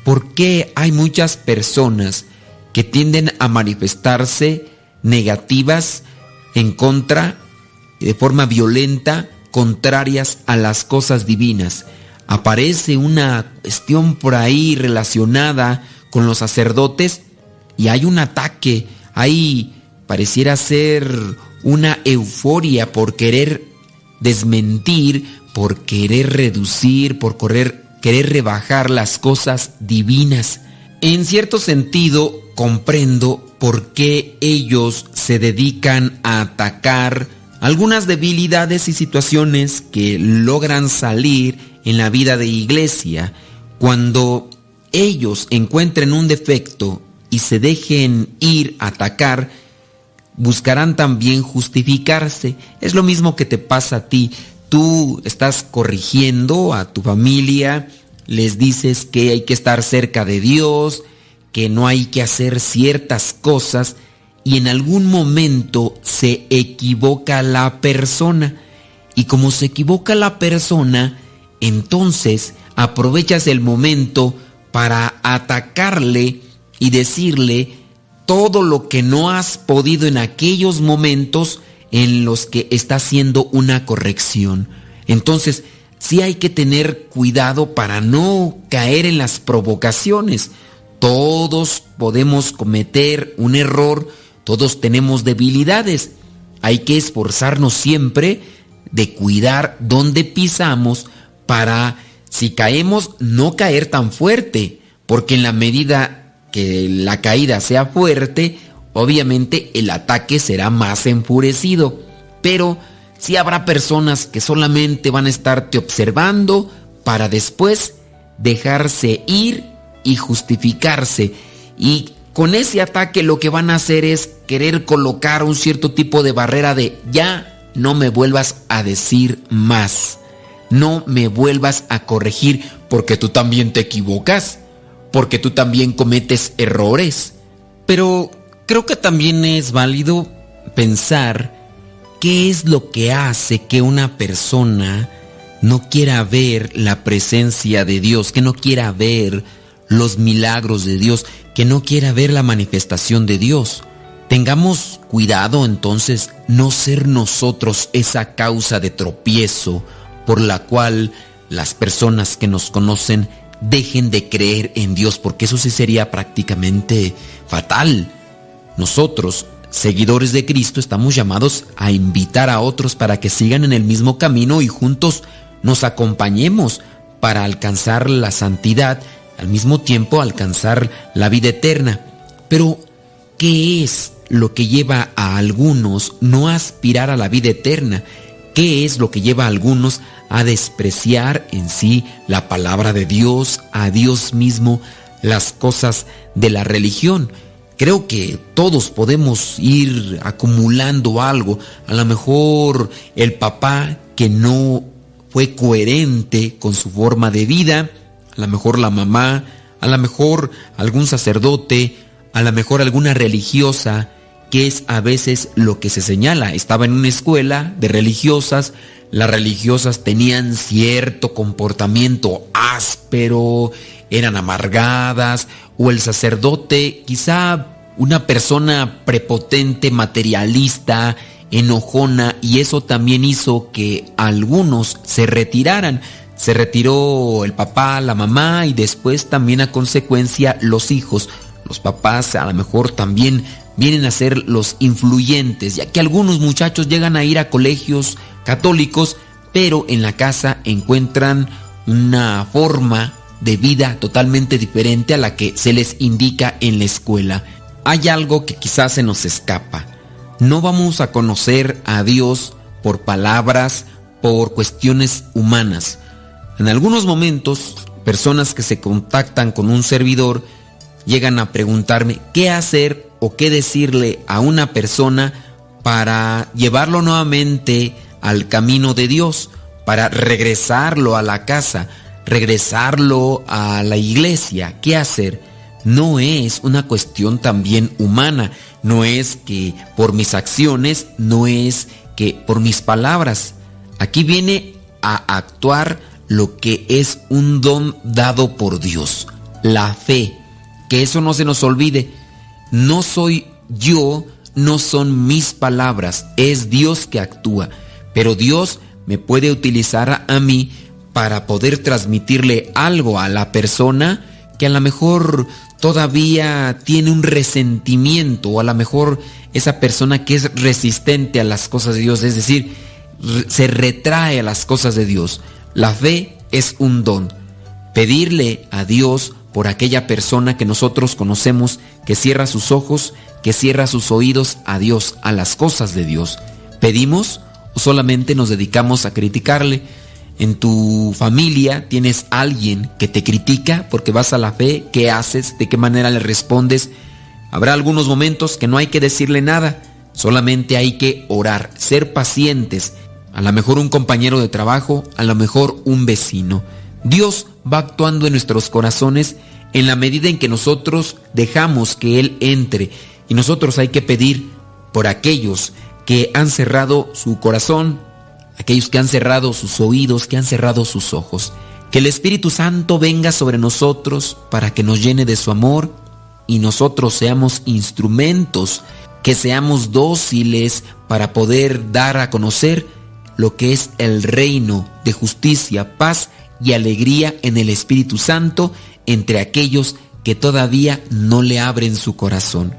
¿Por qué hay muchas personas que tienden a manifestarse negativas en contra, de forma violenta, contrarias a las cosas divinas? Aparece una cuestión por ahí relacionada con los sacerdotes y hay un ataque, ahí pareciera ser una euforia por querer desmentir, por querer reducir, por querer rebajar las cosas divinas. En cierto sentido, comprendo por qué ellos se dedican a atacar algunas debilidades y situaciones que logran salir en la vida de iglesia cuando ellos encuentren un defecto y se dejen ir a atacar, buscarán también justificarse. Es lo mismo que te pasa a ti. Tú estás corrigiendo a tu familia, les dices que hay que estar cerca de Dios, que no hay que hacer ciertas cosas y en algún momento se equivoca la persona. Y como se equivoca la persona, entonces aprovechas el momento para atacarle y decirle todo lo que no has podido en aquellos momentos en los que está haciendo una corrección. Entonces, sí hay que tener cuidado para no caer en las provocaciones. Todos podemos cometer un error, todos tenemos debilidades. Hay que esforzarnos siempre de cuidar dónde pisamos para, si caemos, no caer tan fuerte, porque en la medida que la caída sea fuerte, obviamente el ataque será más enfurecido. Pero si habrá personas que solamente van a estarte observando para después dejarse ir y justificarse. Y con ese ataque lo que van a hacer es querer colocar un cierto tipo de barrera de ya no me vuelvas a decir más. No me vuelvas a corregir porque tú también te equivocas porque tú también cometes errores. Pero creo que también es válido pensar qué es lo que hace que una persona no quiera ver la presencia de Dios, que no quiera ver los milagros de Dios, que no quiera ver la manifestación de Dios. Tengamos cuidado entonces no ser nosotros esa causa de tropiezo por la cual las personas que nos conocen dejen de creer en Dios, porque eso sí sería prácticamente fatal. Nosotros, seguidores de Cristo, estamos llamados a invitar a otros para que sigan en el mismo camino y juntos nos acompañemos para alcanzar la santidad, al mismo tiempo alcanzar la vida eterna. Pero, ¿qué es lo que lleva a algunos no aspirar a la vida eterna? ¿Qué es lo que lleva a algunos a despreciar en sí la palabra de Dios, a Dios mismo, las cosas de la religión? Creo que todos podemos ir acumulando algo. A lo mejor el papá que no fue coherente con su forma de vida, a lo mejor la mamá, a lo mejor algún sacerdote, a lo mejor alguna religiosa, que es a veces lo que se señala. Estaba en una escuela de religiosas, las religiosas tenían cierto comportamiento áspero, eran amargadas, o el sacerdote, quizá una persona prepotente, materialista, enojona, y eso también hizo que algunos se retiraran. Se retiró el papá, la mamá y después también a consecuencia los hijos. Los papás a lo mejor también vienen a ser los influyentes, ya que algunos muchachos llegan a ir a colegios católicos, pero en la casa encuentran una forma de vida totalmente diferente a la que se les indica en la escuela. Hay algo que quizás se nos escapa. No vamos a conocer a Dios por palabras, por cuestiones humanas. En algunos momentos, personas que se contactan con un servidor llegan a preguntarme qué hacer o qué decirle a una persona para llevarlo nuevamente al camino de Dios, para regresarlo a la casa, regresarlo a la iglesia. ¿Qué hacer? No es una cuestión también humana, no es que por mis acciones, no es que por mis palabras. Aquí viene a actuar lo que es un don dado por Dios, la fe. Que eso no se nos olvide. No soy yo, no son mis palabras, es Dios que actúa. Pero Dios me puede utilizar a mí para poder transmitirle algo a la persona que a lo mejor todavía tiene un resentimiento o a lo mejor esa persona que es resistente a las cosas de Dios, es decir, se retrae a las cosas de Dios. La fe es un don. Pedirle a Dios por aquella persona que nosotros conocemos que cierra sus ojos, que cierra sus oídos a Dios, a las cosas de Dios. Pedimos solamente nos dedicamos a criticarle. En tu familia tienes alguien que te critica porque vas a la fe, qué haces, de qué manera le respondes. Habrá algunos momentos que no hay que decirle nada, solamente hay que orar, ser pacientes. A lo mejor un compañero de trabajo, a lo mejor un vecino. Dios va actuando en nuestros corazones en la medida en que nosotros dejamos que Él entre y nosotros hay que pedir por aquellos que han cerrado su corazón, aquellos que han cerrado sus oídos, que han cerrado sus ojos. Que el Espíritu Santo venga sobre nosotros para que nos llene de su amor y nosotros seamos instrumentos, que seamos dóciles para poder dar a conocer lo que es el reino de justicia, paz y alegría en el Espíritu Santo entre aquellos que todavía no le abren su corazón.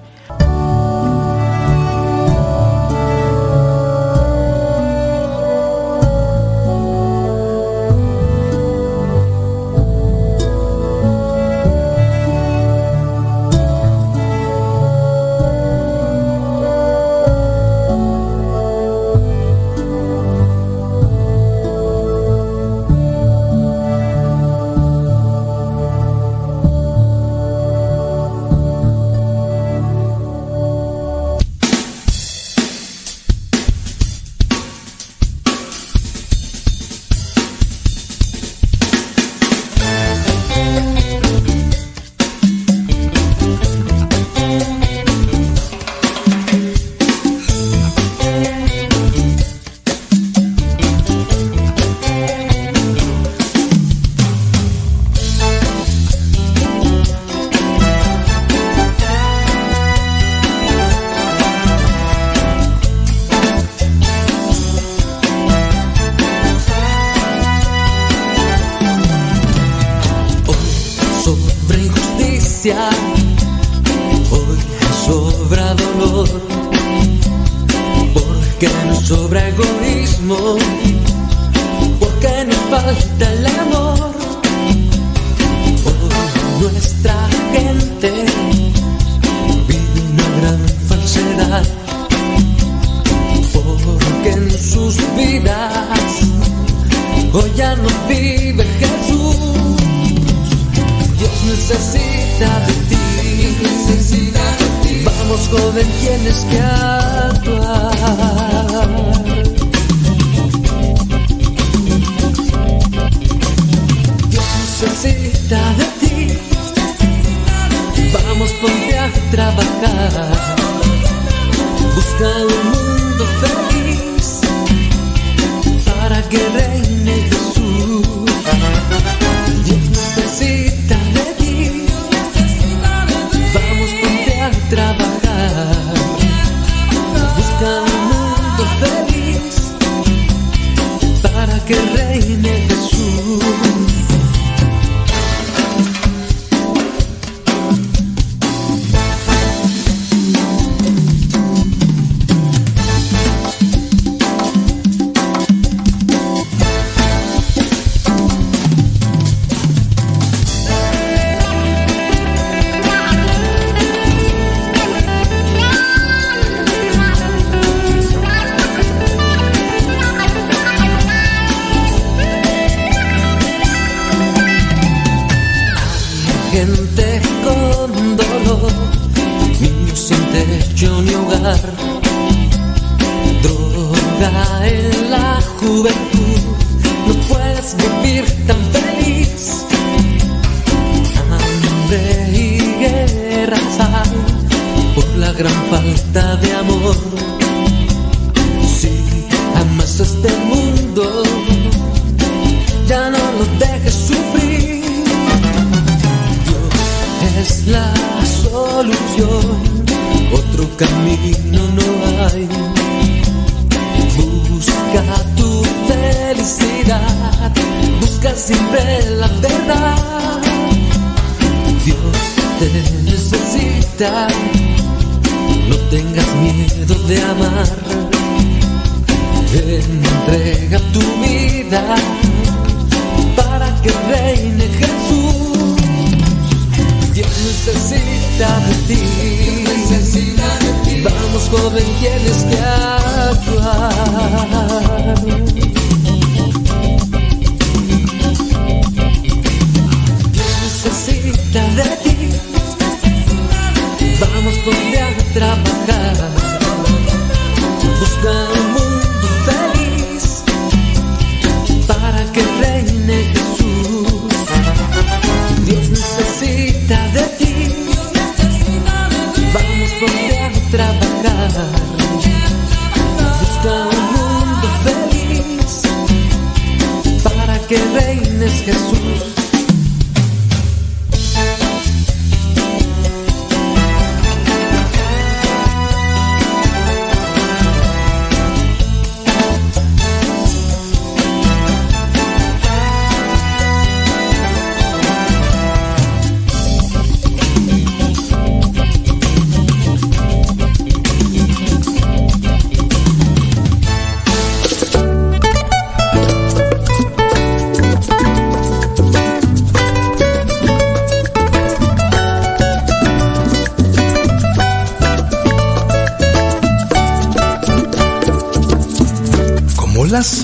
Te necesita, no tengas miedo de amar. Entrega tu vida para que reine Jesús. Dios necesita de ti. necesita de ti. Vamos, joven, tienes que actuar. Necesita de ti. Vamos, ponte a trabajar. Busca un mundo feliz para que reine Jesús.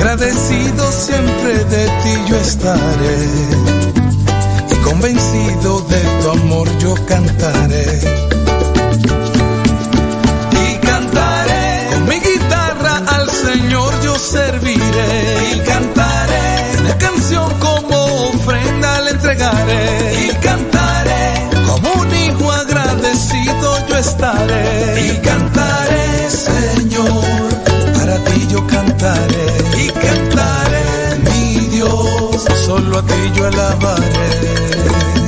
Agradecido siempre de ti yo estaré y convencido de tu amor yo cantaré. Y cantaré con mi guitarra al Señor yo serviré. Y cantaré una canción como ofrenda le entregaré. Y cantaré como un hijo agradecido yo estaré. Y cantaré, Señor, para ti yo cantaré. Y cantaré, mi Dios, solo a ti yo alabaré.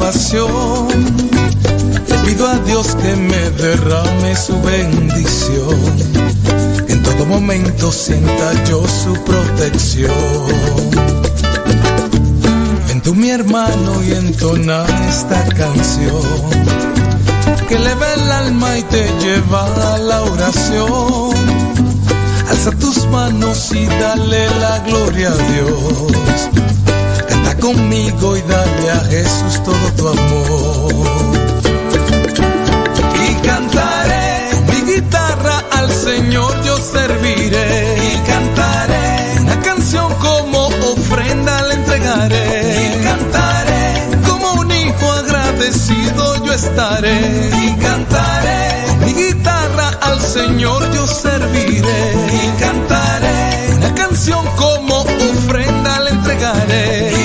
Salvación. Le pido a Dios que me derrame su bendición. En todo momento sienta yo su protección. Ven tú mi hermano y entona esta canción. Que le ve el alma y te lleva a la oración. Alza tus manos y dale la gloria a Dios. Conmigo y dale a Jesús todo tu amor. Y cantaré mi guitarra al Señor yo serviré. Y cantaré una canción como ofrenda le entregaré. Y cantaré como un hijo agradecido yo estaré. Y cantaré mi guitarra al Señor yo serviré. Y cantaré una canción como ofrenda le entregaré.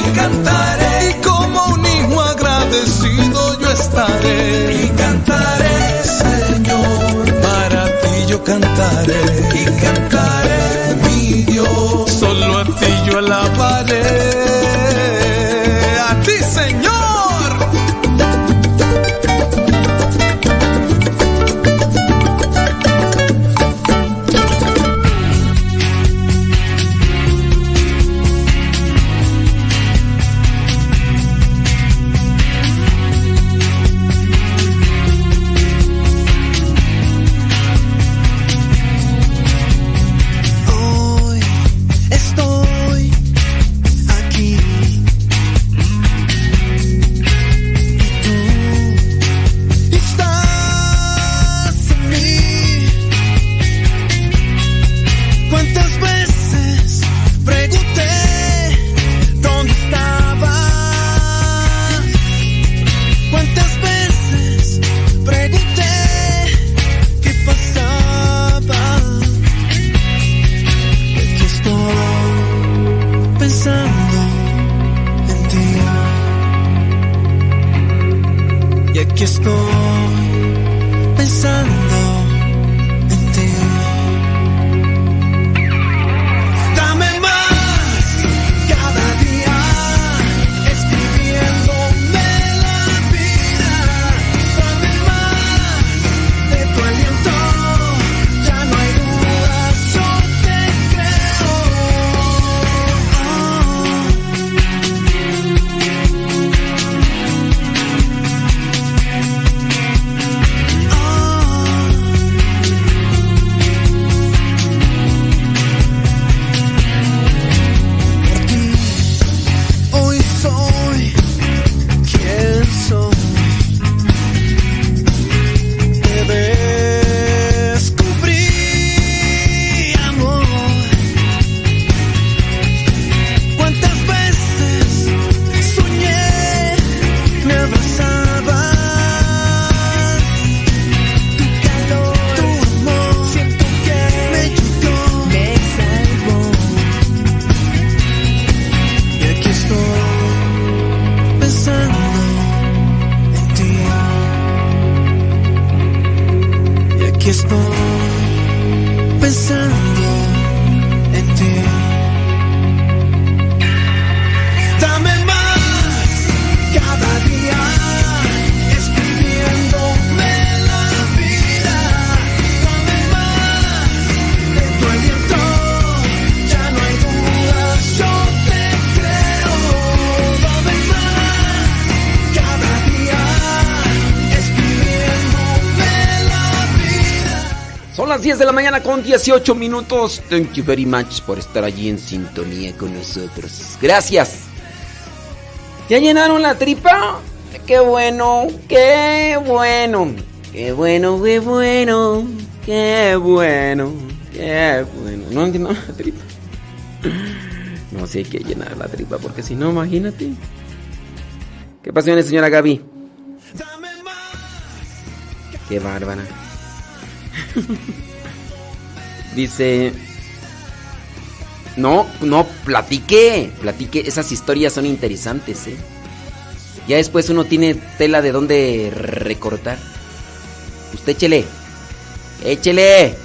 Agradecido yo estaré. Y cantaré, Señor, para ti yo cantaré. Y cantaré, mi Dios, solo a ti yo alabaré. 10 de la mañana con 18 minutos. Thank you very much por estar allí en sintonía con nosotros. Gracias. ¿Ya llenaron la tripa? Qué bueno, qué bueno. Qué bueno, qué bueno. Qué bueno, qué bueno. No llenó la tripa. No, sí hay que llenar la tripa porque si no, imagínate. ¿Qué pasión es, señora Gaby? Qué bárbara. *laughs* Dice. No, no, platique. Platique. Esas historias son interesantes, ¿eh? Ya después uno tiene tela de dónde recortar. Usted échele. Échele.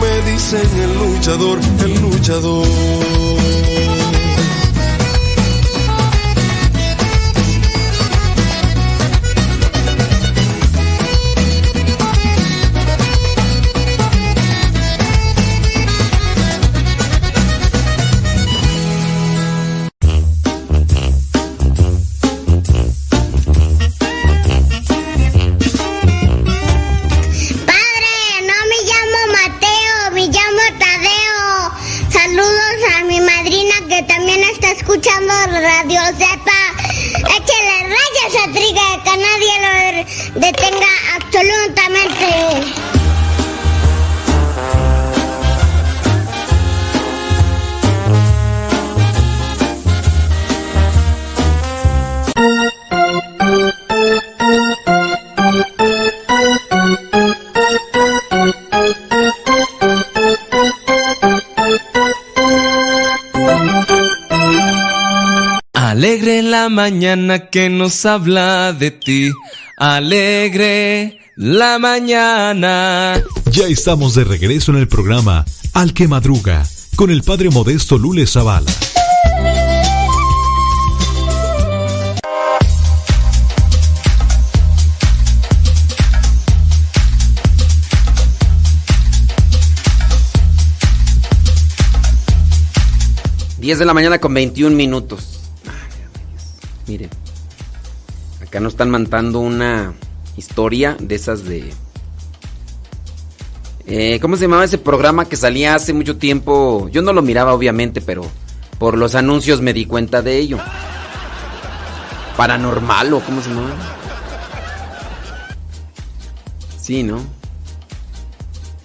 me dicen el luchador, el luchador. Mañana que nos habla de ti. Alegre la mañana. Ya estamos de regreso en el programa Al que Madruga con el padre modesto Lule Zavala. Diez de la mañana con 21 minutos. Miren, acá nos están mandando una historia de esas de... Eh, ¿Cómo se llamaba ese programa que salía hace mucho tiempo? Yo no lo miraba obviamente, pero por los anuncios me di cuenta de ello. Paranormal o cómo se llama. Sí, ¿no?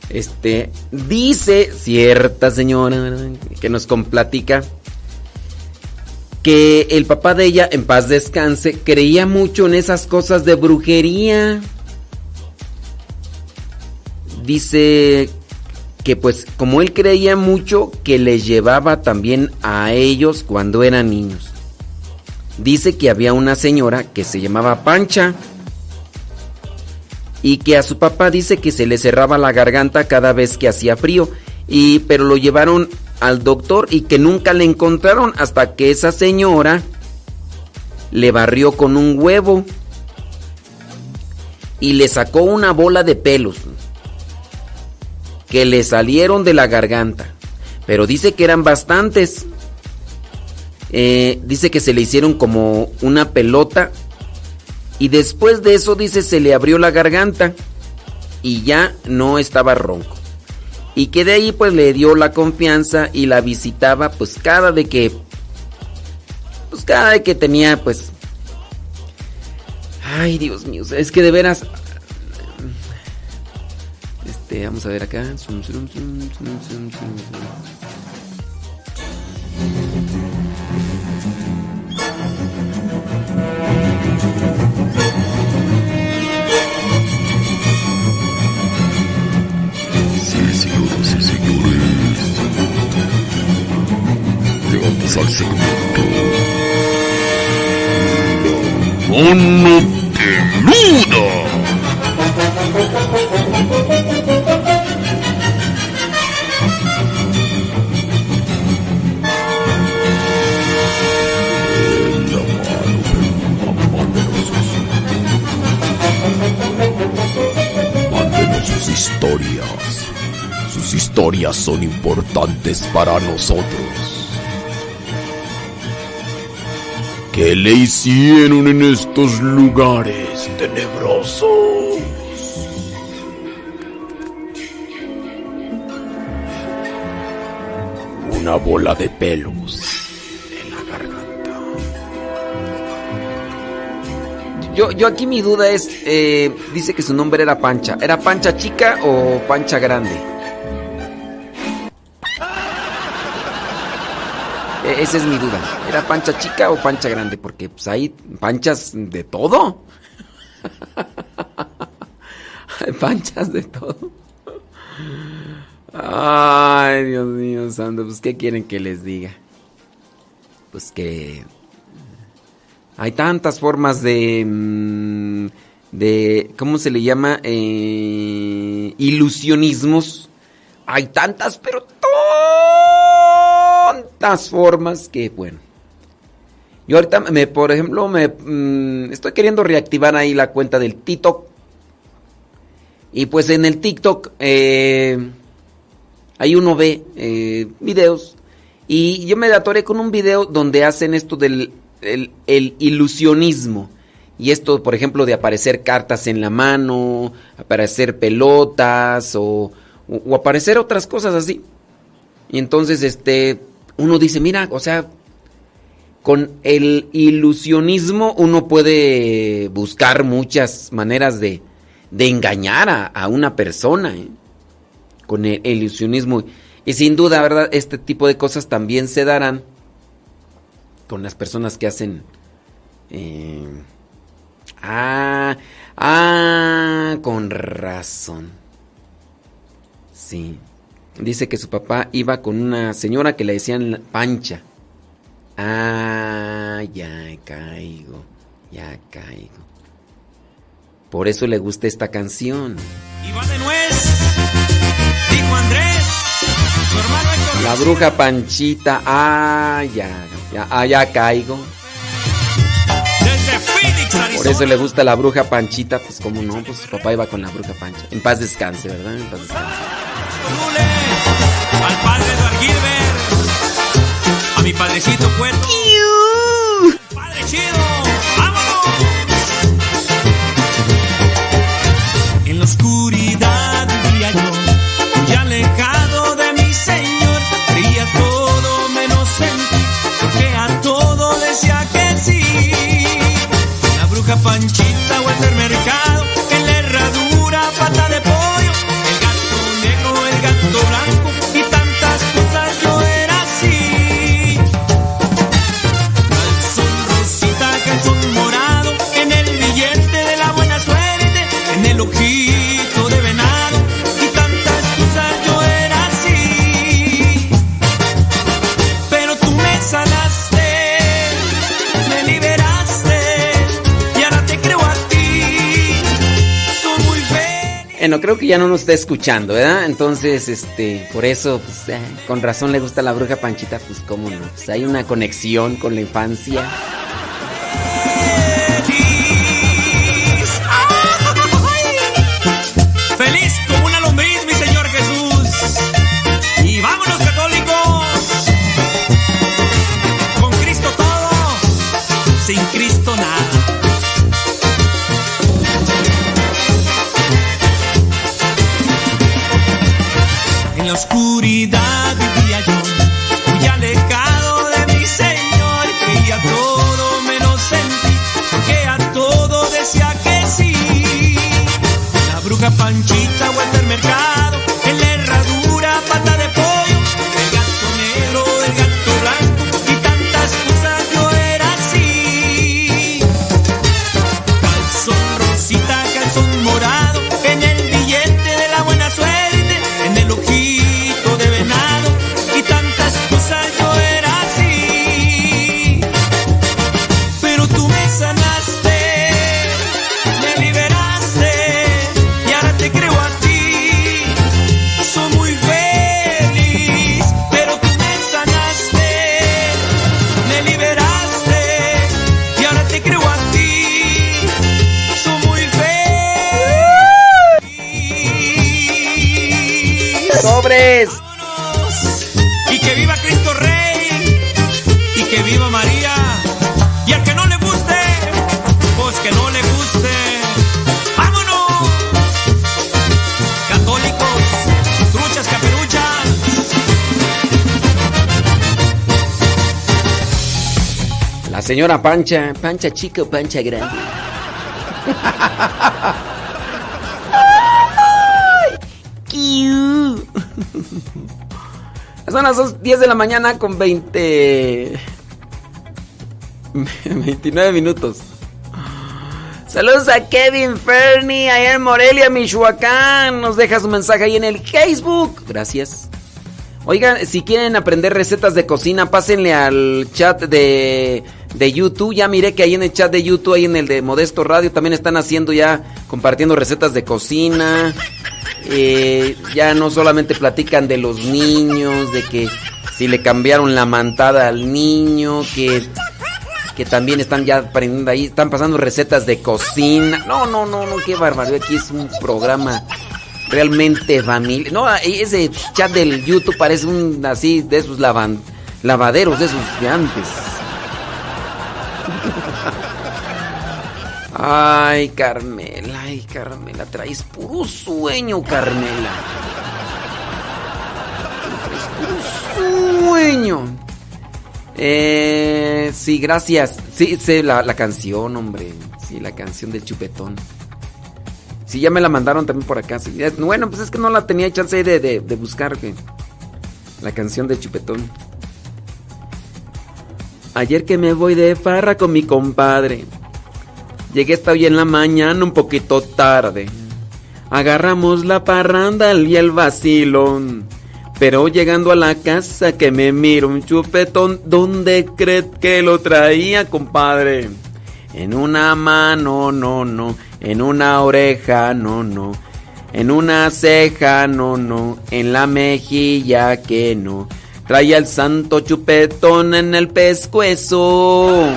Este, dice cierta señora que nos complatica que el papá de ella, en paz descanse, creía mucho en esas cosas de brujería. Dice que pues como él creía mucho, que les llevaba también a ellos cuando eran niños. Dice que había una señora que se llamaba Pancha y que a su papá dice que se le cerraba la garganta cada vez que hacía frío y pero lo llevaron al doctor y que nunca le encontraron hasta que esa señora le barrió con un huevo y le sacó una bola de pelos que le salieron de la garganta. Pero dice que eran bastantes. Eh, dice que se le hicieron como una pelota y después de eso dice se le abrió la garganta y ya no estaba ronco. Y que de ahí pues le dio la confianza y la visitaba pues cada de que pues cada de que tenía pues ay Dios mío, es que de veras este vamos a ver acá Zum, zum, zum, Segmento. ¡Mono peludo! Mándenos sus historias. Sus historias son importantes para nosotros. ¿Qué le hicieron en estos lugares tenebrosos? Una bola de pelos en la garganta. Yo, yo aquí mi duda es, eh, dice que su nombre era Pancha. ¿Era Pancha chica o Pancha grande? Esa es mi duda. ¿Era pancha chica o pancha grande? Porque pues hay panchas de todo. Hay *laughs* panchas de todo. Ay, Dios mío, santo, pues ¿qué quieren que les diga? Pues que hay tantas formas de mm, de ¿cómo se le llama? Eh, ilusionismos. Hay tantas, pero tantas formas que bueno. Yo ahorita me por ejemplo me mm, estoy queriendo reactivar ahí la cuenta del TikTok. Y pues en el TikTok eh, ahí uno ve eh, videos y yo me atoré con un video donde hacen esto del el, ilusionismo. Y esto, por ejemplo, de aparecer cartas en la mano, aparecer pelotas o, o- o aparecer otras cosas así. Y entonces, este, uno dice, mira, o sea, con el ilusionismo uno puede buscar muchas maneras de, de engañar a, a una persona. ¿eh? Con el ilusionismo. Y sin duda, ¿verdad? Este tipo de cosas también se darán con las personas que hacen... eh, ah, ah, con razón. Sí. Dice que su papá iba con una señora que le decían Pancha. Ah, ya caigo, ya caigo. Por eso le gusta esta canción. Iba de nuez, dijo Andrés, su hermano Héctor. La bruja Panchita. Ah, ya, ya, ah, ya caigo. Desde Phoenix, Por eso le gusta la bruja Panchita, pues como no, pues su papá iba con la bruja Pancha. En paz descanse, ¿verdad? En paz descanse. Al padre Eduard Gilbert, a mi padrecito Cueto. Padre chido, vámonos. En la oscuridad vivía yo, muy alejado de mi Señor. Creía todo menos en ti, porque a todo decía que sí. La bruja Panchita o el mercado, Bueno, creo que ya no nos está escuchando, ¿verdad? Entonces, este, por eso, pues, eh, con razón le gusta la bruja Panchita, pues cómo no. Pues hay una conexión con la infancia. Oscuridad vivía yo, muy alejado de mi Señor. Creía todo menos en ti, porque a todo decía que sí. La bruja Panchita, vuelta al mercado, señora Pancha, Pancha chica o Pancha grande. Son las dos- 10 de la mañana con 20... 29 minutos. Saludos a Kevin Fernie, allá en Morelia, Michoacán. Nos deja su mensaje ahí en el Facebook. Gracias. Oigan, si quieren aprender recetas de cocina, pásenle al chat de, de YouTube. Ya miré que ahí en el chat de YouTube, ahí en el de Modesto Radio, también están haciendo ya, compartiendo recetas de cocina. Eh, ya no solamente platican de los niños, de que si le cambiaron la mantada al niño, que, que también están ya aprendiendo ahí, están pasando recetas de cocina. No, no, no, no, qué barbaridad. Aquí es un programa realmente familia. No, ese chat del YouTube parece un así de esos lavaderos de esos de antes. Ay, Carmela, ay, Carmela, traes puro sueño, Carmela. Traes puro sueño. Eh, sí, gracias. Sí, sé la, la canción, hombre. Sí, la canción del chupetón. Sí, ya me la mandaron también por acá. sí. Bueno, pues es que no la tenía chance de, de, buscar. que- La canción del chupetón. Ayer que me voy de farra con mi compadre. Llegué hasta hoy en la mañana un poquito tarde. Agarramos la parranda y el vacilón. Pero llegando a la casa que me miro un chupetón, ¿dónde crees que lo traía, compadre? En una mano, no, no. En una oreja, no, no. En una ceja, no, no. En la mejilla, que no. Traía el santo chupetón en el pescuezo.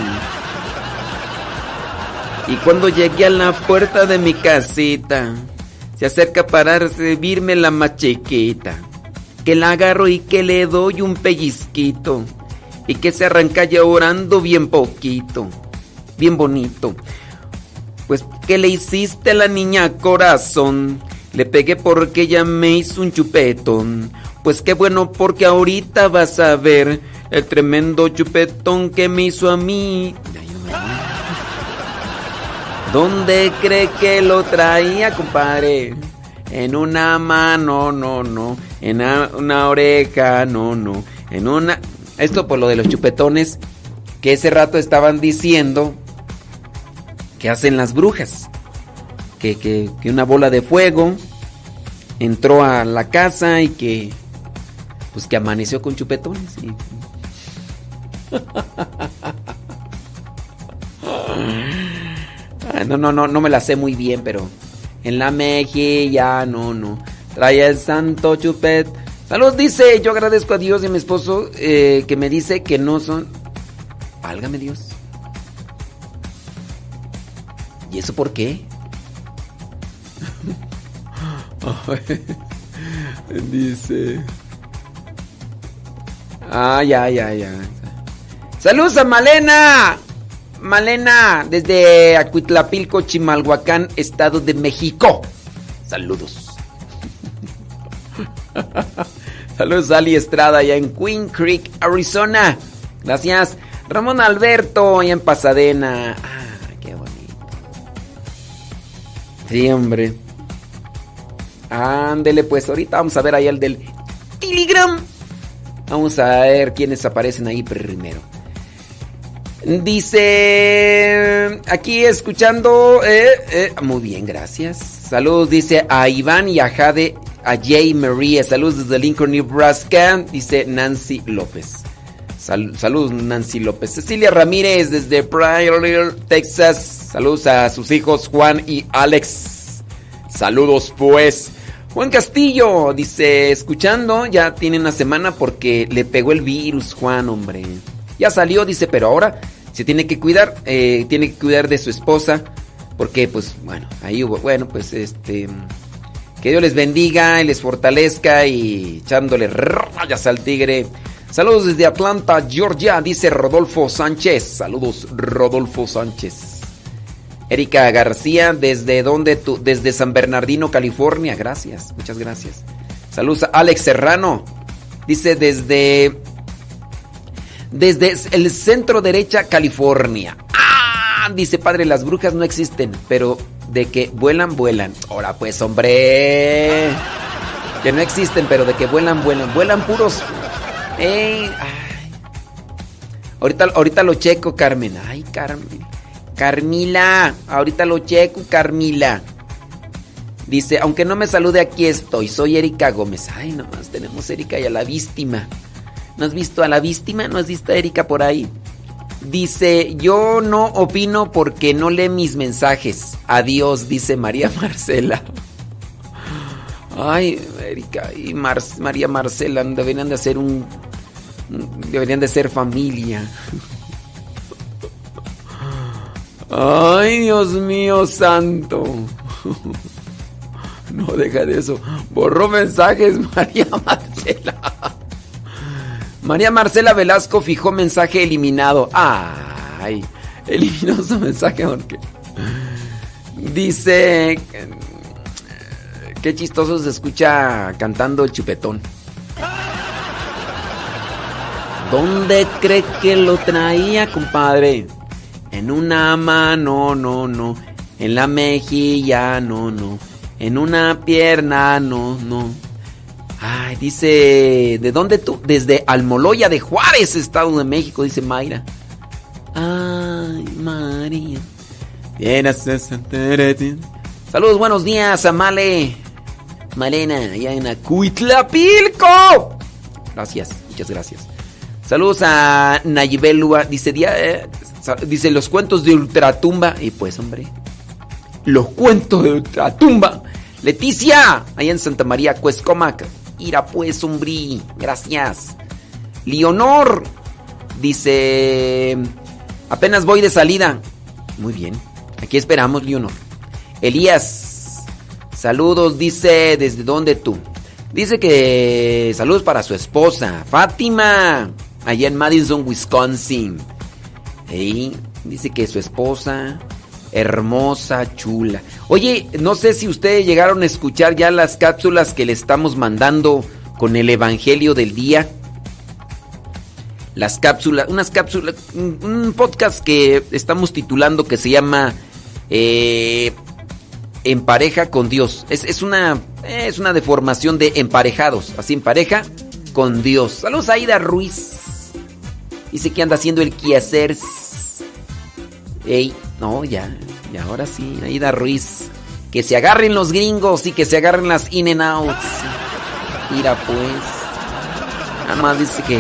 Y cuando llegué a la puerta de mi casita, se acerca para servirme la más. Que la agarro y que le doy un pellizquito. Y que se arranca llorando bien poquito. Bien bonito. Pues, ¿qué le hiciste a la niña corazón? Le pegué porque ella me hizo un chupetón. Pues qué bueno porque ahorita vas a ver el tremendo chupetón que me hizo a mí. ¿Dónde cree que lo traía, compadre? En una mano, no, no. En una, oreja, no, no. En una... Esto por lo de los chupetones que ese rato estaban diciendo que hacen las brujas. Que, que, que una bola de fuego entró a la casa y que... Pues que amaneció con chupetones. y- Ah, No, no, no, no me la sé muy bien, pero en la mejilla, no, no. Trae el santo chupet. Salud, dice, yo agradezco a Dios y a mi esposo eh, que me dice que no son... Válgame Dios. ¿Y eso por qué? *laughs* dice... Ah, ya, ya, ya. Saludos a Malena. Malena, desde Acuitlapilco, Chimalhuacán, Estado de México. Saludos. *laughs* Saludos a Ali Estrada, allá en Queen Creek, Arizona. Gracias. Ramón Alberto, allá en Pasadena. Ah, qué bonito. Sí, hombre. Ándele, pues ahorita vamos a ver ahí el del Telegram. Vamos a ver quiénes aparecen ahí primero. Dice, aquí escuchando, eh, eh, muy bien, gracias. Saludos, dice a Iván y a Jade, a Jay María. Saludos desde Lincoln, Nebraska, dice Nancy López. Sal- saludos, Nancy López. Cecilia Ramírez desde Pryor, Texas. Saludos a sus hijos Juan y Alex. Saludos, pues. Juan Castillo dice, escuchando, ya tiene una semana porque le pegó el virus, Juan, hombre. Ya salió, dice, pero ahora se tiene que cuidar, eh, tiene que cuidar de su esposa, porque pues, bueno, ahí hubo, bueno, pues este, que Dios les bendiga y les fortalezca y echándole rayas al tigre. Saludos desde Atlanta, Georgia, dice Rodolfo Sánchez. Saludos, Rodolfo Sánchez. Erika García, ¿desde dónde tú? Desde San Bernardino, California. Gracias, muchas gracias. Saludos a Alex Serrano. Dice desde. Desde el centro derecha, California. ¡Ah! Dice padre, las brujas no existen, pero de que vuelan, vuelan. Ahora pues, hombre. Que no existen, pero de que vuelan, vuelan. Vuelan puros ay. Ahorita, ahorita lo checo, Carmen. Ay, Carmen. Carmila, ahorita lo checo, Carmila. Dice, aunque no me salude, aquí estoy. Soy Erika Gómez. Ay, nomás tenemos Erika y a la víctima. ¿No has visto a la víctima? ¿No has visto a Erika por ahí? Dice, yo no opino porque no lee mis mensajes. Adiós, dice María *laughs* Marcela. Ay, Erika y Mar María Marcela deberían de hacer un... Deberían de ser familia. Ay, Dios mío santo. *laughs* No deja de eso. Borró mensajes, *laughs* María Marcela. María Marcela Velasco fijó mensaje eliminado. Ay, eliminó su mensaje porque. Dice. Qué chistoso se escucha cantando el chupetón. ¿Dónde cree que lo traía, compadre? En una mano, no, no. En la mejilla, no, no. En una pierna, no, no. Ay, dice, ¿de dónde tú? Desde Almoloya de Juárez, Estado de México, dice Mayra. Ay, María. Saludos, buenos días, Amale. Malena, allá en Acuitlapilco. Gracias, muchas gracias. Saludos a Nayibelua. Dice, eh, dice los cuentos de Ultratumba. Y pues, hombre, los cuentos de Ultratumba. Leticia, allá en Santa María, Cuescomac. Ira pues, umbrí. Gracias. Leonor, dice, apenas voy de salida. Muy bien. Aquí esperamos, Leonor. Elías, saludos, dice, ¿desde dónde tú? Dice que saludos para su esposa, Fátima, allá en Madison, Wisconsin. Dice que su esposa, hermosa, chula. Oye, no sé si ustedes llegaron a escuchar ya las cápsulas que le estamos mandando con el Evangelio del Día. Las cápsulas, unas cápsulas, un podcast que estamos titulando que se llama eh, En pareja con Dios. Es, una, es una deformación de emparejados, así en pareja con Dios. Saludos Aida Ruiz. Dice que anda haciendo el quehacer. Ey, no, ya, y ahora sí, Aida Ruiz. Que se agarren los gringos y que se agarren las in and outs. Mira pues. Nada más dice que.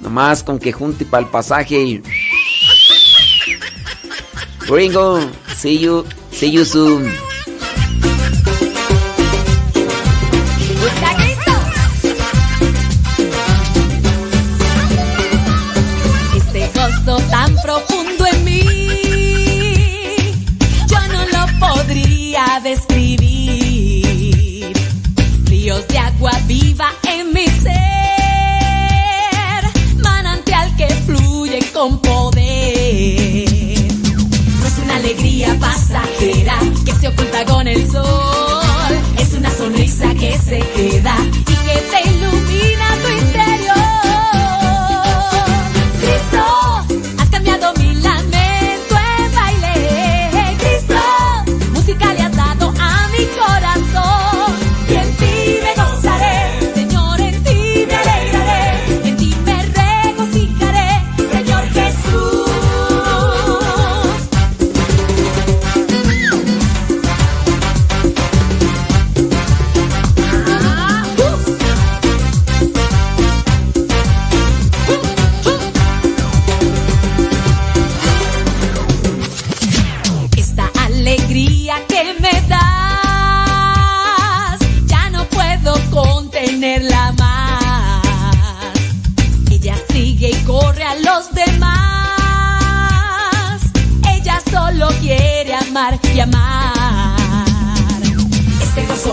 Nada más con que junte para el pasaje. Gringo, see you, see you soon. Oculta con el sol, es una sonrisa que se queda y que te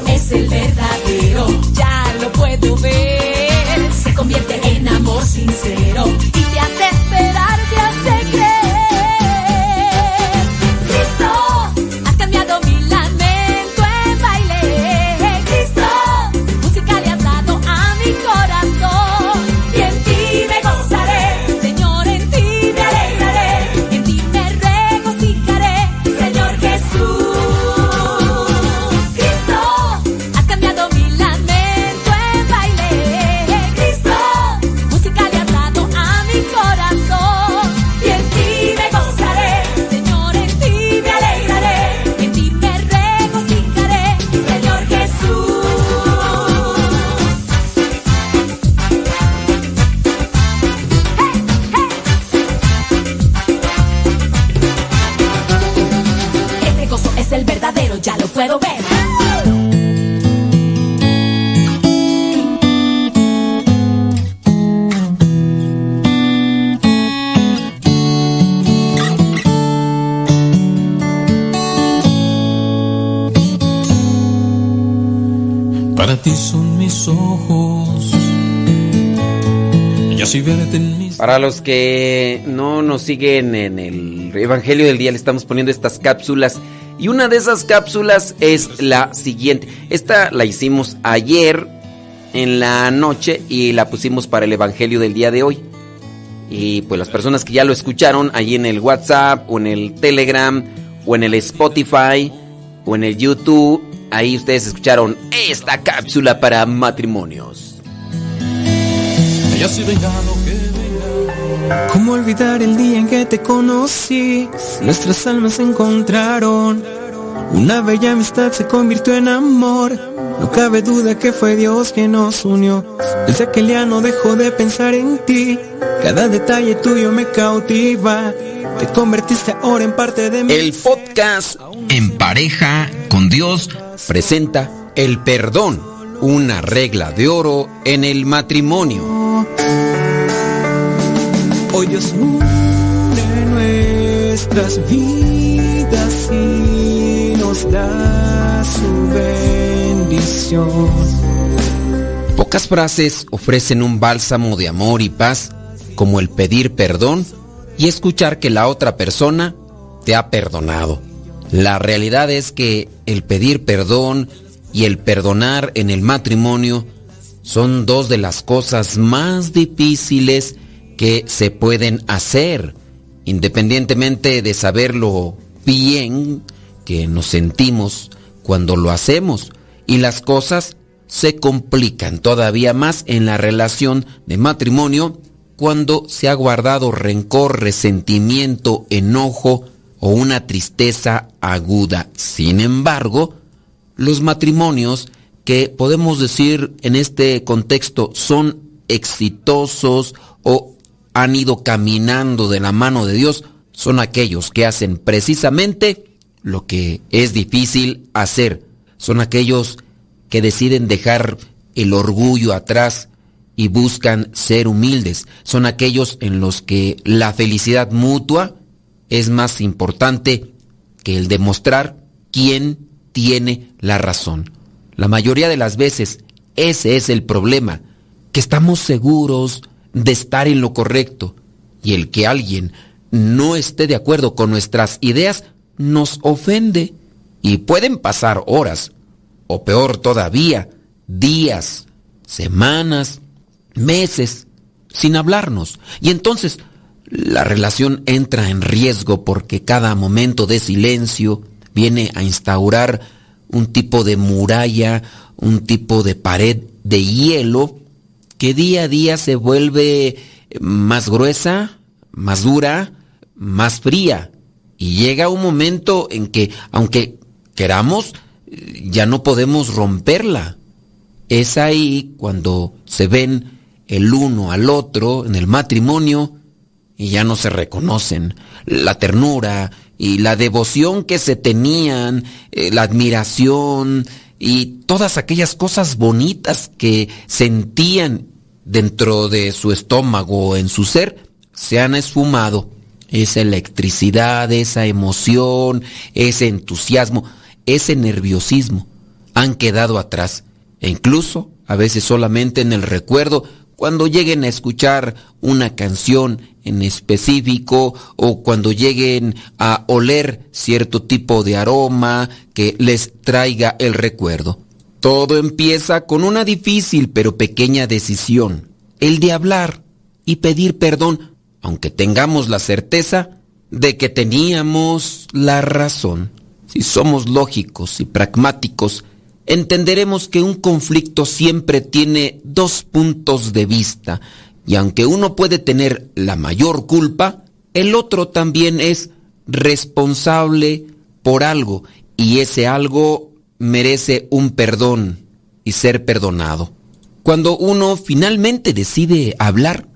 Es el verdadero, ya lo puedo ver. Se convierte en amor sincero Para los que no nos siguen en el Evangelio del Día, le estamos poniendo estas cápsulas. Y una de esas cápsulas es la siguiente. Esta la hicimos ayer en la noche y la pusimos para el Evangelio del día de hoy. Y pues las personas que ya lo escucharon ahí en el WhatsApp o en el Telegram o en el Spotify o en el YouTube, ahí ustedes escucharon esta cápsula para matrimonios. Y así venga lo que ¿Cómo olvidar el día en que te conocí? Nuestras almas se encontraron. Una bella amistad se convirtió en amor. No cabe duda que fue Dios quien nos unió. Desde aquel día no dejo de pensar en ti. Cada detalle tuyo me cautiva. Te convertiste ahora en parte de mí. El podcast En pareja con Dios presenta el perdón, una regla de oro en el matrimonio. Hoy Dios une nuestras vidas y nos da su bendición. Pocas frases ofrecen un bálsamo de amor y paz como el pedir perdón y escuchar que la otra persona te ha perdonado. La realidad es que el pedir perdón y el perdonar en el matrimonio son dos de las cosas más difíciles que se pueden hacer, independientemente de saberlo bien que nos sentimos cuando lo hacemos. Y las cosas se complican todavía más en la relación de matrimonio cuando se ha guardado rencor, resentimiento, enojo o una tristeza aguda. Sin embargo, los matrimonios que podemos decir en este contexto son exitosos o han ido caminando de la mano de Dios son aquellos que hacen precisamente lo que es difícil hacer. Son aquellos que deciden dejar el orgullo atrás y buscan ser humildes. Son aquellos en los que la felicidad mutua es más importante que el demostrar quién tiene la razón. La mayoría de las veces ese es el problema, que estamos seguros de estar en lo correcto y el que alguien no esté de acuerdo con nuestras ideas nos ofende y pueden pasar horas o peor todavía, días, semanas, meses sin hablarnos y entonces la relación entra en riesgo porque cada momento de silencio viene a instaurar un tipo de muralla, un tipo de pared de hielo que día a día se vuelve más gruesa, más dura, más fría. Y llega un momento en que, aunque queramos, ya no podemos romperla. Es ahí cuando se ven el uno al otro en el matrimonio y ya no se reconocen. La ternura y la devoción que se tenían, eh, la admiración y todas aquellas cosas bonitas que sentían dentro de su estómago en su ser, se han esfumado. Esa electricidad, esa emoción, ese entusiasmo, ese nerviosismo han quedado atrás. E incluso, a veces solamente en el recuerdo, cuando lleguen a escuchar una canción en específico o cuando lleguen a oler cierto tipo de aroma que les traiga el recuerdo. Todo empieza con una difícil pero pequeña decisión, el de hablar y pedir perdón, aunque tengamos la certeza de que teníamos la razón. Si somos lógicos y pragmáticos, entenderemos que un conflicto siempre tiene dos puntos de vista, y aunque uno puede tener la mayor culpa, el otro también es responsable por algo, y ese algo merece un perdón y ser perdonado. Cuando uno finalmente decide hablar,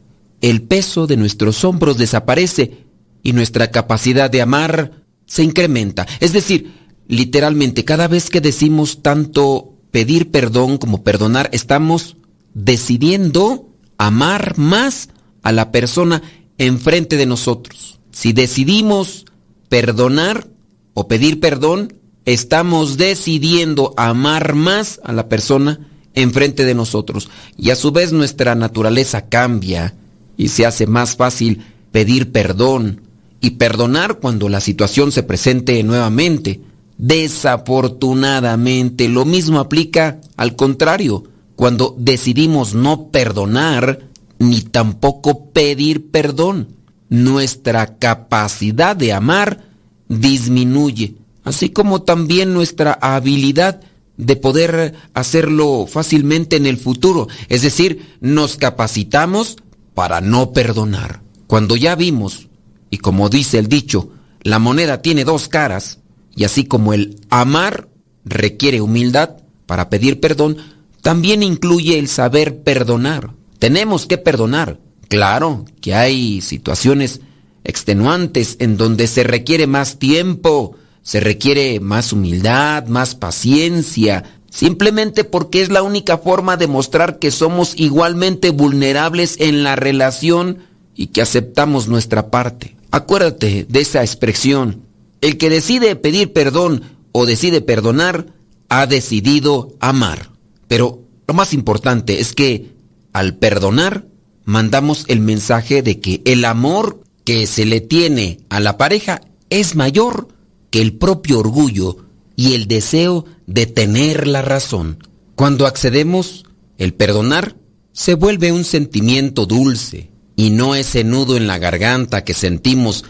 el peso de nuestros hombros desaparece y nuestra capacidad de amar se incrementa. Es decir, literalmente, cada vez que decimos tanto pedir perdón como perdonar, estamos decidiendo amar más a la persona enfrente de nosotros. Si decidimos perdonar o pedir perdón, estamos decidiendo amar más a la persona enfrente de nosotros. Y a su vez nuestra naturaleza cambia y se hace más fácil pedir perdón y perdonar cuando la situación se presente nuevamente. Desafortunadamente, lo mismo aplica al contrario. Cuando decidimos no perdonar, ni tampoco pedir perdón, nuestra capacidad de amar disminuye, así como también nuestra habilidad de poder hacerlo fácilmente en el futuro. Es decir, nos capacitamos para no perdonar. Cuando ya vimos, y como dice el dicho, la moneda tiene dos caras, y así como el amar requiere humildad para pedir perdón, también incluye el saber perdonar. Tenemos que perdonar. Claro que hay situaciones extenuantes en donde se requiere más tiempo, se requiere más humildad, más paciencia, simplemente porque es la única forma de mostrar que somos igualmente vulnerables en la relación y que aceptamos nuestra parte. Acuérdate de esa expresión. El que decide pedir perdón o decide perdonar, ha decidido amar. Pero lo más importante es que al perdonar, mandamos el mensaje de que el amor que se le tiene a la pareja es mayor que el propio orgullo y el deseo de tener la razón. Cuando accedemos, el perdonar se vuelve un sentimiento dulce y no ese nudo en la garganta que sentimos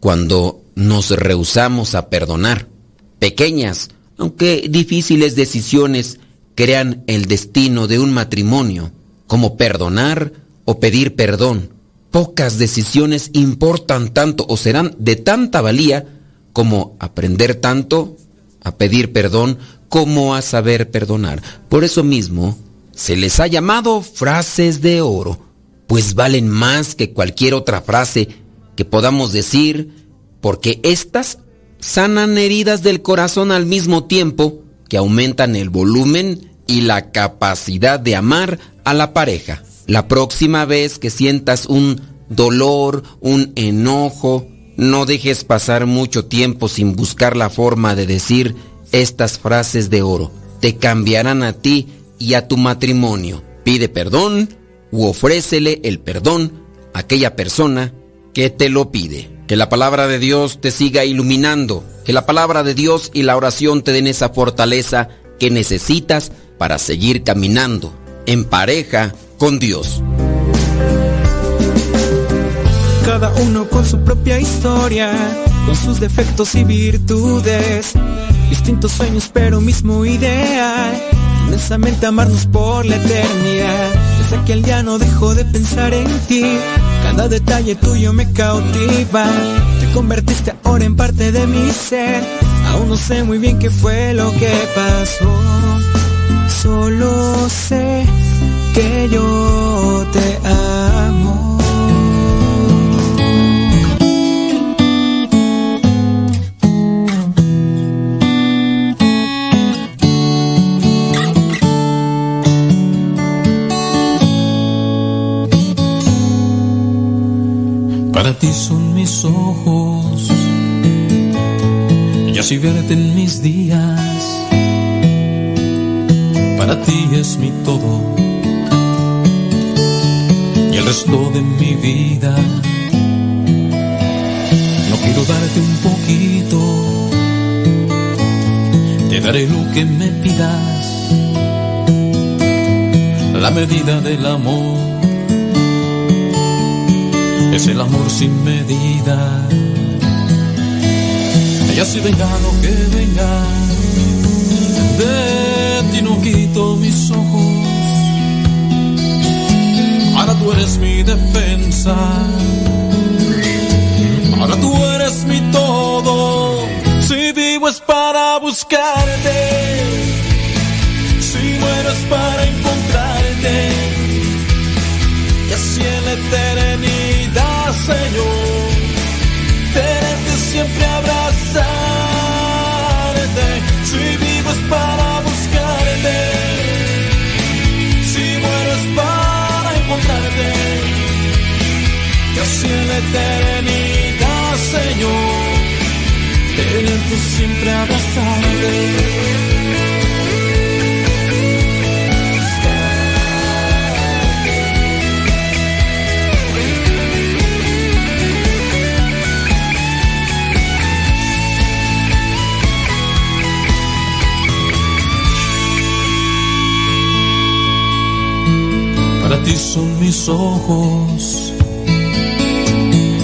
cuando nos rehusamos a perdonar. Pequeñas, aunque difíciles decisiones crean el destino de un matrimonio, como perdonar o pedir perdón. Pocas decisiones importan tanto o serán de tanta valía como aprender tanto a pedir perdón como a saber perdonar. Por eso mismo se les ha llamado frases de oro, pues valen más que cualquier otra frase que podamos decir, porque éstas sanan heridas del corazón al mismo tiempo que aumentan el volumen y la capacidad de amar a la pareja. La próxima vez que sientas un dolor, un enojo, no dejes pasar mucho tiempo sin buscar la forma de decir estas frases de oro. Te cambiarán a ti y a tu matrimonio. Pide perdón u ofrécele el perdón a aquella persona que te lo pide. Que la palabra de Dios te siga iluminando. Que la palabra de Dios y la oración te den esa fortaleza que necesitas para seguir caminando en pareja con Dios. Cada uno con su propia historia, con sus defectos y virtudes. Distintos sueños, pero mismo ideal. Inmensamente amarnos por la eternidad. Desde que el día no dejo de pensar en ti. Cada detalle tuyo me cautiva. Te convertiste ahora en parte de mi ser. Aún no sé muy bien qué fue lo que pasó. Solo sé que yo te amo. Para ti son mis ojos. Y así verte en mis días. Para ti es mi todo. Y el resto de mi vida. No quiero darte un poquito, te daré lo que me pidas, la medida del amor es el amor sin medida. Y así venga lo que venga, de ti no quito mis ojos. Ahora tú eres mi defensa, ahora tú eres mi todo. Si vivo es para buscarte, si muero es para encontrarte. Y así en la eternidad, Señor, tenerte siempre abrazarte, si vivo es para buscarte, si muero es para encontrarte, y así en la eternidad, Señor, tenerte siempre abrazarte. Ti son mis ojos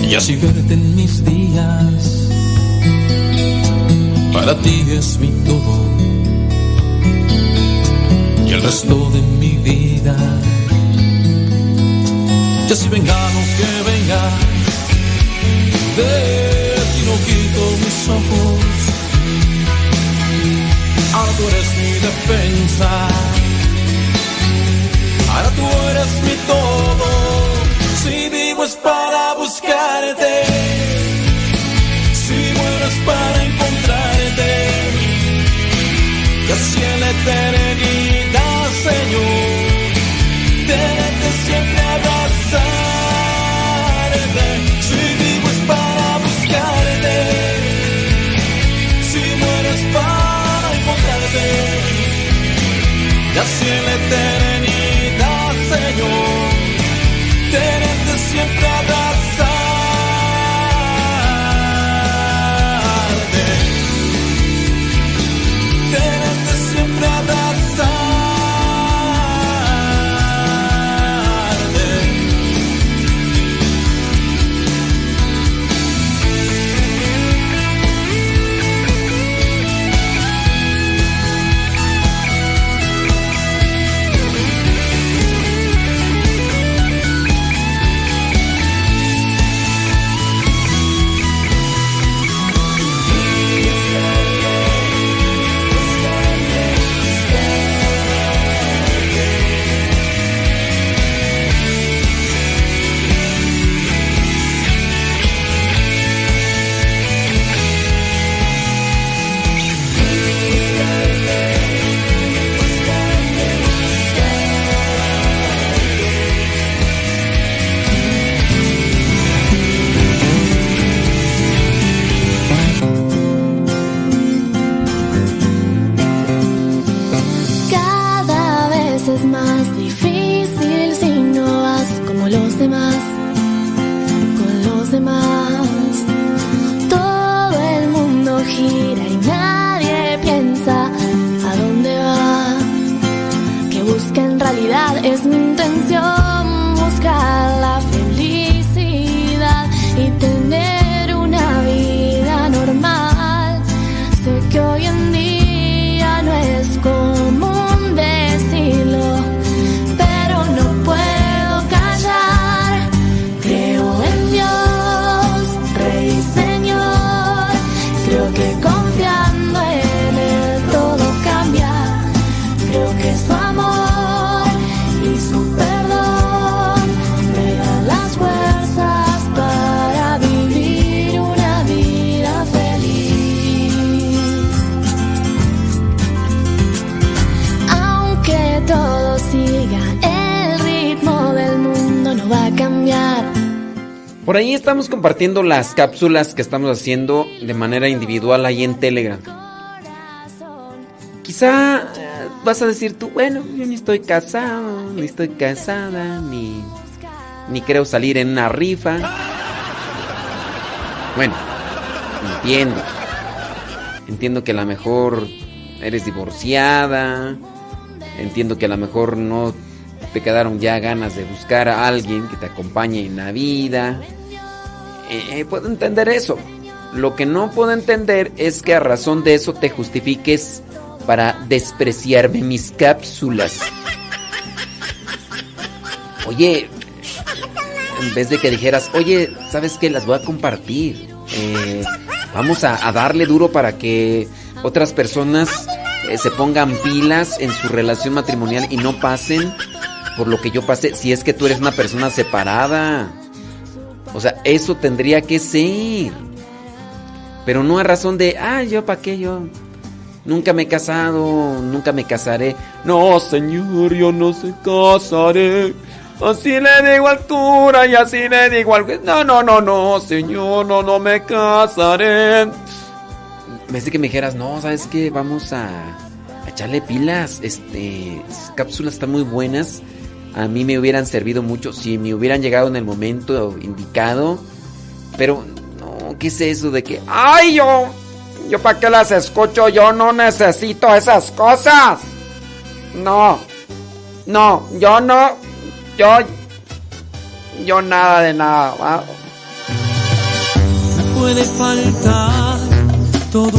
y así verte en mis días. Para ti es mi todo y el resto de mi vida. Y así venga lo que venga, de ti no quito mis ojos. Ahora tú eres mi defensa. Ahora tú mi todo. Si vivo es para buscarte. Si muero es para encontrarte. Y así en la eternidad, Señor. Tenerte siempre abrazarte. Si vivo es para buscarte. Si muero es para encontrarte. Y así en la eternidad, Ahí estamos compartiendo las cápsulas que estamos haciendo de manera individual ahí en Telegram. Quizá eh, vas a decir tú, bueno, yo ni estoy casado, ni estoy casada, ni, ni creo salir en una rifa. Bueno, entiendo. Entiendo que a lo mejor eres divorciada. Entiendo que a lo mejor no te quedaron ya ganas de buscar a alguien que te acompañe en la vida. Eh, puedo entender eso. Lo que no puedo entender es que a razón de eso te justifiques para despreciarme mis cápsulas. Oye, en vez de que dijeras, oye, ¿sabes qué? Las voy a compartir. Eh, vamos a, a darle duro para que otras personas eh, se pongan pilas en su relación matrimonial y no pasen por lo que yo pasé. Si es que tú eres una persona separada. O sea, eso tendría que ser. Pero no a razón de, ah, yo para qué yo. Nunca me he casado, nunca me casaré. No, señor, yo no se casaré. Así le digo al cura y así le digo al. No, no, no, no, señor, no, no me casaré. Me que me dijeras, no, ¿sabes qué? Vamos a, a echarle pilas. Este, cápsulas están muy buenas. A mí me hubieran servido mucho si me hubieran llegado en el momento indicado. Pero, no, ¿qué es eso de que, ay, yo, yo para qué las escucho? Yo no necesito esas cosas. No, no, yo no, yo, yo nada de nada. puede faltar todo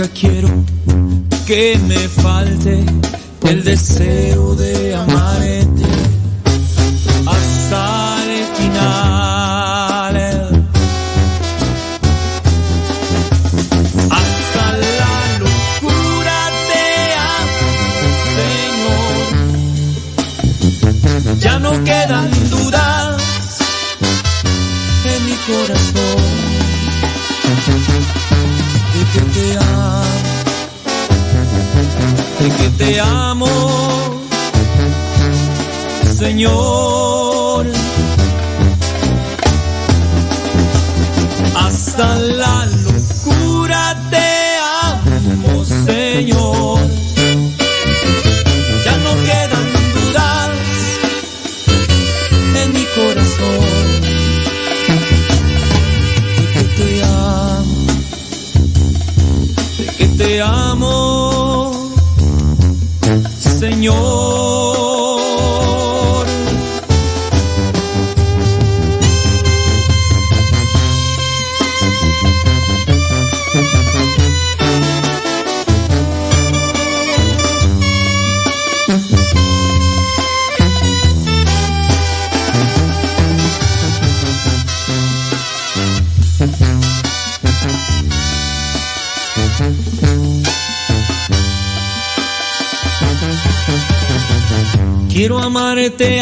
Nunca quiero que me falte el deseo de amarte Señor. Hasta amarte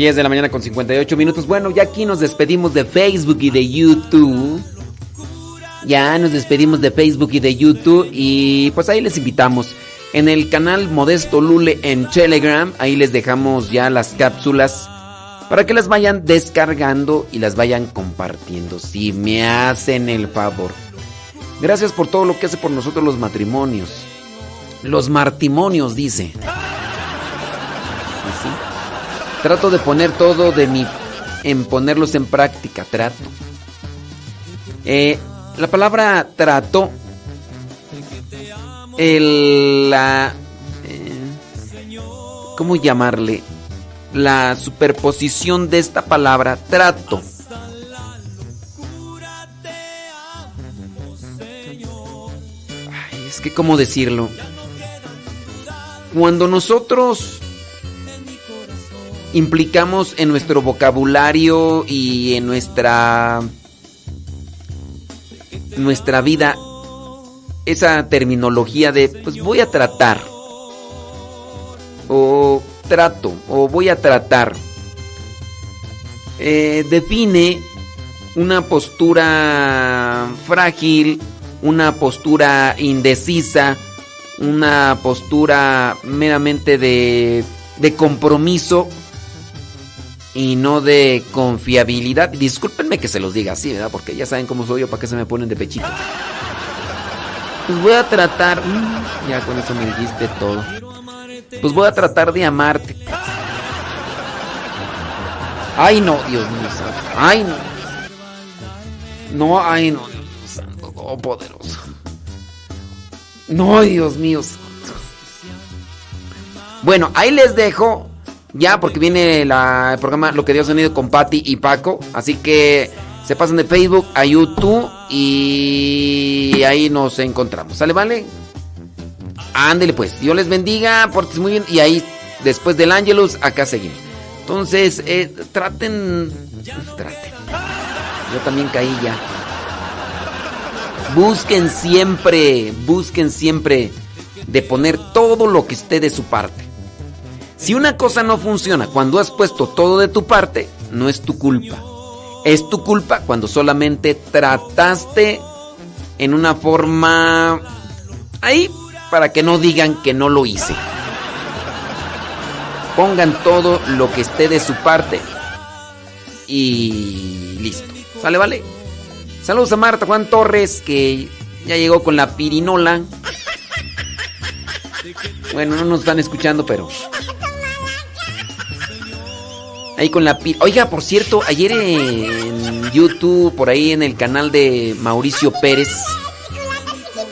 10 de la mañana con 58 minutos. Bueno, ya aquí nos despedimos de Facebook y de YouTube. Ya nos despedimos de Facebook y de YouTube y pues ahí les invitamos. En el canal Modesto Lule en Telegram, ahí les dejamos ya las cápsulas para que las vayan descargando y las vayan compartiendo. Si me hacen el favor. Gracias por todo lo que hace por nosotros los matrimonios. Los martimonios, dice. Así. Trato de poner todo de mi... en ponerlos en práctica, trato. Eh, la palabra trato, el, la, eh, ¿cómo llamarle? La superposición de esta palabra trato. Ay, es que, ¿cómo decirlo? Cuando nosotros implicamos en nuestro vocabulario y en nuestra nuestra vida esa terminología de pues voy a tratar o trato o voy a tratar. Eh, define una postura frágil, una postura indecisa, una postura meramente de, de compromiso y no de confiabilidad. Discúlpenme que se los diga así, ¿verdad? Porque ya saben cómo soy yo, para qué se me ponen de pechito. Pues voy a tratar. mm, Ya con eso me dijiste todo. Pues voy a tratar de amarte. Ay, no, Dios mío santo. Ay, no. No, ay, no, Dios mío santo, todopoderoso. No, Dios mío santo. Bueno, ahí les dejo. Ya, porque viene la, el programa Lo que Dios ha unido con Patti y Paco. Así que se pasan de Facebook a YouTube y ahí nos encontramos. ¿Sale, vale? Ándele pues. Dios les bendiga, pórtense muy bien. Y ahí, después del Angelus, acá seguimos. Entonces, eh, traten. Traten. Yo también caí ya. Busquen siempre, busquen siempre de poner todo lo que esté de su parte. Si una cosa no funciona cuando has puesto todo de tu parte, no es tu culpa. Es tu culpa cuando solamente trataste en una forma ahí para que no digan que no lo hice. Pongan todo lo que esté de su parte y listo. ¿Sale, vale? Saludos a Marta Juan Torres que ya llegó con la pirinola. Bueno, no nos están escuchando, pero ahí con la pi- Oiga, por cierto, ayer en YouTube, por ahí en el canal de Mauricio Pérez,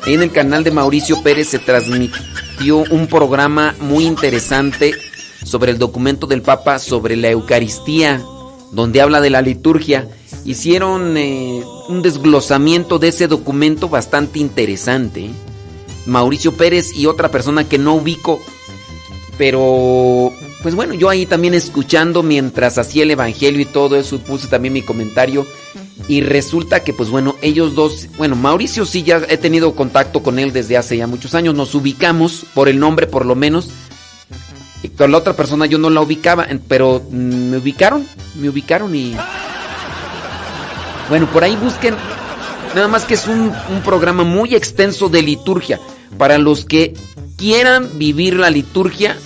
ahí en el canal de Mauricio Pérez se transmitió un programa muy interesante sobre el documento del Papa sobre la Eucaristía, donde habla de la liturgia. Hicieron eh, un desglosamiento de ese documento bastante interesante. ¿eh? Mauricio Pérez y otra persona que no ubico, pero pues bueno, yo ahí también escuchando mientras hacía el evangelio y todo eso puse también mi comentario y resulta que pues bueno, ellos dos, bueno, Mauricio sí ya he tenido contacto con él desde hace ya muchos años, nos ubicamos por el nombre por lo menos. Y con la otra persona yo no la ubicaba, pero mm, me ubicaron, me ubicaron y bueno, por ahí busquen Nada más que es un programa muy extenso de liturgia. Para los que quieran vivir la liturgia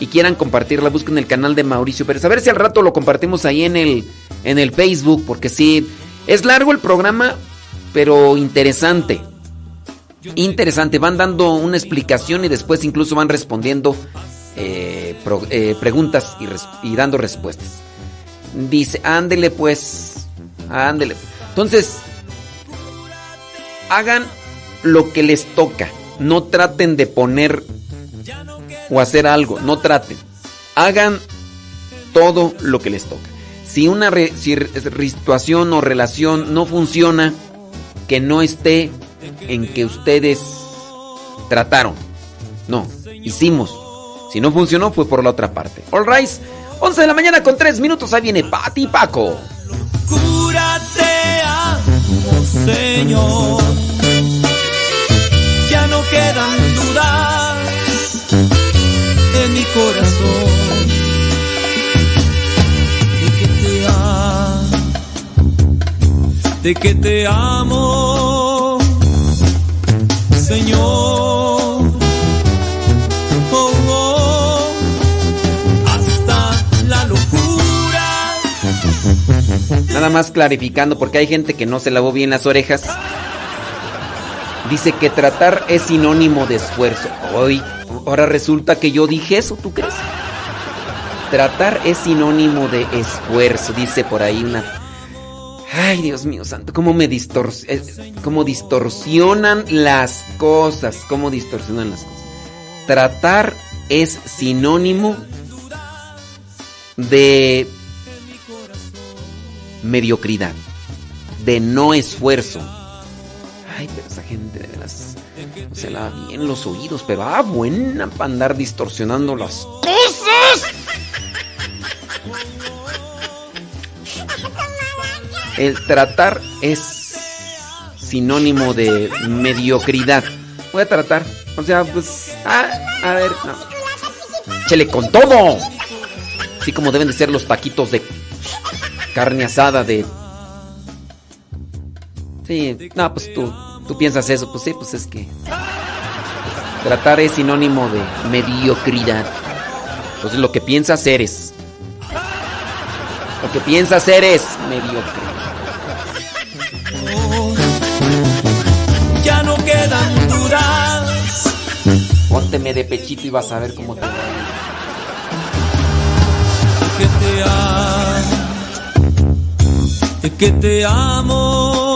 y quieran compartirla, busquen el canal de Mauricio Pérez. A ver si al rato lo compartimos ahí en el, en el Facebook, porque sí, es largo el programa, pero interesante. Interesante, van dando una explicación y después incluso van respondiendo eh, eh, preguntas y, y dando respuestas. Dice, ándele pues, ándele. Entonces, hagan lo que les toca. No traten de poner o hacer algo. No traten. Hagan todo lo que les toca. Si una situación o relación no funciona, que no esté en que ustedes trataron. No, hicimos. Si no funcionó, fue por la otra parte. All right. 11 de la mañana con 3 minutos. Ahí viene Pati Paco. Cúrate, amo, Señor. Ya no quedan dudas en mi corazón de que te amo, de que te amo, Señor. Oh, hasta la locura. Nada más clarificando, porque hay gente que no se lavó bien las orejas. Dice que tratar es sinónimo de esfuerzo. Hoy, ahora resulta que yo dije eso, ¿tú crees? Tratar es sinónimo de esfuerzo, dice por ahí una. Ay, Dios mío santo, cómo me distors eh, cómo distorsionan las cosas, cómo distorsionan las cosas. Tratar es sinónimo de mediocridad, de no esfuerzo. Ay, pero esa gente de veras se lava bien los oídos, pero ah, buena para andar distorsionando las cosas. El tratar es sinónimo de mediocridad. Voy a tratar. O sea, pues. ah, a ver, no. Échale con todo. Así como deben de ser los taquitos de carne asada de... Sí, no, pues tú, tú piensas eso, pues sí, pues es que... Tratar es sinónimo de mediocridad. Entonces lo que piensas eres. Lo que piensas eres mediocre. Ya no quedan dudas. Pónteme de pechito y vas a ver cómo te va. que te amo, que te amo.